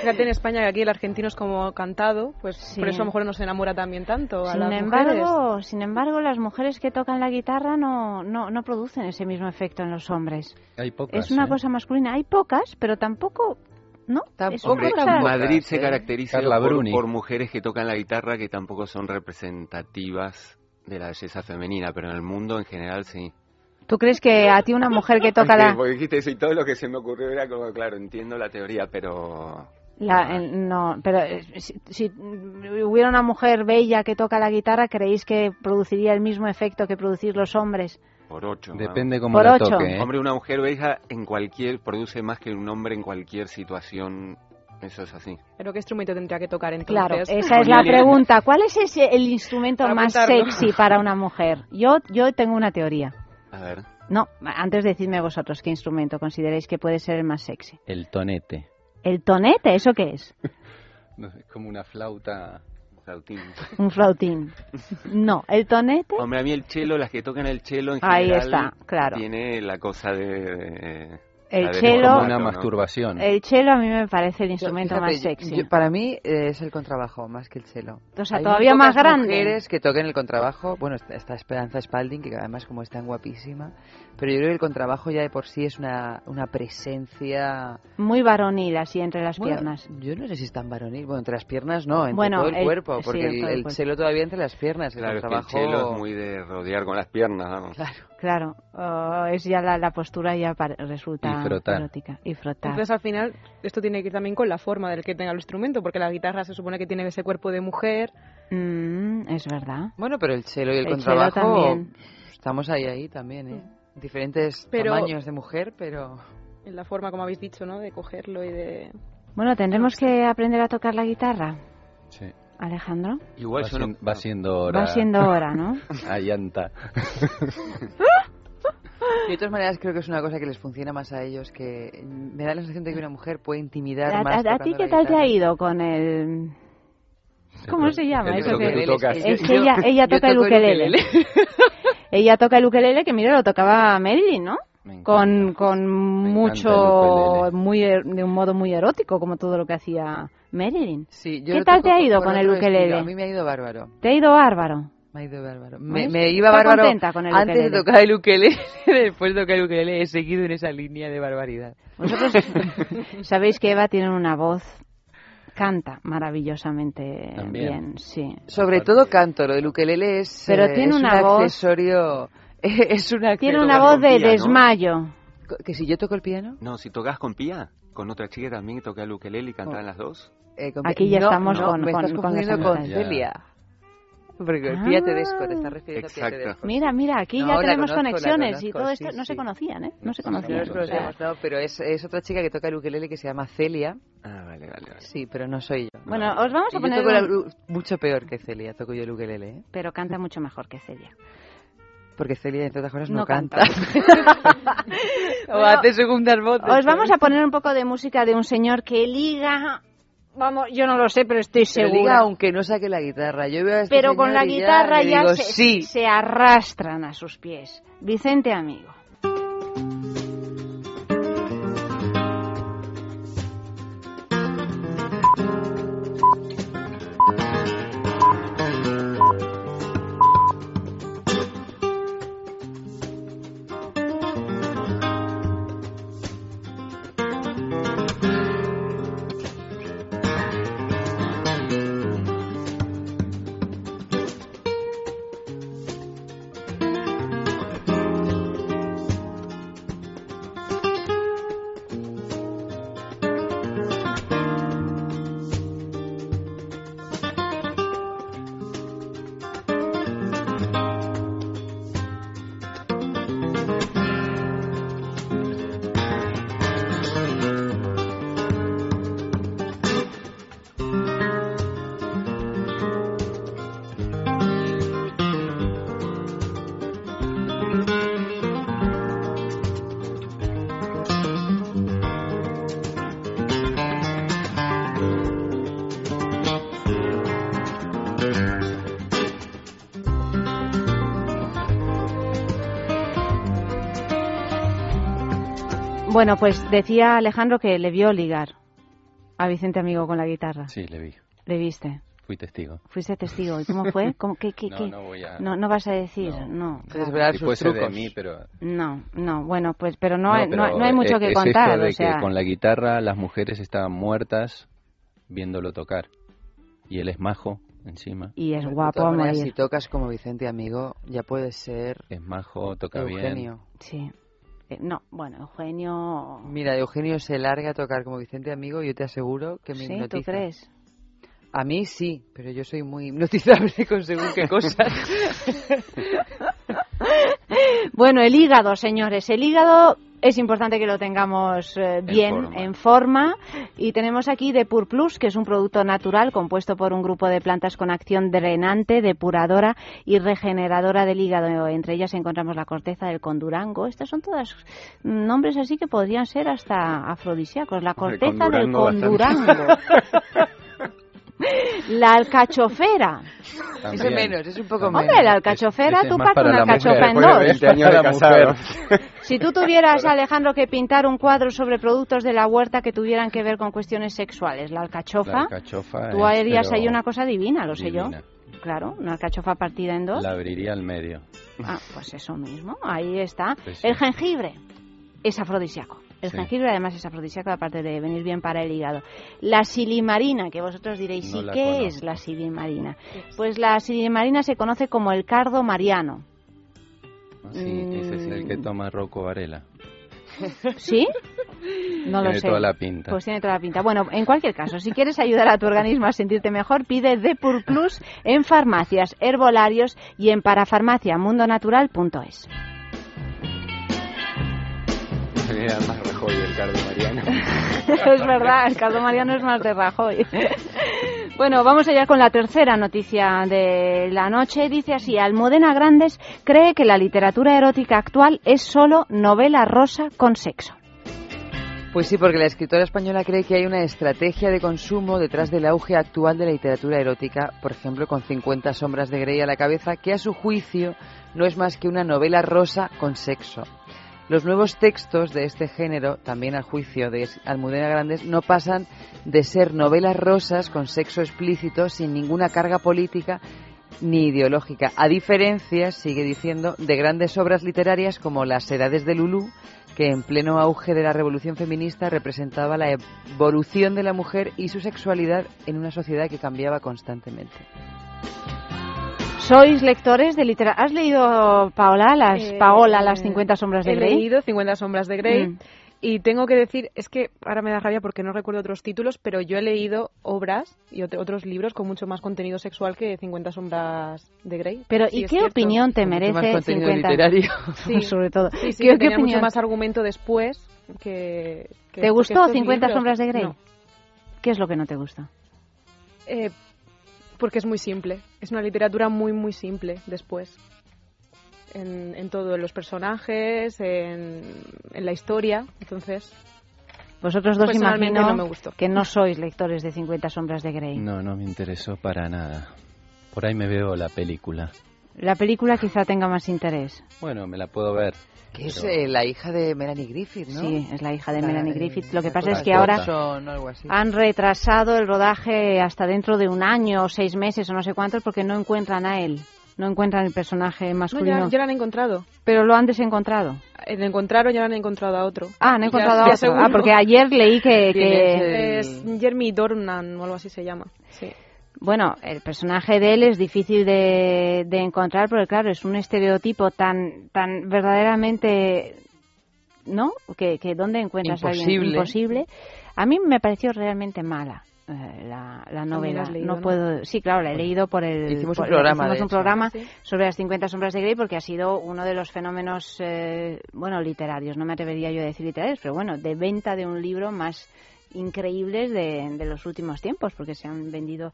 Fíjate en España que aquí el argentino es como cantado, pues Sí. por eso a lo mejor no se enamora también tanto a Sin las mujeres. embargo, sin embargo, las mujeres que tocan la guitarra no, no, no producen ese mismo efecto en los hombres. Hay pocas, es una ¿eh? cosa masculina. Hay pocas, pero tampoco, ¿no? Es una Hombre, Madrid se caracteriza por, por mujeres que tocan la guitarra que tampoco son representativas de la belleza femenina, pero en el mundo en general sí. ¿Tú crees que a ti una mujer que toca la, Porque dijiste eso y todo lo que se me ocurrió era como, claro, entiendo la teoría, pero... la- el- no, pero eh, si, si hubiera una mujer bella que toca la guitarra, creéis que produciría el mismo efecto que producir los hombres? Por ocho. Depende cómo Por la ocho. toque, ¿eh? Hombre, una mujer bella en cualquier, produce más que un hombre en cualquier situación. Eso es así. Pero qué instrumento tendría que tocar entonces. Claro, esa es la pregunta. ¿Cuál es ese, el instrumento Para más apuntarlo. sexy para una mujer? Yo, yo tengo una teoría. A ver. No, antes decidme vosotros qué instrumento consideráis que puede ser el más sexy. El tonete. ¿El tonete? ¿Eso qué es? No sé, como una flauta... Flautín. Un flautín. No, el tonete. Hombre, a mí el chelo, las que tocan el chelo en Ahí general... está, claro. Tiene la cosa de... de- El chelo- formato, Una ¿no? masturbación. El cello a mí me parece el instrumento Fíjate, más sexy. yo- para mí eh, es el contrabajo más que el cello. O sea, Hay todavía más grande. mujeres que toquen el contrabajo. Bueno, está, está Esperanza Spalding, que además como es tan guapísima. Pero yo creo que el contrabajo ya de por sí es una, una presencia... Muy varonil, así entre las Bueno, piernas. Yo no sé si es tan varonil. Bueno, entre las piernas no, entre Bueno, todo el, el- cuerpo. Porque el, el el cuerpo. cello todavía entre las piernas. El Claro, es que el contrabajo... chelo es muy de rodear con las piernas, vamos. Claro, oh, es ya la, la postura ya pare- resulta Y frotar. erótica. Y frotar. Entonces al final esto tiene que ir también con la forma del que tenga el instrumento, porque la guitarra se supone que tiene ese cuerpo de mujer. Mm, es verdad. Bueno, pero el cello y el, El contrabajo... Estamos ahí, ahí también, ¿eh? Diferentes Pero- tamaños de mujer, pero... En la forma, como habéis dicho, ¿no? De cogerlo y de... Bueno, tendremos que aprender a tocar la guitarra, Sí. Alejandro. Igual va, yo no- sien- va siendo hora. Va siendo hora, ¿no? A llanta. Y de todas maneras creo que es una cosa que les funciona más a ellos, que me da la sensación de que una mujer puede intimidar ¿A, más. a- a ti qué tal te ha ido con el... ¿Cómo se llama eso? que- ukelele. Tú tocas. Es que Yo- ella, ella toca el ukelele. Ella toca el ukelele que, mira, lo tocaba Marilyn, ¿no? Con, con mucho, muy er- de un modo muy erótico, como todo lo que hacía Marilyn. Sí, yo ¿Qué tal te ha ido con el estilo. ukelele? A mí me ha ido bárbaro. ¿Te ha ido bárbaro? Me ha ido bárbaro. Me, me iba bárbaro contenta con el antes de tocar el ukelele, después de tocar el ukelele he seguido en esa línea de barbaridad. Vosotros sabéis que Eva tiene una voz, canta maravillosamente También. bien, sí. Sobre todo canto, lo del ukelele es, Pero eh, tiene es una un voz- accesorio... Es una Tiene una voz de desmayo. ¿Que si yo toco el piano? No, si tocas con Pía, con otra chica también que toca el ukelele y cantaban las dos. Eh, con- Aquí ya no, estamos no, con- me con- estás con con. Celia. Porque Ah. Pía Tedesco, te estás refiriendo a Pía Exacto. Tedesco. Mira, mira, aquí No, ya la tenemos conozco, la conexiones y conozco, todo sí, esto no se sí. conocían, ¿eh? No se No conocían. nos conocemos, no, pero es, es otra chica que toca el ukelele que se llama Celia. Ah, vale, vale. vale. Sí, pero no soy yo. Bueno, os vamos a Y yo poner toco la- un- mucho peor que Celia, toco yo el ukelele, ¿eh? Pero canta mucho mejor que Celia. Porque Celia, entre otras cosas, no, No canta. canta. o Bueno, hace segundas voces. Os vamos a poner un poco de música de un señor que liga... Vamos, yo no lo sé, pero estoy Pero segura. diga, aunque no saque la guitarra. Yo veo a este pero con la guitarra ya, digo, se, sí. se arrastran a sus pies. Vicente Amigo. Bueno, pues decía Alejandro que le vio ligar a Vicente Amigo con la guitarra. Sí, le vi. ¿Le viste? Fui testigo. Fuiste testigo. ¿Y cómo fue? ¿Cómo, qué, qué, No, qué? no voy a- No, no vas a decir, no. Si fuese de mí, pero... No, no, bueno, pues, pero no, hay, no, pero no hay mucho es- que es contar, esto de o sea, que con la guitarra las mujeres estaban muertas viéndolo tocar. Y él es majo encima. y es guapo a morir. si tocas como Vicente Amigo, ya puedes ser Es majo, toca Eugenio. bien. Sí. No, bueno, Eugenio... Mira, Eugenio se larga a tocar como Vicente Amigo, yo te aseguro que me Sí, ¿tú hipnotiza. crees? A mí sí, pero yo soy muy hipnotizable con según qué cosas. Bueno, el hígado, señores. El hígado es importante que lo tengamos eh, bien, forma. en forma. Y tenemos aquí Depur Plus, que es un producto natural compuesto por un grupo de plantas con acción drenante, depuradora y regeneradora del hígado. Entre ellas encontramos la corteza del condurango. Estas son todas nombres así que podrían ser hasta afrodisíacos. La corteza del condurango. La alcachofera. Eso menos, es un poco menos. Hombre, la alcachofera, es tú partes una alcachofa en dos. 20 años de Para la casado. Si tú tuvieras, Alejandro, que pintar un cuadro sobre productos de la huerta que tuvieran que ver con cuestiones sexuales, la alcachofa, La alcachofa tú es, harías ahí una cosa divina, lo sé yo. Claro, una alcachofa partida en dos. La abriría al medio. Ah, pues eso mismo, ahí está. Pues sí. El jengibre es afrodisíaco. El Sí. jengibre además es afrodisíaco, aparte de venir bien para el hígado. La silimarina, que vosotros diréis, No ¿y qué conozco. es la silimarina? Pues la silimarina se conoce como el cardo mariano. Ah, Sí, ese es el que Mm. toma Rocco Varela. ¿Sí? No lo Tiene sé. toda la pinta. Pues tiene toda la pinta. Bueno, en cualquier caso, si quieres ayudar a tu organismo a sentirte mejor, pide Depur Plus en farmacias, herbolarios y en parafarmaciamundonatural.es. Era más Rajoy el cardo Mariano. es verdad, el caldo mariano es más de Rajoy. Bueno, vamos allá con la tercera noticia de la noche. Dice así, Almudena Grandes cree que la literatura erótica actual es solo novela rosa con sexo. Pues sí, porque la escritora española cree que hay una estrategia de consumo detrás del auge actual de la literatura erótica, por ejemplo, con 50 sombras de Grey a la cabeza, que a su juicio no es más que una novela rosa con sexo. Los nuevos textos de este género, también al juicio de Almudena Grandes, no pasan de ser novelas rosas con sexo explícito sin ninguna carga política ni ideológica, a diferencia, sigue diciendo, de grandes obras literarias como Las Edades de Lulú, que en pleno auge de la revolución feminista representaba la evolución de la mujer y su sexualidad en una sociedad que cambiaba constantemente. ¿Sois lectores de literatura? ¿Has leído, Paola, las, Eh, Paola, las 50 sombras de He Grey? leído 50 sombras de Grey. Mm. Y tengo que decir, es que ahora me da rabia porque no recuerdo otros títulos, pero yo he leído obras y ot- otros libros con mucho más contenido sexual que 50 sombras de Grey. Pero, ¿y qué cierto. opinión te Con mucho más merece contenido 50? literario. Sí. Sobre todo. Sí, sí, ¿Qué, que qué tenía mucho opinión? más argumento después que... que- ¿Te que gustó estos 50 libros. sombras de Grey? No. ¿Qué es lo que no te gusta? Eh, porque es muy simple. Es una literatura muy, muy simple después. En, en todo, en los personajes, en, en la historia. Entonces, Vosotros dos Personalmente imagino no me gustó. que no sois lectores de 50 sombras de Grey. No, no me interesó para nada. Por ahí me veo la película. La película quizá tenga más interés. Bueno, me la puedo ver. Que es eh, la hija de Melanie Griffith, ¿no? Sí, es la hija de La- Melanie eh, Griffith. Lo que pasa es que ahora han retrasado el rodaje hasta dentro de un año o seis meses o no sé cuántos porque no encuentran a él. No encuentran el personaje no, masculino. ya, ya lo han encontrado. Pero lo han desencontrado. Eh, Lo encontraron y ahora han encontrado a otro. Ah, han Ya- encontrado a ya otro. Ah, porque ayer leí que... ¿Quién que- es Es Jeremy Dornan o algo así se llama. Sí. Bueno, el personaje de él es difícil de, de encontrar porque, claro, es un estereotipo tan, tan verdaderamente, ¿no? Que, que ¿dónde encuentras a alguien Imposible. imposible? A mí me pareció realmente mala eh, la, la novela. leído, no, ¿no? puedo, sí, claro, la he leído por el. Hicimos por- un programa, hicimos de un hecho. programa Sí. sobre las 50 sombras de Grey porque ha sido uno de los fenómenos, eh, bueno, literarios. No me atrevería yo a decir literarios, pero bueno, de venta de un libro más increíbles de, de los últimos tiempos, porque se han vendido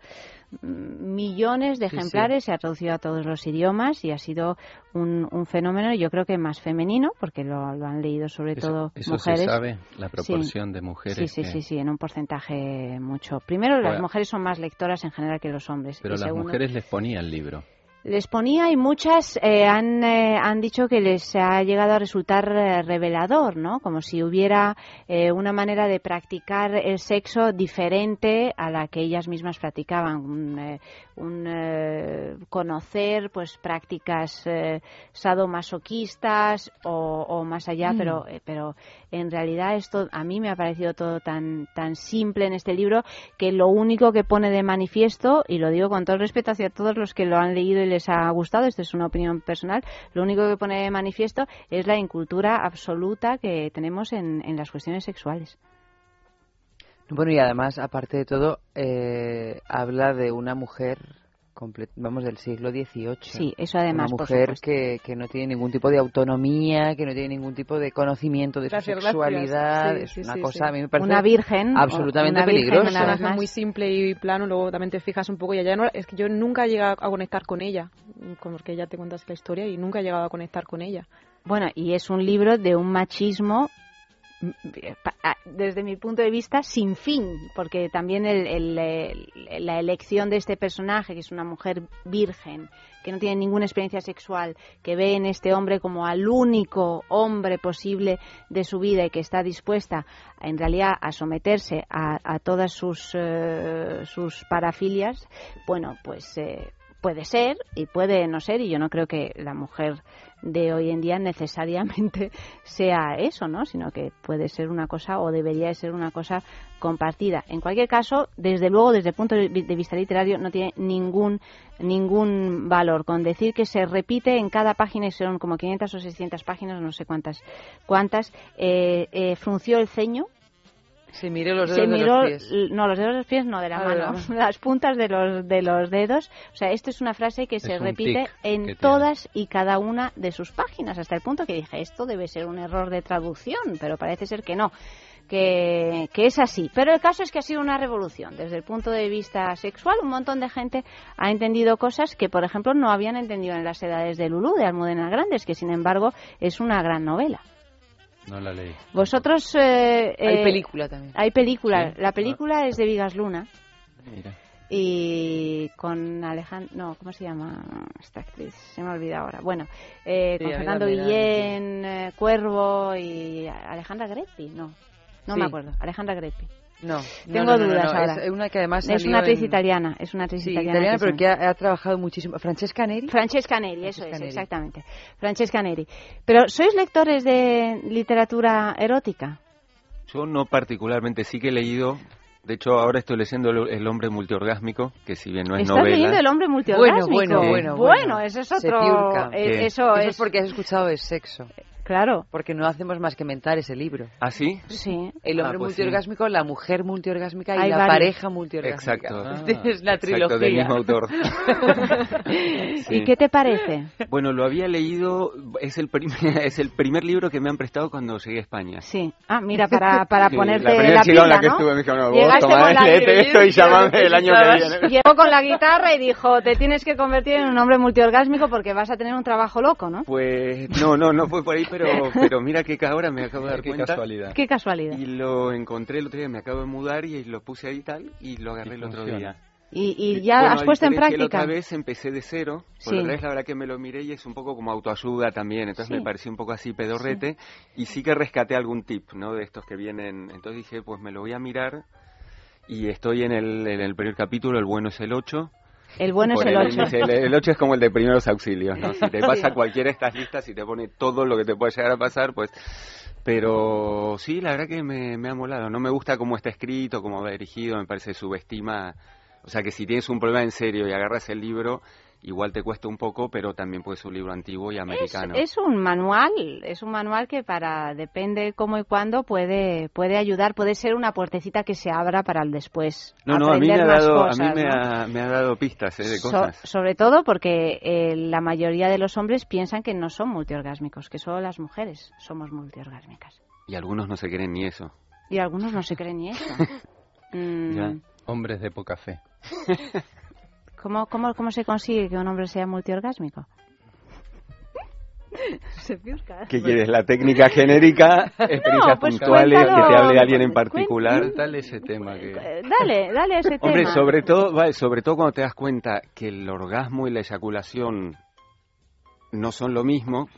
mm, millones de Sí, sí. ejemplares, se ha traducido a todos los idiomas y ha sido un, un fenómeno, yo creo que más femenino, porque lo, lo han leído sobre Eso- todo eso se mujeres. sabe, la Sí. proporción de mujeres Sí, sí, que- sí, sí, en un porcentaje mucho. Primero, las mujeres son más lectoras en general que los hombres. Pero y las segundo, mujeres les ponía el libro. Les ponía y muchas eh, han, eh, han dicho que les ha llegado a resultar eh, revelador, ¿no? Como si hubiera una manera de practicar el sexo diferente a la que ellas mismas practicaban. Un, un, conocer pues prácticas sadomasoquistas o, o más allá, Mm. pero, pero en realidad esto a mí me ha parecido todo tan, tan simple en este libro que lo único que pone de manifiesto, y lo digo con todo el respeto hacia todos los que lo han leído y les ha gustado, esto es una opinión personal, lo único que pone de manifiesto es la incultura absoluta que tenemos en, en las cuestiones sexuales. Bueno, y además, aparte de todo, eh, habla de una mujer, vamos, del siglo XVIII. Sí, eso además, Una por mujer supuesto. que, que no tiene ningún tipo de autonomía, que no tiene ningún tipo de conocimiento de Gracias, su sexualidad. Sí, es sí, una sí, cosa, sí. a mí me parece Una virgen, absolutamente una virgen, peligrosa. muy simple y plano, luego también te fijas un poco y ya no, es que yo nunca he llegado a conectar con ella, como que ya te cuentas la historia y nunca he llegado a conectar con ella. Bueno, y es un libro de un machismo desde mi punto de vista sin fin, porque también el- el- la elección de este personaje, que es una mujer virgen, que no tiene ninguna experiencia sexual, que ve en este hombre como al único hombre posible de su vida y que está dispuesta en realidad a someterse a, a todas sus, eh, sus parafilias, bueno, pues eh, puede ser y puede no ser, y yo no creo que la mujer de hoy en día necesariamente sea eso, ¿no? Sino que puede ser una cosa o debería de ser una cosa compartida. En cualquier caso, desde luego, desde el punto de vi- de vista literario, no tiene ningún ningún valor. Con decir que se repite en cada página, y son como 500 o 600 páginas, no sé cuántas, cuántas, eh, eh, frunció el ceño, Se miró los se dedos de los pies. no, los dedos de los pies no, de la Ah, mano, las puntas de los, de los dedos. O sea, esto es una frase que Es se repite en tiene. todas y cada una de sus páginas, hasta el punto que dije, esto debe ser un error de traducción, pero parece ser que no. Que, que es así. Pero el caso es que ha sido una revolución. Desde el punto de vista sexual, un montón de gente ha entendido cosas que, por ejemplo, no habían entendido en las edades de Lulú, de Almudena Grandes, que sin embargo es una gran novela. No la leí. Vosotros. eh, Hay eh, película también. Hay película. Sí. La película es de Vigas Luna Mira. y con Alejandro. No, ¿cómo se llama esta actriz? Se me ha olvidado ahora. Bueno, eh, Sí, con Fernando Guillén, eh, Cuervo y Alejandra Greppi. No, no Sí. me acuerdo. Alejandra Greppi. No, Tengo no, no, no, dudas no, ahora. Es una que además Es una actriz en- italiana. Es una actriz Sí, italiana. italiana, pero que ha, ha trabajado muchísimo. Francesca Neri. Francesca Neri, eso Francesca es, Neri. exactamente. Francesca Neri. Pero, ¿sois lectores de literatura erótica? Yo no particularmente, sí que he leído, de hecho ahora estoy leyendo El, hombre multiorgásmico, que si bien no es ¿Estás novela... leyendo El hombre multiorgásmico? Bueno, bueno, bueno. Bueno, eso es otro... eh. Eso, Eso es... es porque has escuchado de sexo. Claro. Porque no hacemos más que mentar ese libro. ¿Ah, sí? Sí. El hombre Ah, pues sí. multiorgásmico, la mujer multiorgásmica y Hay la varios. pareja multiorgásmica. Exacto. es la Exacto, trilogía. del mismo autor. Sí. ¿Y qué te parece? Bueno, lo había leído, es el, primer, es el primer libro que me han prestado cuando llegué a España. Sí. Ah, mira, para, para Sí, ponerte la la, pila, la que ¿no? estuve me dijo, no, vos la léete esto y llámame el año que viene. Llegó con la guitarra y dijo, te tienes que convertir en un hombre multiorgásmico porque vas a tener un trabajo loco, ¿no? Pues no, no, no fue por ahí, pero, pero mira que ahora me acabo de dar Qué cuenta. casualidad. Qué casualidad. Y lo encontré el otro día, me acabo de mudar y lo puse ahí y tal, y lo agarré Y el otro funciona. día. Y, y ya Bueno, has puesto en práctica. La otra vez empecé de cero, por Sí. la otra vez la verdad que me lo miré y es un poco como autoayuda también, entonces Sí. me pareció un poco así pedorrete y sí que rescaté algún tip, ¿no? De estos que vienen, entonces dije, pues me lo voy a mirar y estoy en el, en el primer capítulo, el bueno es el 8. El bueno es el el 8. índice, El, el 8 es como el de primeros auxilios, ¿no? Si te pasa cualquiera de estas listas y te pone todo lo que te puede llegar a pasar, pues... Pero sí, la verdad que me, me ha molado. No me gusta cómo está escrito, cómo va dirigido, me parece subestima... O sea que si tienes un problema en serio y agarras el libro, igual te cuesta un poco, pero también puede ser un libro antiguo y americano. Es un manual, es un manual que para depende cómo y cuándo puede puede ayudar, puede ser una puertecita que se abra para el después. No, no, a mí me ha dado, a cosas, mí me ¿no? ha, me ha dado pistas ¿eh? de So- cosas. sobre todo porque eh, la mayoría de los hombres piensan que no son multiorgásmicos, que solo las mujeres somos multiorgásmicas. Y algunos no se creen ni eso. Y algunos no se creen ni eso. Mm, Ya. Hombres de poca fe. ¿cómo, cómo, ¿Cómo se consigue que un hombre sea multiorgásmico? ¿Qué quieres? ¿La técnica genérica? ¿Experiencias pues puntuales? ¿Que te hable alguien en particular? Dale ese tema que... Dale, dale a ese Hombre, tema. sobre todo, vale, sobre todo cuando te das cuenta que el orgasmo y la eyaculación no son lo mismo.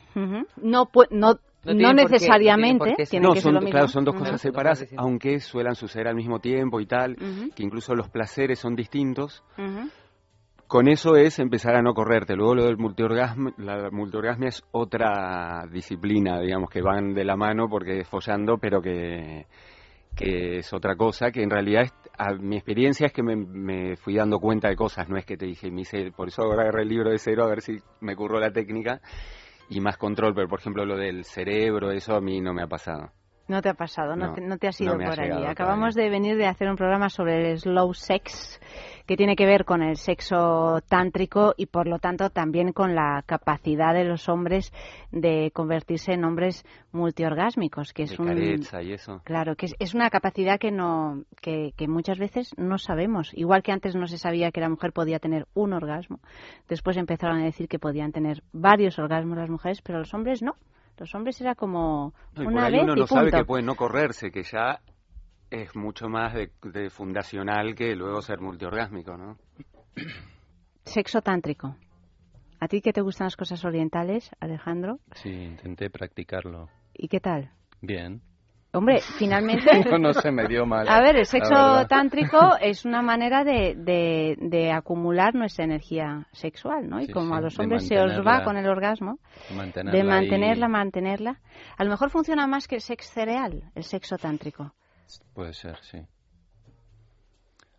No, pu- no, No no, qué- necesariamente no tienen No, que son, ser lo mismo. claro, son dos Ujú. cosas separadas, aunque suelan suceder al mismo tiempo y tal, que incluso los placeres son distintos. Con eso es empezar a no correrte. Luego lo del multiorgasmo, la multiorgasmia es otra disciplina, digamos, que van de la mano porque es follando, pero que, que es otra cosa, que en realidad es- a, mi experiencia es que me, me fui dando cuenta de cosas, no es que te dije, me hice, por eso ahora agarré el libro de cero a ver si me curró la técnica y más control, pero por ejemplo lo del cerebro, eso a mí no me ha pasado. No te ha pasado, no, No, te, no te has ido por allí. Acabamos de venir de hacer un programa sobre el slow sex, que tiene que ver con el sexo tántrico y por lo tanto también con la capacidad de los hombres de convertirse en hombres multiorgásmicos, que es de un careza y eso. Claro, que es, es una capacidad que no que, que muchas veces no sabemos. Igual que antes no se sabía que la mujer podía tener un orgasmo, después empezaron a decir que podían tener varios orgasmos las mujeres, pero los hombres no. Los hombres era como No, y por una ahí vez uno y no sabe punto. que puede no correrse, que ya es mucho más de, de fundacional que luego ser multiorgásmico, ¿no? Sexo tántrico. ¿A ti que te gustan las cosas orientales, Alejandro? Sí, intenté practicarlo. ¿Y qué tal? Bien. Hombre, finalmente... no, no se me dio mal. A ver, el sexo tántrico es una manera de, de, de acumular nuestra energía sexual, ¿no? Y Sí, como a los hombres se os va con el orgasmo, Mantenerla de ahí. mantenerla, mantenerla, a lo mejor funciona más que el sexo cereal, el sexo tántrico. Puede ser, sí.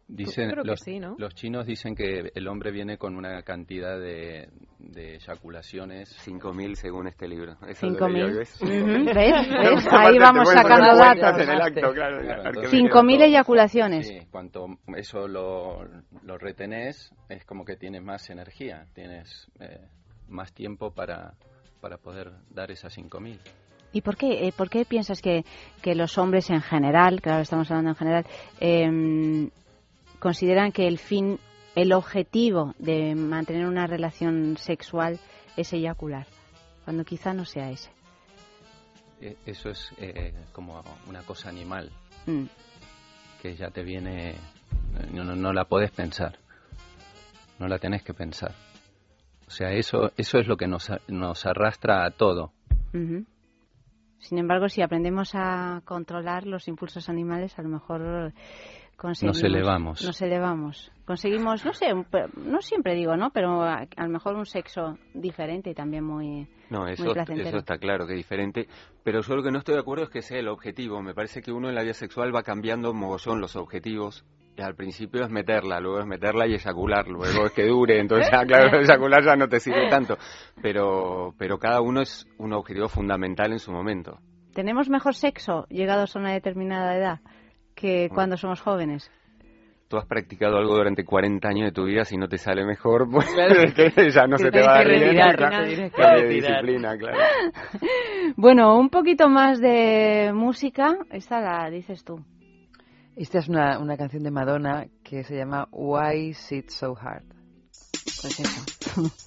Dicen, creo que los, sí, ¿no? los chinos dicen que el hombre viene con una cantidad de, de eyaculaciones. 5.000 según este libro. Eso Cinco lo leí hoy, mil. ¿ves? Ujú, ¿ves? Ahí vamos sacando datos. claro, Claro, a ver qué me entonces- Cinco mil cuanto- eyaculaciones. Sí, cuanto eso lo, lo retenés, es como que tienes más energía, tienes eh, más tiempo para, para poder dar esas 5000. ¿Y por qué, eh, por qué piensas que, que los hombres en general, claro, estamos hablando en general, em, consideran que el fin, el objetivo de mantener una relación sexual es eyacular, cuando quizá no sea ese? Eh, Eso es eh, como una cosa animal Mm. que ya te viene, no, no, no la podés pensar, no la tenés que pensar. O sea, eso, eso es lo que nos, nos arrastra a todo. Ujú. Sin embargo, si aprendemos a controlar los impulsos animales, a lo mejor conseguimos... Nos elevamos. Nos elevamos. Conseguimos, no sé, no siempre digo, ¿no? Pero a, a lo mejor un sexo diferente y también muy, No, muy eso, placentero. eso está claro que es diferente. Pero yo lo que no estoy de acuerdo es que sea el objetivo. Me parece que uno en la vida sexual va cambiando mogollón los objetivos. Al principio es meterla, luego es meterla y eyacular, luego es que dure, entonces ya, claro, eyacular ya no te sirve tanto. Pero, pero cada uno es un objetivo fundamental en su momento. ¿Tenemos mejor sexo llegados a una determinada edad que cuando somos jóvenes? Tú has practicado algo durante 40 años de tu vida, si no te sale mejor, pues ya no se te va a dar bien. disciplina, claro. Bueno, un poquito más de música. Esta la dices tú. Esta es una, una canción de Madonna que se llama Why Sit So Hard. Pues.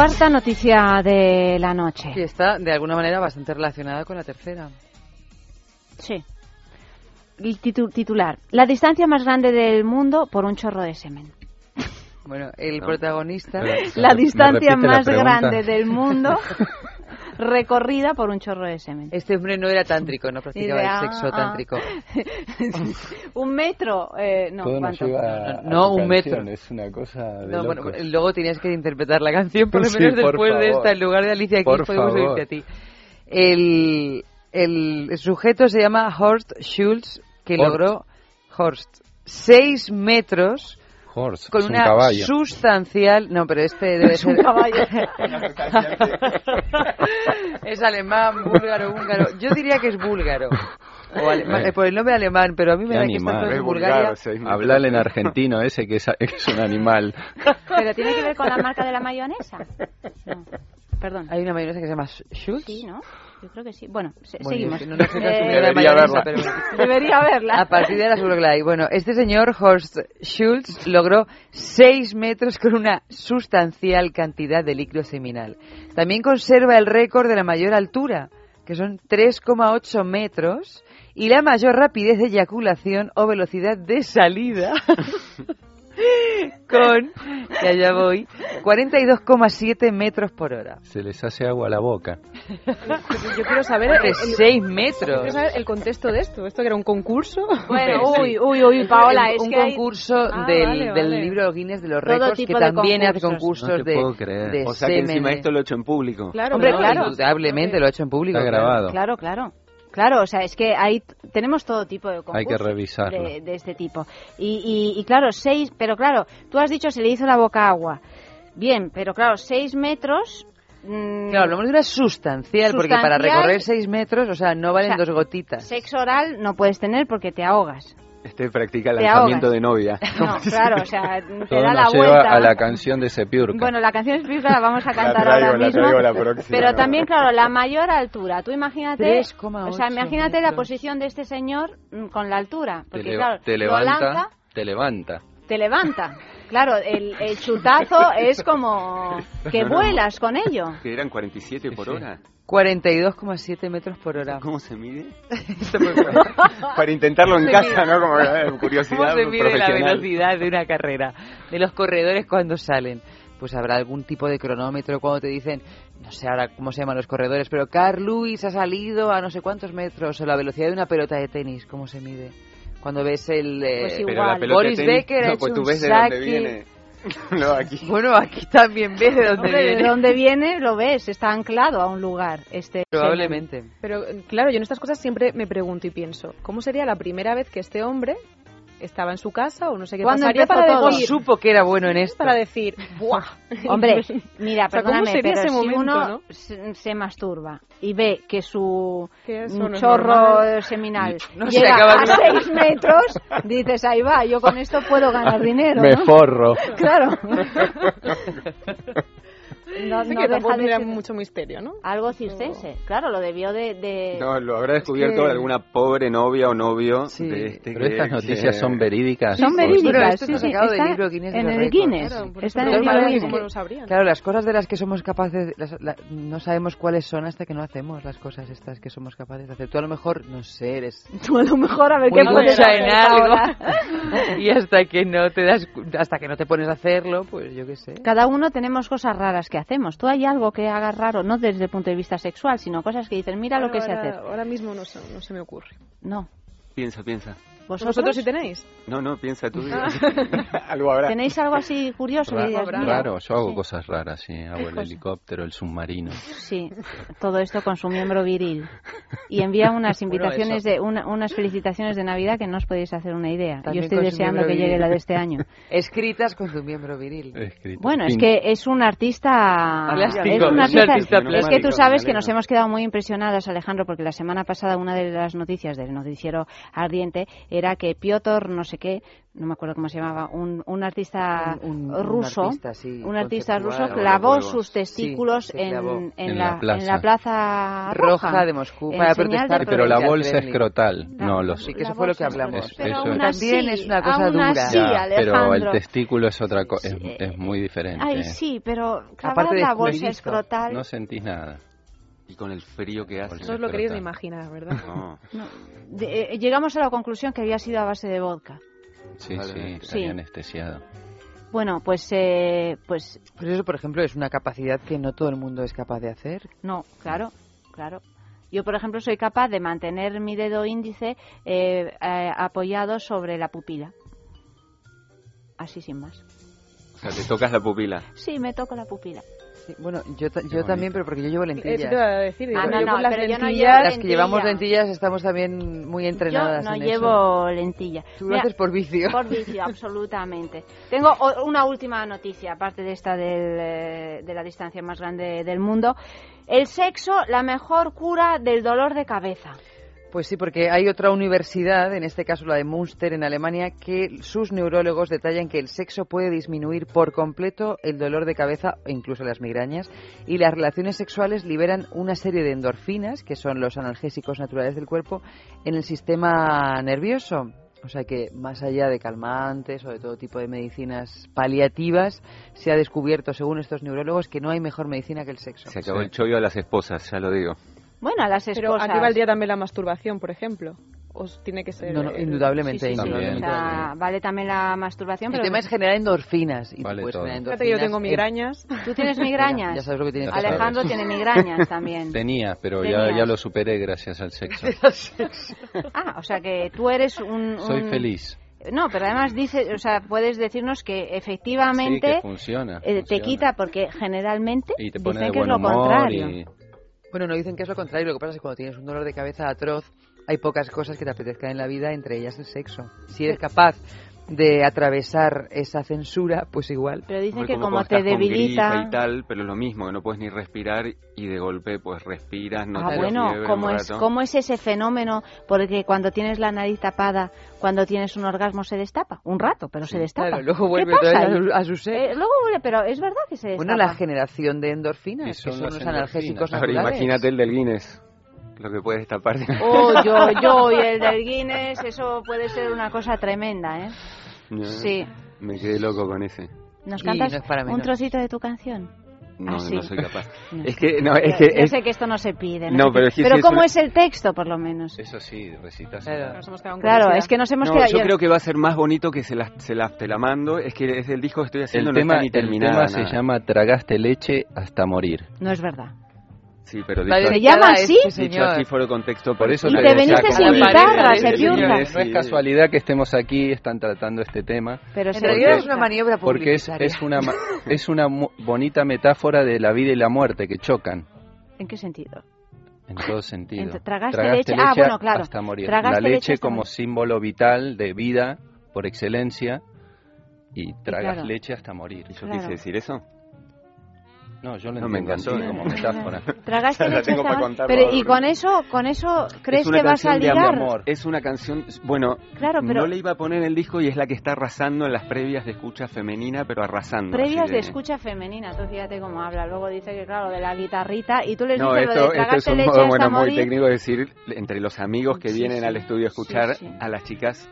Cuarta noticia de la noche. Y está de alguna manera bastante relacionada con la tercera. Sí. El titu- titular. La distancia más grande del mundo por un chorro de semen. Bueno, el protagonista. La distancia la más grande del mundo recorrida por un chorro de semen. Este hombre no era tántrico, no practicaba Idea, el sexo ah. tántrico. un metro, eh, no, ¿cuánto? lleva a- No, un metro. canción, Es una cosa de No, bueno, locos. luego tenías que interpretar la canción, por lo Sí, menos por después de favor. esta, en lugar de Alicia aquí, Por podemos favor. oírte a ti. El, el sujeto se llama Horst Schulz, que logró Horst seis metros Horse, con es un una caballo. sustancial. No, pero este debe Es un ser. caballo. es alemán, búlgaro, húngaro. Yo diría que es búlgaro. O alema- eh, por el nombre alemán, pero a mí me da que está animal. todo en Bulgaria. Hablale en argentino ese que es, un animal. ¿Pero tiene que ver con la marca de la mayonesa? No. Perdón. Hay una mayonesa que se llama Schultz. Sí, ¿no? Yo creo que sí. Bueno, se- Bueno, seguimos. no sé Eh, Debería haberla. A partir de ahora seguro que la hay. Bueno, este señor, Horst Schulz, logró 6 metros con una sustancial cantidad de líquido seminal. También conserva el récord de la mayor altura, que son 3,8 metros, y la mayor rapidez de eyaculación o velocidad de salida. con, y allá voy, 42,7 metros por hora. Se les hace agua a la boca. Yo quiero saber De el, seis metros. Quiero saber el contexto de esto. ¿Esto que era un concurso? Bueno, uy, uy, uy, Paola, es un que hay- concurso Ah, del, vale, del vale. libro Guinness de los récords tipo que también hace concursos. concursos No te de, puedo creer. de O sea que encima semen. esto lo he hecho en público. Claro, Hombre, no, claro, indudablemente lo ha hecho en público. Está claro. grabado. Claro, claro. Claro, o sea, es que ahí tenemos todo tipo de concursos Hay que revisarlo. de, de este tipo. Y, y, y claro, seis, pero claro, tú has dicho se le hizo la boca agua. Bien, pero claro, seis metros... mm, Claro, hablamos de una sustancial, porque para recorrer 6 metros, o sea, no valen O sea, dos gotitas. Sexo oral no puedes tener porque te ahogas. Este practica Te lanzamiento ahogas. de novia. No, claro, o sea, te Todo da la nos lleva vuelta. a la canción de Sepiurca. Bueno, la canción explica la vamos a cantar traigo, ahora la mismo. traigo la próxima. pero también, claro, la mayor altura. Tú imagínate, 3,8 o sea, imagínate la metros. posición de este señor mm, con la altura, te, porque leva- claro, te lo levanta, lanza, te levanta. te levanta. Claro, el, el chutazo es como que vuelas con ello. Que eran 47 por hora. 42,7 metros por hora. ¿Cómo se mide? Para intentarlo en casa, mide. ¿no? Como eh, curiosidad ¿Cómo se mide la velocidad de una carrera? De los corredores cuando salen. Pues habrá algún tipo de cronómetro cuando te dicen, no sé ahora cómo se llaman los corredores, pero Carl Lewis ha salido a no sé cuántos metros, o la velocidad de una pelota de tenis, ¿cómo se mide? Cuando ves el... eh, Pues Pero la pelota Boris de tenis, Becker ha no, hecho pues tú un ves de saque. dónde viene. no, aquí. Bueno, aquí también ves de dónde Hombre, viene. de dónde viene lo ves, está anclado a un lugar. Este Probablemente. Pero claro, yo en estas cosas siempre me pregunto y pienso, ¿cómo sería la primera vez que este hombre estaba en su casa o no sé qué ¿Cuándo pasaría para todo? decir, Supo que era bueno en esto. para decir, ¡buah! Hombre, mira, O sea, ¿cómo perdóname, sería pero ese si momento, uno no? se, se masturba y ve que su no chorro seminal No llega a nunca. seis metros, dices, ahí va, yo con esto puedo ganar dinero, Me ¿no? forro. Claro. No, Sí no que tampoco de tendría ser mucho misterio, ¿no? algo circense. Claro, lo debió de... de- No, lo habrá descubierto que- alguna pobre novia o novio Sí. de este Pero que- estas noticias que- son verídicas. Son Pues, verídicas, sí, está sí, sacado del está libro Guinness de en el. Guinness. Claro, por está en el digo, libro ¿cómo Guinness. Claro, las cosas de las que somos capaces, las- la- no sabemos cuáles son hasta que no hacemos las cosas estas que somos capaces de hacer. Tú a lo mejor, no sé, eres Tú a lo mejor a ver qué puedes hacer en algo y hasta que no te das, hasta que no te pones a hacerlo, pues yo qué sé. Cada uno tenemos cosas raras que hacemos. Tú hay algo que hagas raro, no desde el punto de vista sexual, sino cosas que dices, mira lo que ahora, hacer. Ahora mismo no, se- no se me ocurre. No. Piensa, piensa. ¿Vosotros, ¿Vosotros sí tenéis? No, no, piensa tú. Ah. Algo habrá. tenéis algo así curioso? que Ra- digas, mira, Raro, yo hago sí. cosas raras, sí. Hago el cosa? helicóptero, el submarino. Sí, todo esto con su miembro viril. Y envía unas Bueno, invitaciones de una- unas felicitaciones de Navidad que no os podéis hacer una idea. Yo También estoy con su deseando que llegue la de este año. Escritas con tu miembro viril. Bueno, es que es un artista. Plástico, es un es un artista. artista es que tú sabes que nos hemos quedado muy impresionadas, Alejandro, porque la semana pasada una de las noticias del noticiero ardiente era que Piotr no sé qué no me acuerdo cómo se llamaba, un, un artista Un- un- un ruso, artista, sí, un artista ruso clavó sus testículos Sí, se en, clavó. en En la, la plaza. en la plaza Roja de Moscú, para protestar Sí, pero la bolsa escrotal, no los... Sí, que eso fue lo que hablamos. Es- Pero eso aún es- así, También es una cosa aún dura. así, Ya, pero el testículo es otra cosa, es, es muy diferente. Ay, sí, pero clavar la bolsa escrotal... No sentís nada. Y con el frío que hace. No os lo queréis ni imaginar, ¿verdad? No. no, de- eh, llegamos a la conclusión que había sido a base de vodka. Sí, sí, Sí. anestesiado. Bueno, pues, eh, pues Pues eso, por ejemplo, es una capacidad que no todo el mundo es capaz de hacer. no, claro, claro. Yo, por ejemplo, soy capaz de mantener mi dedo índice eh, eh, apoyado sobre la pupila. Así sin más. O sea, te tocas la pupila. Sí, me toco la pupila. Sí, bueno, yo, ta- yo también, pero porque yo llevo lentillas. Eso te iba a decir. Ah, no, no, las pero yo no lentillas- llevo Las que llevamos lentilla. lentillas estamos también muy entrenadas Yo no en llevo eso. lentilla. Tú lo Mira, haces por vicio. Por vicio, absolutamente. Tengo o- una última noticia, aparte de esta del, eh, de la distancia más grande del mundo. El sexo, la mejor cura del dolor de cabeza. Pues sí, porque hay otra universidad, en este caso la de Münster, en Alemania, que sus neurólogos detallan que el sexo puede disminuir por completo el dolor de cabeza e incluso las migrañas y las relaciones sexuales liberan una serie de endorfinas, que son los analgésicos naturales del cuerpo, en el sistema nervioso. O sea que más allá de calmantes o de todo tipo de medicinas paliativas, se ha descubierto, según estos neurólogos, que no hay mejor medicina que el sexo. Se acabó el chollo a las esposas, ya lo digo. Bueno, a las Pero esposas. aquí valdría también la masturbación, por ejemplo. O tiene que ser. No, no, eh, indudablemente, sí, sí, sí. indudablemente. O sea, vale también la masturbación, El pero tema es generar endorfinas. Y Vale todo. Fíjate que yo endorfinas tengo en- migrañas. tú tienes migrañas. Ya sabes lo que tienes que Alejandro tiene migrañas también. Tenía, pero ya, Tenías. ya lo superé gracias al sexo. Ah, o sea que tú eres un... Soy un- feliz. No, pero además dice, o sea, puedes decirnos que Sí, efectivamente que funciona. eh, te funciona. quita porque generalmente Y te pone dicen de que es buen lo humor contrario. Bueno, no dicen que es lo contrario. Lo que pasa es que cuando tienes un dolor de cabeza atroz, hay pocas cosas que te apetezcan en la vida, entre ellas el sexo. Si eres capaz de atravesar esa censura, pues igual. Pero dicen Hombre, que como cuando te estás con debilita... gripa y tal, pero es lo mismo, que no puedes ni respirar y de golpe pues respiras, no ah, te bueno, fiebre ¿cómo es. ¿cómo es ese fenómeno? Porque cuando tienes la nariz tapada, cuando tienes un orgasmo se destapa. Un rato, pero se destapa. Claro, luego ¿Qué vuelve a su- a su ser. Eh, luego vuelve, pero es verdad que se destapa. Bueno, la generación de endorfinas, Y que son son los endorfinas. analgésicos Ahora naturales. imagínate el del Guinness, lo que puedes tapar. Oh, yo, yo y el del Guinness, eso puede ser una cosa tremenda, ¿eh? No, Sí. Me quedé loco con ese. ¿Nos cantas no es para un trocito de tu canción? No, Ah, sí. no soy capaz. No. Es que, no, es Yo- que... yo es- sé que esto no se pide. No, se pero es que sí es ¿cómo una- es el texto, por lo menos? Eso sí, recitas. Claro. Nos hemos quedado Claro, es que nos hemos No, quedado... yo yo- creo que va a ser más bonito que se la, se la, te la mando. Es que es el disco que estoy haciendo El no tema, está ni el terminada. tema se nada. llama Tragaste leche hasta morir. No es verdad. Sí, pero dicho, ¿Se llama así? este dicho así fuera de contexto. Por eso Y te te decía viniste como sin guitarra, se. No es casualidad que estemos aquí, están tratando este tema. Pero En realidad es una maniobra Porque es, es una, es una mu- bonita metáfora de la vida y la muerte que chocan ¿En qué sentido? en todo sentido. Ent- ¿tragaste leche? Ah, bueno, claro. Hasta morir. Tragaste la leche leche como morir. símbolo vital de vida por excelencia y tragas claro. leche hasta morir. ¿Yo Claro. quise decir eso? No, yo lo No, me entiendo así encantó. como metáfora. Tragaste La tengo para contarlo Pero y con eso, con eso crees es una que vas a canción de ligar. amor. Es una canción, bueno, Claro, pero no le iba a poner el disco y es la que está arrasando en las previas de escucha femenina, pero arrasando. previas así de escucha femenina, tú fíjate cómo habla. Luego dice que claro, de la guitarrita y tú No, dices lo esto, de esto es un leche modo bueno, muy morir. técnico de decir entre los amigos que Sí, vienen sí. al estudio a escuchar Sí, sí. a las chicas.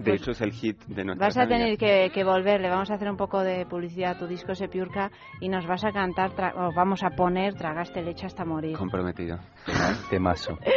De Pues hecho, es el hit de nuestras Vas a tener que, que volver, le vamos a hacer un poco de publicidad a tu disco Sepiurca y nos vas a cantar, tra- o vamos a poner Tragaste leche hasta morir. Comprometido. Temazo.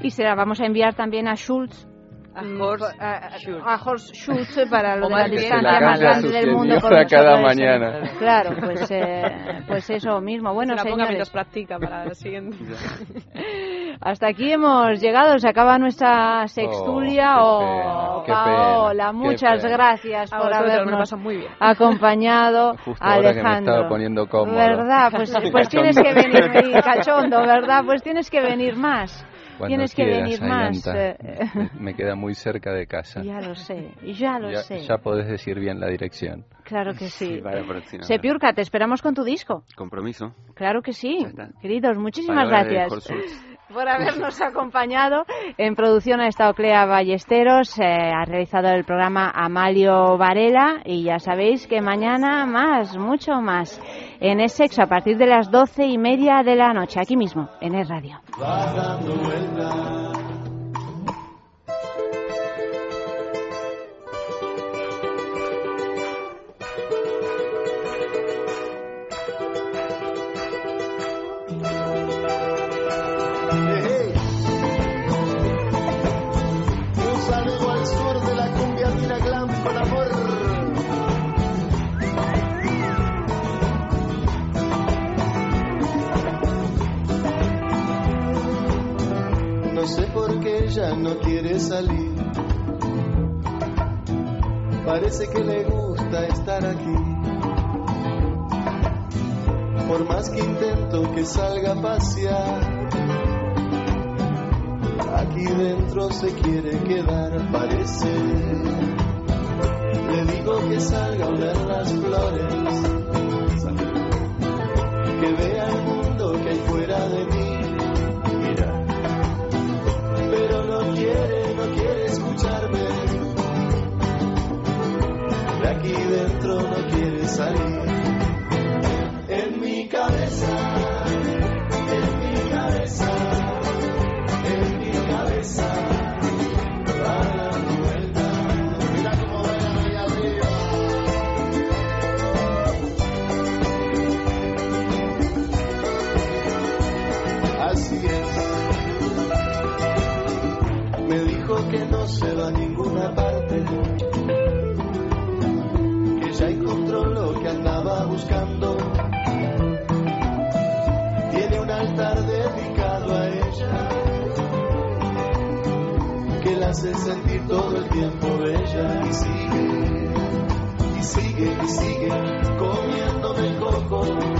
Y se la vamos a enviar también a Schultz. A mm, Horst a, Schultz. a para lo de más la distancia más grande del mundo. por cada mañana. Claro, pues, eh, pues eso mismo. Bueno, Se la ponga señores, practica para el siguiente. hasta aquí hemos llegado. Se acaba nuestra sextulia. Oh, Oh, pena, Paola, pena, muchas pena. gracias por habernos paso muy bien. acompañado. Justo ahora que me Alejandro. estaba poniendo cómodo. ¿Verdad? Pues, pues tienes que venir, cachondo, ¿verdad? Pues tienes que venir más. Cuando tienes que quieras, venir más. Ailanta. eh, Me- queda muy cerca de casa. ya lo sé, ya lo Ya, sé. ya podés decir bien la dirección. Claro que sí. Sí. Sepiurca, te esperamos con tu disco. Compromiso. Claro que sí. Queridos, muchísimas Palabra gracias. Por habernos acompañado. En producción ha estado Clea Ballesteros, eh, ha realizado el programa Amalio Varela y ya sabéis que mañana más, mucho más, en Es Sexo a partir de las doce y media de la noche, aquí mismo, en Es Radio. Ella no quiere salir. Parece que le gusta estar aquí. Por más que intento que salga a pasear, aquí dentro se quiere quedar, parece. Le digo que salga a oler las flores, que vea el mundo que hay fuera de mí. No quiere, no quiere escucharme. De aquí dentro no quiere salir. Que no se va a ninguna parte, que ya encontró lo que andaba buscando. Tiene un altar dedicado a ella, que la hace sentir todo el tiempo bella y sigue, y sigue, y sigue comiéndome coco.